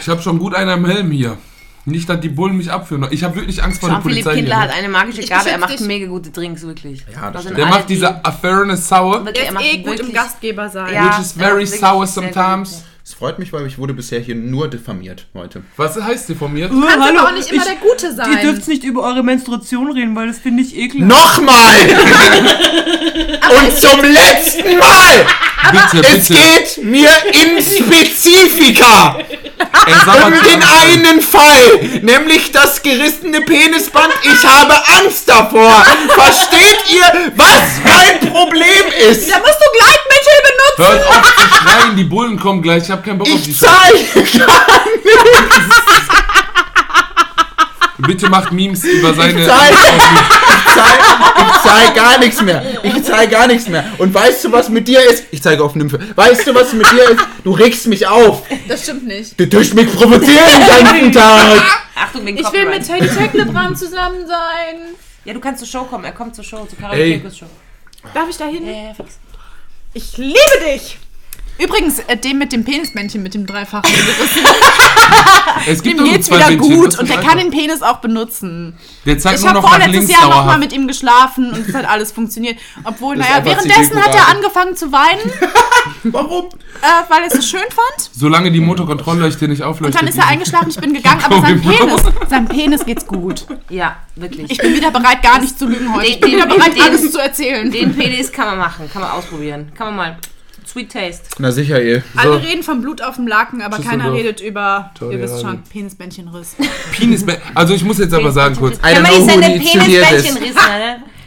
Ich habe schon gut einen am Helm hier. Nicht, dass die Bullen mich abführen. Ich habe wirklich Angst vor der Jean-Philipp Polizei. Kindler Hier, hat ne? eine magische Ich Gabe, er beschütze macht dich. mega gute Drinks, wirklich. Ja, das Da sind stimmt. Der alle, macht diese Affairness Sour, die- Der ist macht eh gut im wirklich- Gastgeber sein. Ja. which is very er macht wirklich sour sehr gute sometimes. Es freut mich, weil ich wurde bisher hier nur diffamiert heute. Was heißt diffamiert? Kannst aber auch nicht immer der Gute sein. nicht über eure Menstruation reden, weil das finde ich ekelhaft. Nochmal! Und zum letzten Mal! Bitte, Es bitte. geht mir in Spezifika um den einen Fall, nämlich das gerissene Penisband. Ich habe Angst davor. Versteht ihr, was mein Problem ist? Da musst du Gleitmittel benutzen. Hört auf zu schreien, die Bullen kommen gleich. Ich habe keinen Bock auf die Ich Scheiße. zeige gar Bitte macht Memes über seine. Ich zeig, ich zeig, ich zeig gar nichts mehr. Ich zeig gar nichts mehr. Und weißt du, was mit dir ist? Ich zeige auf Nymphe. Weißt du, was mit dir ist? Du regst mich auf. Das stimmt nicht. Du tust mich provozieren den ganzen Tag. Achtung, wegen Ich will mit Teddy Tecklebrand zusammen sein. Ja, du kannst zur Show kommen. Er kommt zur Show, zur Ey. Karaoke Show. Darf ich da hin? Ja, ja, fix. Ich liebe dich. Übrigens, äh, dem mit dem Penismännchen mit dem dreifachen gerissen, Es gibt dem nur geht's zwei wieder Bändchen, gut das und ist der einfach- kann den Penis auch benutzen. Der zeigt Ich nur habe noch nach vorletztes links Jahr nochmal dauerhaft. mit ihm geschlafen und es hat alles funktioniert. Obwohl, Das ist naja, einfach währenddessen hat er Zivilcourage. angefangen zu weinen, Warum? äh, weil er es so schön fand. Solange die Motorkontrollleuchte nicht Und aufleuchtet. dann ist er eingeschlafen, ich bin gegangen, aber seinem Penis, seinem Penis geht's gut. Ja, wirklich. Ich bin wieder bereit, gar nicht zu lügen heute. Ich bin Den- wieder bereit, den- alles zu erzählen. Den Penis kann man machen, kann man ausprobieren. Kann man mal Sweet Taste. Na sicher, eh. Alle reden vom Blut auf dem Laken, aber Düsseldorf. keiner redet über, ihr Toll, wisst ja, schon, Penisbändchenriss. Penis also ich muss jetzt aber sagen kurz. I Kann don't man know nicht who seine needs to hear this.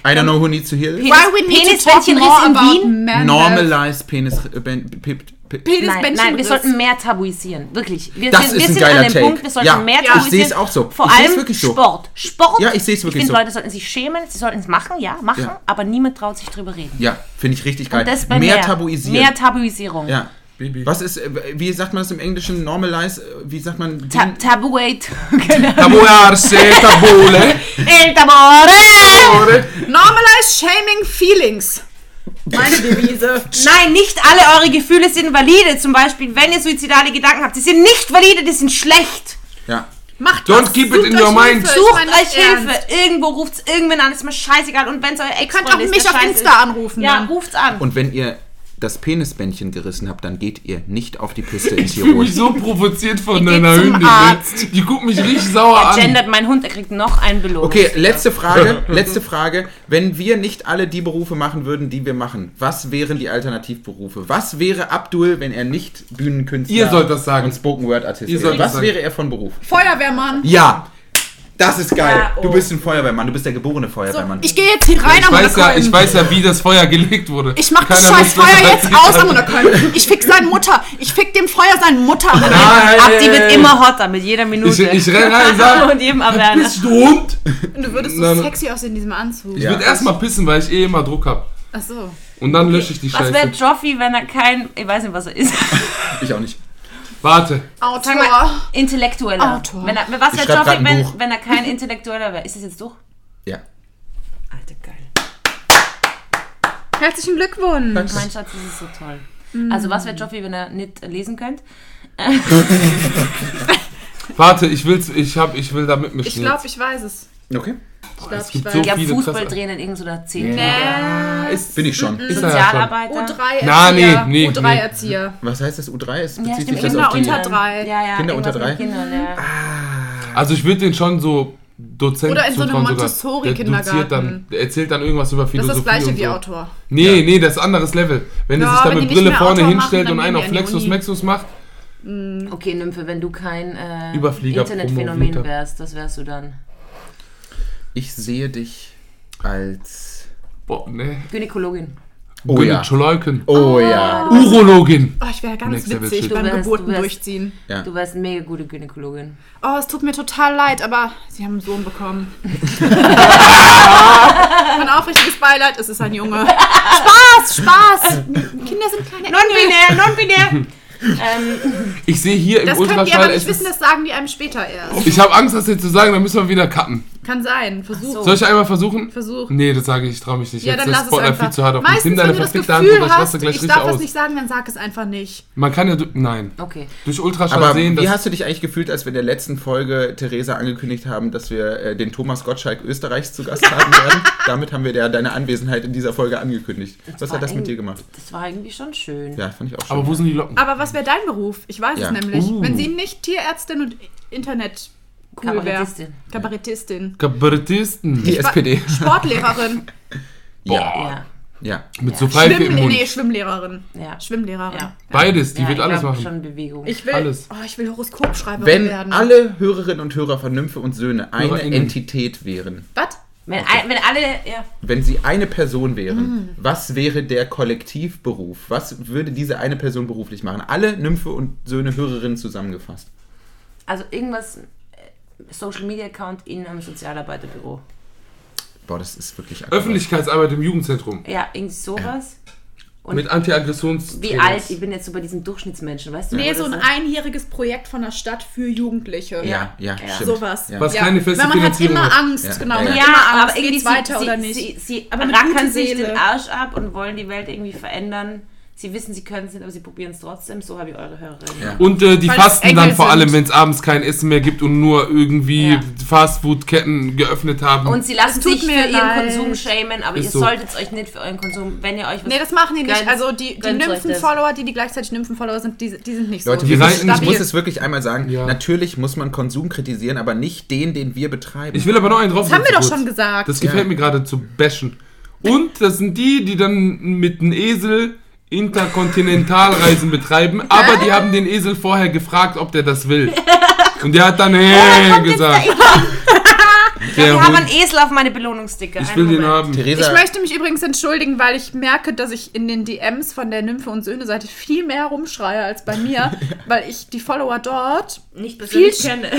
I don't know who needs to hear this. Penis, Penisbändchenriss in Wien? Normalize Penis... Äh, ben, pip, pip. Nein, nein, wir sollten mehr tabuisieren. Wirklich. Wir Das sind, ist wir ein sind geiler an dem. Punkt, wir sollten Ja, mehr ich tabuisieren. seh's auch so. Vor Ich allem wirklich so. Sport. Sport. Ja, ich seh's wirklich Ich so. finde, Leute sollten sich schämen, sie sollten es machen, ja, machen, Ja. aber niemand traut sich drüber reden. Ja, finde ich richtig geil. Und das bei mehr, mehr, tabuisieren. Mehr Tabuisierung. ja. Baby. Was ist, äh, wie sagt man das im Englischen? Normalize, äh, wie sagt man? Ta Tabuate. Genau. Tabuarse, tabole. El tabore. Normalize Shaming Feelings. Meine Devise. Nein, nicht alle eure Gefühle sind valide. Zum Beispiel, wenn ihr suizidale Gedanken habt, die sind nicht valide, die sind schlecht. Ja. Macht Don't was. keep it Sucht in euch your mind. Sucht euch Hilfe. ernst. Irgendwo ruft's irgendwen an, ist mir scheißegal. Und wenn es euer Ihr ex könnt auch ist, mich auf Insta ist, anrufen. Ja, dann. ruft's an. Und wenn ihr das Penisbändchen gerissen habt, dann geht ihr nicht auf die Piste in Ich fühle Tirol. mich so provoziert von deiner zum Hündin. Arzt. Die guckt mich richtig sauer Er an. gendert mein Hund, er kriegt noch einen Belohnung. Okay, letzte Frage. Letzte Frage. Wenn wir nicht alle die Berufe machen würden, die wir machen, was wären die Alternativberufe? Was wäre Abdul, wenn er nicht Bühnenkünstler Ihr sollt das sagen. und Spoken Word Artist wäre? Was sagen. wäre er von Beruf? Feuerwehrmann. Ja. Das ist geil. Ja, oh. Du bist ein Feuerwehrmann. Du bist der geborene Feuerwehrmann. Ich gehe jetzt hier rein Ich am weiß, ja, ich weiß ja, wie das Feuer gelegt wurde. Ich mach das Keiner scheiß das Feuer jetzt aus am Unterköln. Ich fick seine Mutter. Ich fick dem Feuer seine Mutter. Nein. Abdi wird immer hotter mit jeder Minute. Ich, ich renn rein und sag, und jedem Erwärmen. bist du Hund? Und du würdest so Nein. sexy aussehen in diesem Anzug. Ich Ja. würde erstmal pissen, weil ich eh immer Druck hab. Ach so. Und dann lösche ich die Was wäre Scheiße. Joffi, wenn er kein. Ich weiß nicht, was er ist. Ich auch nicht. Warte. Autor. Mal, Intellektueller. Autor. Wenn er, was wäre ein wenn, Buch. wenn er kein Intellektueller wäre? Ist das jetzt durch? Ja. Alter, geil. Herzlichen Glückwunsch. Mein Schatz, das ist so toll. Also, was wäre Joffi, wenn er nicht lesen könnte? Warte, ich will's, ich hab, ich will da mitmischen Ich glaube, ich weiß es. Okay. Ich glaube, ich so Ich habe viele Fußball krasse- drehen in irgendeiner 10. Ist, Bin ich schon. ist er ja schon. Sozialarbeiter. U3 Na, Erzieher. nee, nee, U3 nee. Erzieher. Was heißt das U3? Es Ja, bezieht stimmt, sich das Kinder auf die... unter drei. Ja, ja, Kinder unter drei? Kindern, ja. Also ich würde den schon so Dozent Oder in so einem. Montessori-Kindergarten. Der der erzählt dann irgendwas über Das Philosophie ist das gleiche und wie so. Autor. Nee, nee, das ist anderes Level. Wenn Ja, er sich da mit Brille vorne Autor hinstellt machen, und einen auf Flexus. Mexus macht, Okay, Nymphe, wenn du kein äh, Internetphänomen wärst, was wärst du dann? Ich sehe dich als... boah, ne. Gynäkologin. Oh ja. Gynäkologin. Oh ja. Urologin. Oh, ich wäre ganz Next Level witzig beim wärst- Geburten du wärst- durchziehen. Ja. Du wärst eine mega gute Gynäkologin. Oh, es tut mir total leid, aber sie haben einen Sohn bekommen. mein aufrichtiges Beileid, es ist ein Junge. Spaß, Spaß. Kinder sind kleine. Non-binär, non-binär. ähm, Ich sehe hier im Das könnt ihr aber Ultraschall, nicht wissen, das sagen die einem später erst. ich habe Angst, das jetzt zu sagen, dann müssen wir wieder cutten. Kann sein, versuch. so. Soll ich einmal versuchen? Versuch. Nee, das sage ich, ich traue mich nicht. Ja, jetzt dann ist lass es Spotlight einfach. viel zu hart auf mich. Meistens, Nimm deine wenn du das verfickte Hand Gefühl und ich lasse hast, gleich ich richtig darf aus. das nicht sagen, dann sag es einfach nicht. Man kann ja, nein. okay. Durch Ultraschall Aber sehen, wie hast du dich eigentlich gefühlt, als wir in der letzten Folge Theresa angekündigt haben, dass wir äh, den Thomas Gottschalk Österreichs zu Gast haben werden? Damit haben wir ja deine Anwesenheit in dieser Folge angekündigt. Was war hat das mit dir gemacht? Das war irgendwie schon schön. Ja, fand ich auch schön. Aber wo sind die Locken? Aber was wäre dein Beruf? Ich weiß Ja. es nämlich. Uh. Wenn sie nicht Tierärztin und Internet cool wäre. Kabarettistin. Kabarettistin. Kabarettisten. die SPD. Sportlehrerin. Ja. Ja, Ja. Mit so Pfeife Schwimm, im nee, Mund. nee, Schwimmlehrerin. ja. Schwimmlehrerin. ja. Beides, die ja, wird ich alles glaub, machen. schon Bewegung. Ich will, Alles. Oh, ich will Horoskopschreiberin Wenn werden. alle Hörerinnen und Hörer von Nymphe und Söhne eine HörerInnen. Entität wären, Was? wenn, ein- wenn alle, ja. wenn sie eine Person wären, Hm. was wäre der Kollektivberuf? Was würde diese eine Person beruflich machen? Alle Nymphe und Söhne Hörerinnen zusammengefasst. Also irgendwas, Social Media Account in einem Sozialarbeiterbüro. Boah, das ist wirklich akkurat. Öffentlichkeitsarbeit im Jugendzentrum. Ja, irgendwie sowas. Und Mit Antiaggressions. wie alt? Ich bin jetzt so bei diesen Durchschnittsmenschen, weißt du? Nee, so ein ist? einjähriges Projekt von der Stadt für Jugendliche. Ja, ja, Ja. stimmt. Sowas. Ja. Was keine feste Weil man hat Finanzierung immer hat. Angst, Ja, genau. ja, ja. Ja, immer Angst, aber irgendwie geht's weiter sie, oder sie, nicht. Sie, sie Aber rackern sich den Arsch ab und wollen die Welt irgendwie verändern. Sie wissen, sie können es nicht, aber sie probieren es trotzdem. So habe ich eure Hörerin. Ja. Und äh, die Weil es fasten dann vor allem, wenn es abends kein Essen mehr gibt und nur irgendwie Ja. Fastfood-Ketten geöffnet haben. Und sie lassen Es sich für mir ihren leid. Konsum schämen, aber Ist ihr so. solltet euch nicht für euren Konsum, wenn ihr euch was Nee, das machen die nicht. gönnt, Also die, die. Nymphen-Follower, die, die gleichzeitig Nymphen-Follower sind, die, die sind nicht Leute, so. müssen, ich muss es wirklich einmal sagen, Ja. natürlich muss man Konsum kritisieren, aber nicht den, den wir betreiben. ich will aber noch einen drauf. das haben wir doch schon gesagt. Das gefällt Ja. mir gerade zu bashen. Und das sind die, die dann mit einem Esel Interkontinentalreisen betreiben, aber die haben den Esel vorher gefragt, ob der das will. Und der hat dann hey gesagt. Der Wir haben Hund. einen Esel auf meine Belohnungssticker. Ich will den haben. Theresa, Ich möchte mich übrigens entschuldigen, weil ich merke, dass ich in den DMs von der Nymphe und Söhne Seite viel mehr rumschreie als bei mir, weil ich die Follower dort Nicht persönlich Viel- kenne.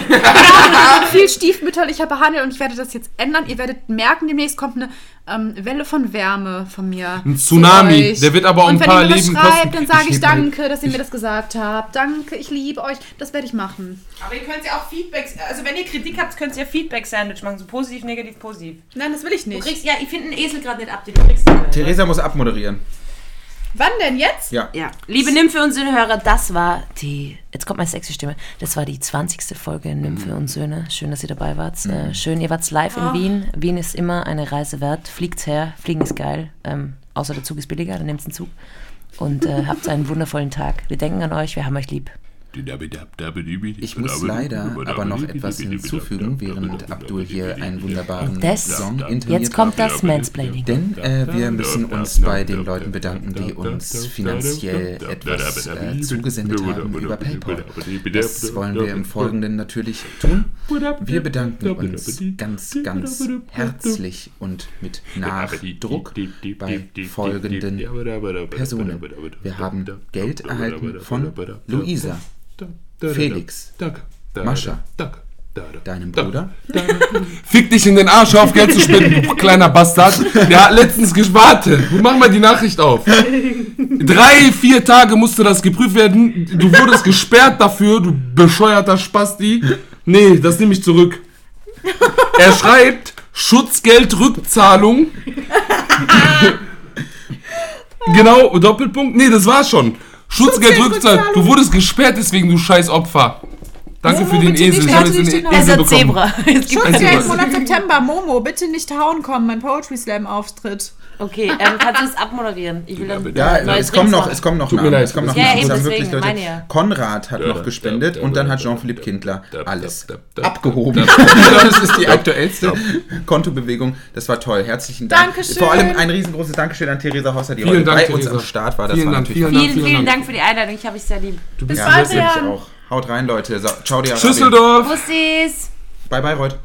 viel stiefmütterlicher behandle und ich werde das jetzt ändern. Ihr werdet merken, demnächst kommt eine ähm, Welle von Wärme von mir. Ein Tsunami. Der wird aber auch und ein wenn paar ihr mir Leben das schreibt, kosten. dann sage Ich ich, danke, dass ihr mir das gesagt habt. Danke, ich liebe euch. Das werde ich machen. Aber ihr könnt ja auch Feedbacks, also wenn ihr Kritik habt, könnt ihr ja Feedback-Sandwich machen, so positiv, negativ, positiv. Nein, das will ich Du nicht. kriegst, ja, ich finde einen Esel gerade nicht ab, den du kriegst. Theresa muss abmoderieren. Wann denn jetzt? Ja. Ja. Liebe Nymphe und Söhne-Hörer, das war die, jetzt kommt meine sexy Stimme, das war die 20. Folge Nymphe und Söhne. Schön, dass ihr dabei wart. Äh, schön, ihr wart live in Wien. Wien ist immer eine Reise wert. Fliegt's her, fliegen ist geil. Ähm, außer der Zug ist billiger, dann nehmt's einen Zug. Und äh, habt einen wundervollen Tag. Wir denken an euch, wir haben euch lieb. Ich muss leider aber noch etwas hinzufügen, während Abdul hier einen wunderbaren Das, Song intoniert jetzt kommt das Mansplaining. Denn äh, wir müssen uns bei den Leuten bedanken, die uns finanziell etwas äh, zugesendet haben über PayPal. Das wollen wir im Folgenden natürlich tun. Wir bedanken uns ganz, ganz herzlich und mit Nachdruck bei folgenden Personen. Wir haben Geld erhalten von Luisa, Felix, Mascha, deinem Bruder, Fick dich in den Arsch, auf Geld zu spenden, du kleiner Bastard. Der hat letztens gewartet. Mach mal die Nachricht auf. Drei, vier Tage musste das geprüft werden. Du wurdest gesperrt dafür, du bescheuerter Spasti. Nee, das nehme ich zurück. Er schreibt Schutzgeldrückzahlung. genau, Doppelpunkt. Nee, das war's schon. Schutzgeldrückzahlung. Du wurdest gesperrt, deswegen du scheiß Opfer. Danke für den Esel. Ich habe jetzt nicht den Esel bekommen. Zebra. Schutzgeld? Monat September, Momo, bitte nicht hauen kommen, mein Poetry Slam Auftritt. Okay, ähm, kannst du es abmoderieren? Ich will dann Ja, neues es kommen noch, es kommen noch Tut mir Namen. leid. Es kommen noch Ja, Namen. eben haben wirklich Leute. meine ja. Konrad hat noch gespendet und dann hat Jean-Philippe Kindler alles abgehoben. das ist die aktuellste Kontobewegung. Das war toll. Herzlichen Dank. Dankeschön. Vor allem ein riesengroßes Dankeschön an Theresa Hosser, die Vielen heute Dank, bei uns Theresa. am Start war. Das Vielen war Dank, natürlich vielen Dank. Vielen, vielen Dank für die Einladung, ich habe euch sehr lieb. Bis ja, bald, das wirklich Jan. auch. Haut rein, Leute. So, ciao dir. Schüsseldorf. Bussis! Bye, bye, Reut.